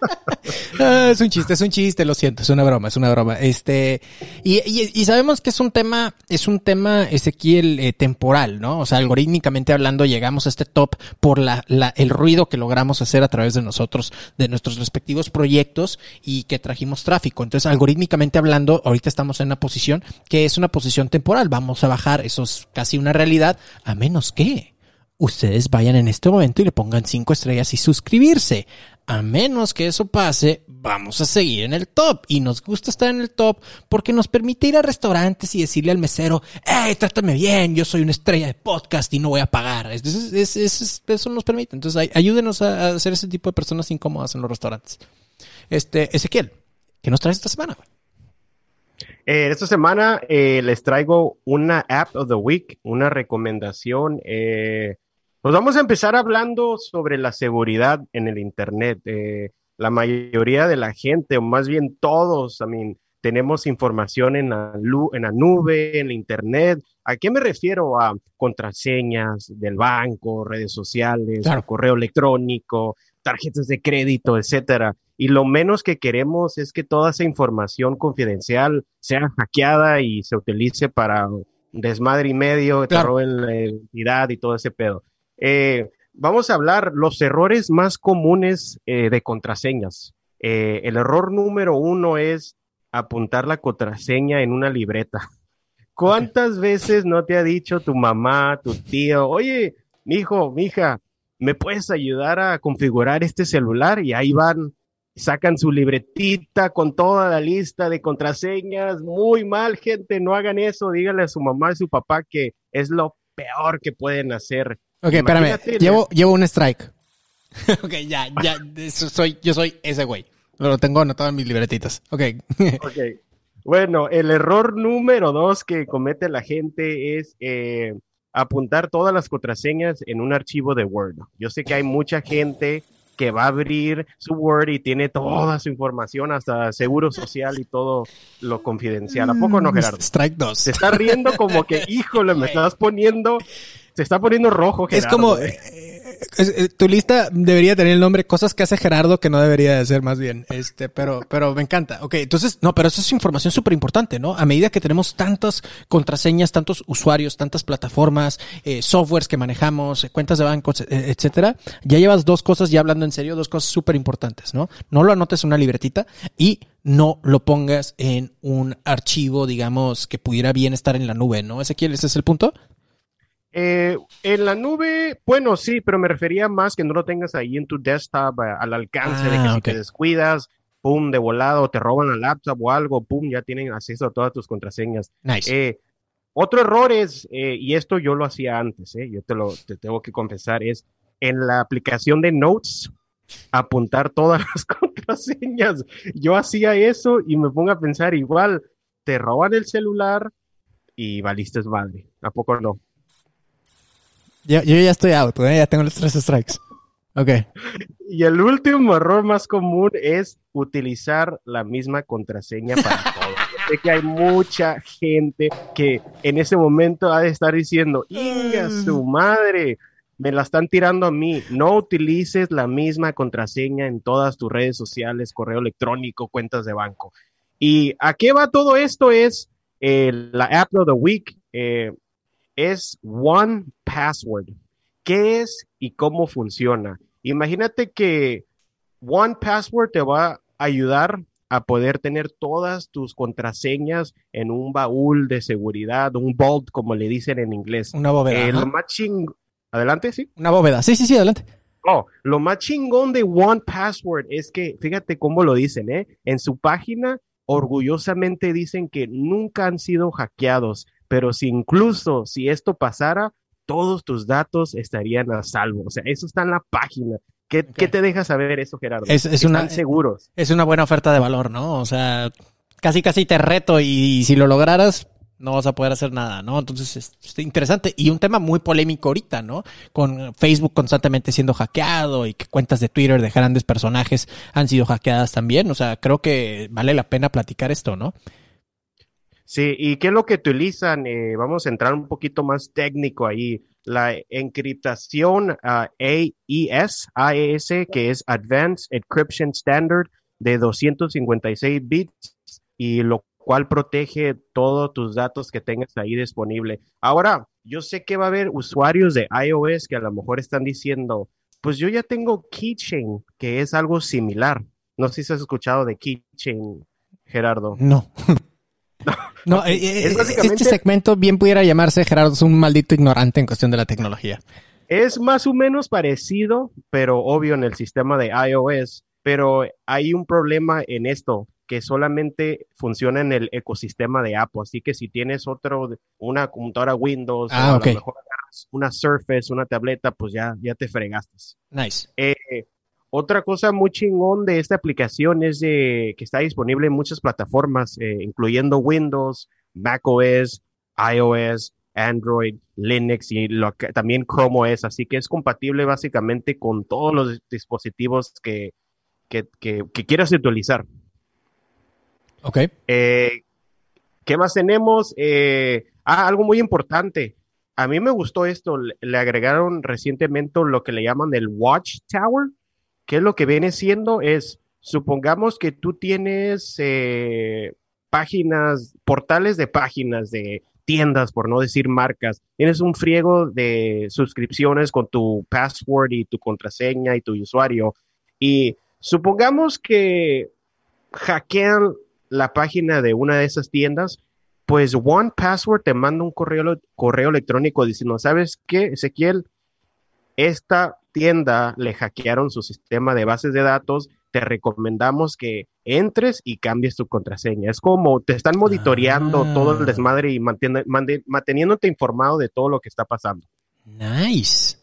Ah, es un chiste, es un chiste, lo siento, es una broma, es una broma. Este, y, y, sabemos que es un tema, es un tema, Ezequiel, eh, temporal, ¿no? O sea, algorítmicamente hablando, llegamos a este top por la, la, el ruido que logramos hacer a través de nosotros, de nuestros respectivos proyectos y que trajimos tráfico. Entonces, algorítmicamente hablando, ahorita estamos en una posición que es una posición temporal. Vamos a bajar, eso es casi una realidad, a menos que ustedes vayan en este momento y le pongan cinco estrellas y suscribirse. A menos que eso pase, vamos a seguir en el top. Y nos gusta estar en el top porque nos permite ir a restaurantes y decirle al mesero, hey, trátame bien, yo soy una estrella de podcast y no voy a pagar. Es- es- es- es- eso nos permite. Entonces, ay- ayúdenos a, ser ese tipo de personas incómodas en los restaurantes. Este, Ezequiel, ¿qué nos traes esta semana? Eh, esta semana eh, les traigo una app of the week, una recomendación. eh, pues vamos a empezar hablando sobre la seguridad en el Internet. Eh, la mayoría de la gente, o más bien todos, I mean, tenemos información en la, en la nube, en la Internet. ¿A qué me refiero? A contraseñas del banco, redes sociales, Claro. correo electrónico, tarjetas de crédito, etcétera. Y lo menos que queremos es que toda esa información confidencial sea hackeada y se utilice para desmadre y medio, que te Claro. roben la identidad y todo ese pedo. Eh, vamos a hablar los errores más comunes eh, de contraseñas. Eh, el error número uno es apuntar la contraseña en una libreta. ¿Cuántas veces no te ha dicho tu mamá, tu tío, oye, mijo, mija, ¿me puedes ayudar a configurar este celular? Y ahí van, sacan su libretita con toda la lista de contraseñas. Muy mal, gente, no hagan eso. Díganle a su mamá y su papá que es lo peor que pueden hacer. Ok, espérame. Llevo, llevo un strike. ok, ya, ya. eso soy, yo soy ese güey. Lo tengo anotado en mis libretitas. Ok. Ok. Bueno, el error número dos que comete la gente es eh, apuntar todas las contraseñas en un archivo de Word. Yo sé que hay mucha gente que va a abrir su Word y tiene toda su información, hasta seguro social y todo lo confidencial. ¿A poco no, Gerardo? Strike 2. Se está riendo como que, híjole, me estás poniendo, se está poniendo rojo, Es Gerardo. como. güey. eh, es- eh, tu lista debería tener el nombre Cosas que hace Gerardo que no debería de ser más bien. Este, pero, pero me encanta. Ok, entonces, no, pero eso es información súper importante, ¿no? A medida que tenemos tantas contraseñas, tantos usuarios, tantas plataformas, eh, softwares que manejamos, eh, cuentas de bancos, eh, etcétera, ya llevas dos cosas, ya hablando en serio, dos cosas súper importantes, ¿no? No lo anotes en una libretita y no lo pongas en un archivo, digamos, que pudiera bien estar en la nube, ¿no? Ezequiel, ese es el punto. Eh, en la nube, bueno, sí, pero me refería más que no lo tengas ahí en tu desktop a- al alcance de que Ah, si te descuidas, pum, de volado, te roban la laptop o algo, pum, ya tienen acceso a todas tus contraseñas. Nice. Eh, otro error es, eh, y esto yo lo hacía antes, eh, yo te lo te tengo que confesar, es en la aplicación de Notes apuntar todas las contraseñas. Yo hacía eso y me pongo a pensar igual, te roban el celular y valiste madre. ¿A poco no? Yo, yo ya estoy out, ¿eh? ya tengo los tres strikes. Ok. Y el último error más común es utilizar la misma contraseña para todo. Sé que hay mucha gente que en ese momento ha de estar diciendo, ¡Inga su madre! Me la están tirando a mí. No utilices la misma contraseña en todas tus redes sociales, correo electrónico, cuentas de banco. ¿Y a qué va todo esto? Es eh, la app of the week. eh, es One Password. ¿Qué es y cómo funciona? Imagínate que One Password te va a ayudar a poder tener todas tus contraseñas en un baúl de seguridad, un vault, como le dicen en inglés. Una bóveda. Eh, lo más ching- Adelante, sí. Una bóveda. Sí, sí, sí, adelante. Oh, lo más chingón de One Password es que, fíjate cómo lo dicen, ¿eh? En su página, orgullosamente dicen que nunca han sido hackeados, pero si incluso si esto pasara, todos tus datos estarían a salvo. O sea, eso está en la página. ¿Qué, ¿qué te deja saber eso, Gerardo? Es- es Están una- seguros. Es una buena oferta de valor, ¿no? O sea, casi casi te reto y, si lo lograras, no vas a poder hacer nada, ¿no? Entonces, es, es interesante. Y un tema muy polémico ahorita, ¿no? Con Facebook constantemente siendo hackeado y que cuentas de Twitter de grandes personajes han sido hackeadas también. O sea, creo que vale la pena platicar esto, ¿no? Sí, ¿y qué es lo que utilizan? Eh, vamos a entrar un poquito más técnico ahí. La encriptación ah, AES, AES, que es Advanced Encryption Standard de 256 bits y lo cual protege todos tus datos que tengas ahí disponible. Ahora, yo sé que va a haber usuarios de iOS que a lo mejor están diciendo, pues yo ya tengo Keychain, que es algo similar. No sé si has escuchado de Keychain, Gerardo. No. No, eh, eh, Es básicamente- este segmento bien pudiera llamarse Gerardo es un maldito ignorante en cuestión de la tecnología. Es más o menos parecido, pero obvio en el sistema de iOS, pero hay un problema en esto que solamente funciona en el ecosistema de Apple. Así que si tienes otro, una computadora Windows, Ah, o a lo mejor una Surface, una tableta, pues ya, ya te fregaste. Nice. Eh, otra cosa muy chingón de esta aplicación es de, que está disponible en muchas plataformas, eh, incluyendo Windows, macOS, iOS, Android, Linux y lo que- también Chrome OS. Así que es compatible básicamente con todos los dispositivos que, que, que- que quieras utilizar. Ok. Eh, ¿Qué más tenemos? Eh, ah, algo muy importante. A mí me gustó esto. Le, le agregaron recientemente lo que le llaman el Watchtower. ¿Qué es lo que viene siendo? Es, supongamos que tú tienes eh, páginas, portales de páginas de tiendas, por no decir marcas. Tienes un friego de suscripciones con tu password y tu contraseña y tu usuario. Y supongamos que hackean la página de una de esas tiendas, pues One Password te manda un correo, correo electrónico diciendo, ¿sabes qué, Ezequiel? Esta tienda le hackearon su sistema de bases de datos, te recomendamos que entres y cambies tu contraseña. Es como te están monitoreando Ah. todo el desmadre y manteniéndote informado de todo lo que está pasando. Nice.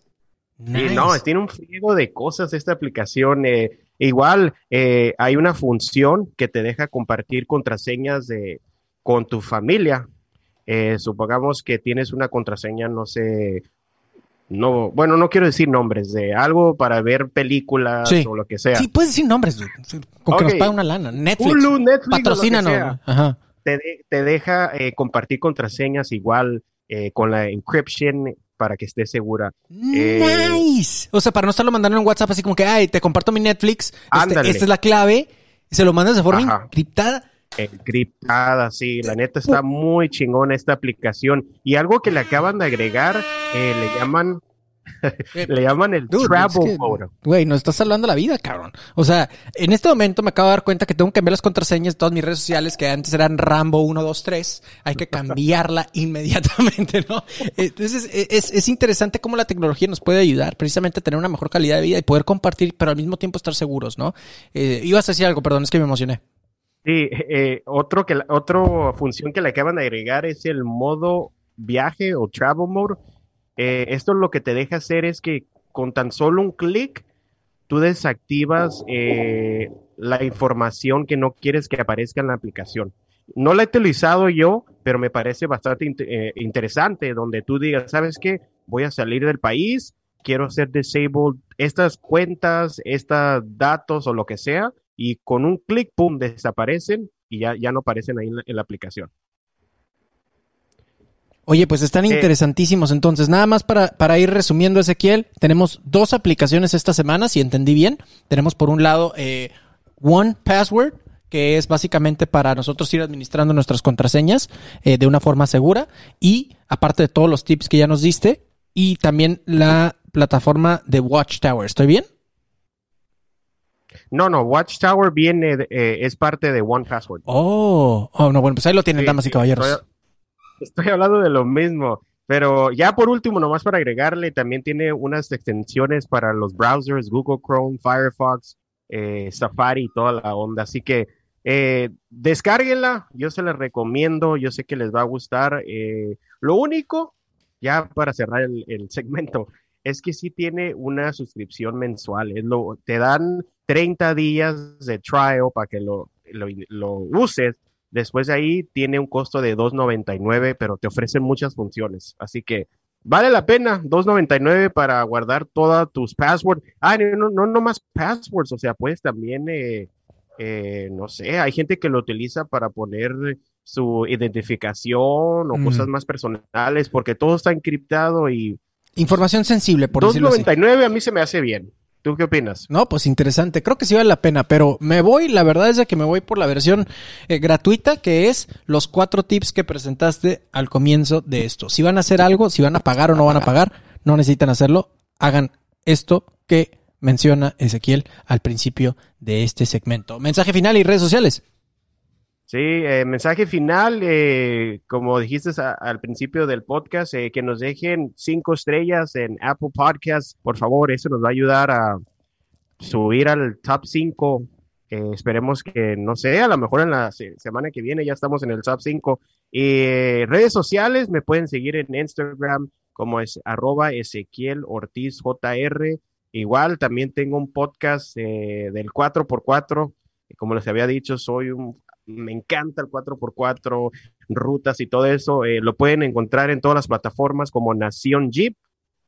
Nice. Sí, no, tiene un friego de cosas esta aplicación. eh, igual eh, hay una función que te deja compartir contraseñas de, con tu familia. Eh, supongamos que tienes una contraseña, no sé, no, bueno, no quiero decir nombres, de algo para ver películas Sí. o lo que sea. Sí, puedes decir nombres. Con que nos pague una lana. Netflix. Hulu, Netflix, Patrocínanos. Ajá. te, de- te deja eh, compartir contraseñas igual eh, con la encryption para que estés segura. Eh, Nice. O sea, para no estarlo mandando en WhatsApp así como que, ay, te comparto mi Netflix. este, esta es la clave. Y se lo mandas de forma Ajá. encriptada. Encriptada, sí, la neta está muy chingona esta aplicación. Y algo que le acaban de agregar, eh, le llaman, le llaman el Dude, travel es que, mode. Güey, nos estás salvando la vida, cabrón. O sea, en este momento me acabo de dar cuenta que tengo que cambiar las contraseñas de todas mis redes sociales que antes eran Rambo 123. Hay que cambiarla inmediatamente, ¿no? Entonces, e, es, es interesante cómo la tecnología nos puede ayudar precisamente a tener una mejor calidad de vida y poder compartir, pero al mismo tiempo estar seguros, ¿no? Eh, ibas a decir algo, perdón, es que me emocioné. Sí, eh, otro que, otro función que le acaban de agregar es el modo viaje o travel mode. Eh, esto lo que te deja hacer es que con tan solo un clic tú desactivas eh, la información que no quieres que aparezca en la aplicación. No la he utilizado yo, pero me parece bastante eh, interesante donde tú digas, ¿sabes qué? Voy a salir del país, quiero hacer disabled estas cuentas, estos datos o lo que sea, y con un clic, pum, desaparecen y ya, ya no aparecen ahí en la, en la aplicación. Oye, pues están Eh. interesantísimos. Entonces, nada más para, para ir resumiendo, Ezequiel, tenemos dos aplicaciones esta semana, si entendí bien. Tenemos por un lado eh, One Password, que es básicamente para nosotros ir administrando nuestras contraseñas eh, de una forma segura. Y aparte de todos los tips que ya nos diste, y también la plataforma de Watchtower. ¿Estoy bien? No, no, Watchtower viene, de- eh, es parte de One Password. Oh, oh, no, bueno, pues ahí lo tienen, Sí, damas y caballeros. Estoy, estoy hablando de lo mismo, pero ya por último, nomás para agregarle, también tiene unas extensiones para los browsers, Google Chrome, Firefox, eh, Safari y toda la onda. Así que eh, descárguenla, yo se les recomiendo, yo sé que les va a gustar. eh, lo único, ya para cerrar el, el segmento, es que sí tiene una suscripción mensual. Es lo, te dan 30 días de trial para que lo, lo, lo uses. Después de ahí tiene un costo de 2.99, pero te ofrecen muchas funciones. Así que vale la pena, 2.99 para guardar todas tus passwords. Ah, no, no, no más passwords, o sea, puedes también, eh, eh, no sé, hay gente que lo utiliza para poner su identificación o Mm. cosas más personales, porque todo está encriptado y Información sensible, por decirlo así. 2.99 a mí se me hace bien. ¿Tú qué opinas? No, pues interesante. Creo que sí vale la pena, pero me voy, la verdad es de que me voy por la versión eh, gratuita, que es los cuatro tips que presentaste al comienzo de esto. Si van a hacer algo, si van a pagar o no van a pagar, no necesitan hacerlo. Hagan esto que menciona Ezequiel al principio de este segmento. Mensaje final y redes sociales. Sí, eh, mensaje final, eh, como dijiste a- al principio del podcast, eh, que nos dejen cinco estrellas en Apple Podcasts, por favor, eso nos va a ayudar a subir al top 5. esperemos que, no sé, a lo mejor en la se- semana que viene ya estamos en el top 5. Eh, redes sociales, me pueden seguir en Instagram como es arroba Ezequiel Ortiz. Igual también tengo un podcast eh, del 4x4. Como les había dicho, soy un me encanta el 4x4, rutas y todo eso. eh, lo pueden encontrar en todas las plataformas como Nación Jeep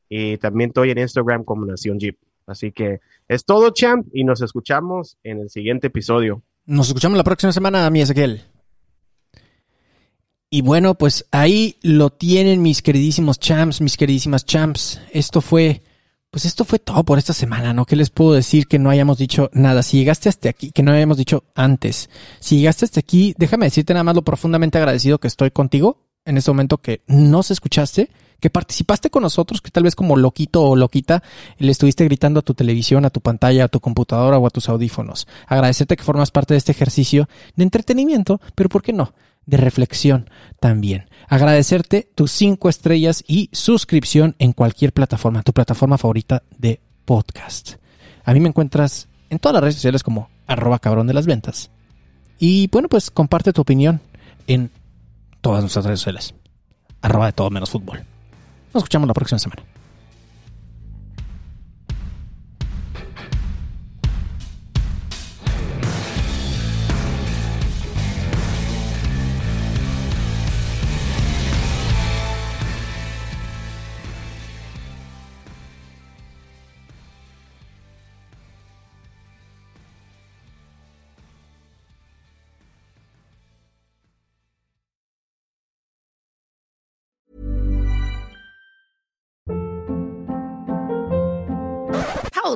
y también estoy en Instagram como Nación Jeep. Así que es todo, champ, y nos escuchamos en el siguiente episodio. Nos escuchamos la próxima semana, mi Ezequiel. Y bueno, pues ahí lo tienen mis queridísimos champs, mis queridísimas champs. Esto fue, pues esto fue todo por esta semana, ¿no? ¿Qué les puedo decir que no hayamos dicho nada? Si llegaste hasta aquí, que no hayamos dicho antes. Si llegaste hasta aquí, déjame decirte nada más lo profundamente agradecido que estoy contigo en este momento que nos escuchaste, que participaste con nosotros, que tal vez como loquito o loquita le estuviste gritando a tu televisión, a tu pantalla, a tu computadora o a tus audífonos. Agradecerte que formas parte de este ejercicio de entretenimiento, pero ¿por qué no? De reflexión también. Agradecerte tus cinco estrellas y suscripción en cualquier plataforma, tu plataforma favorita de podcast. A mí me encuentras en todas las redes sociales como arroba cabrón de las ventas. Y bueno, pues comparte tu opinión en todas nuestras redes sociales. Arroba de todo menos fútbol. Nos escuchamos la próxima semana.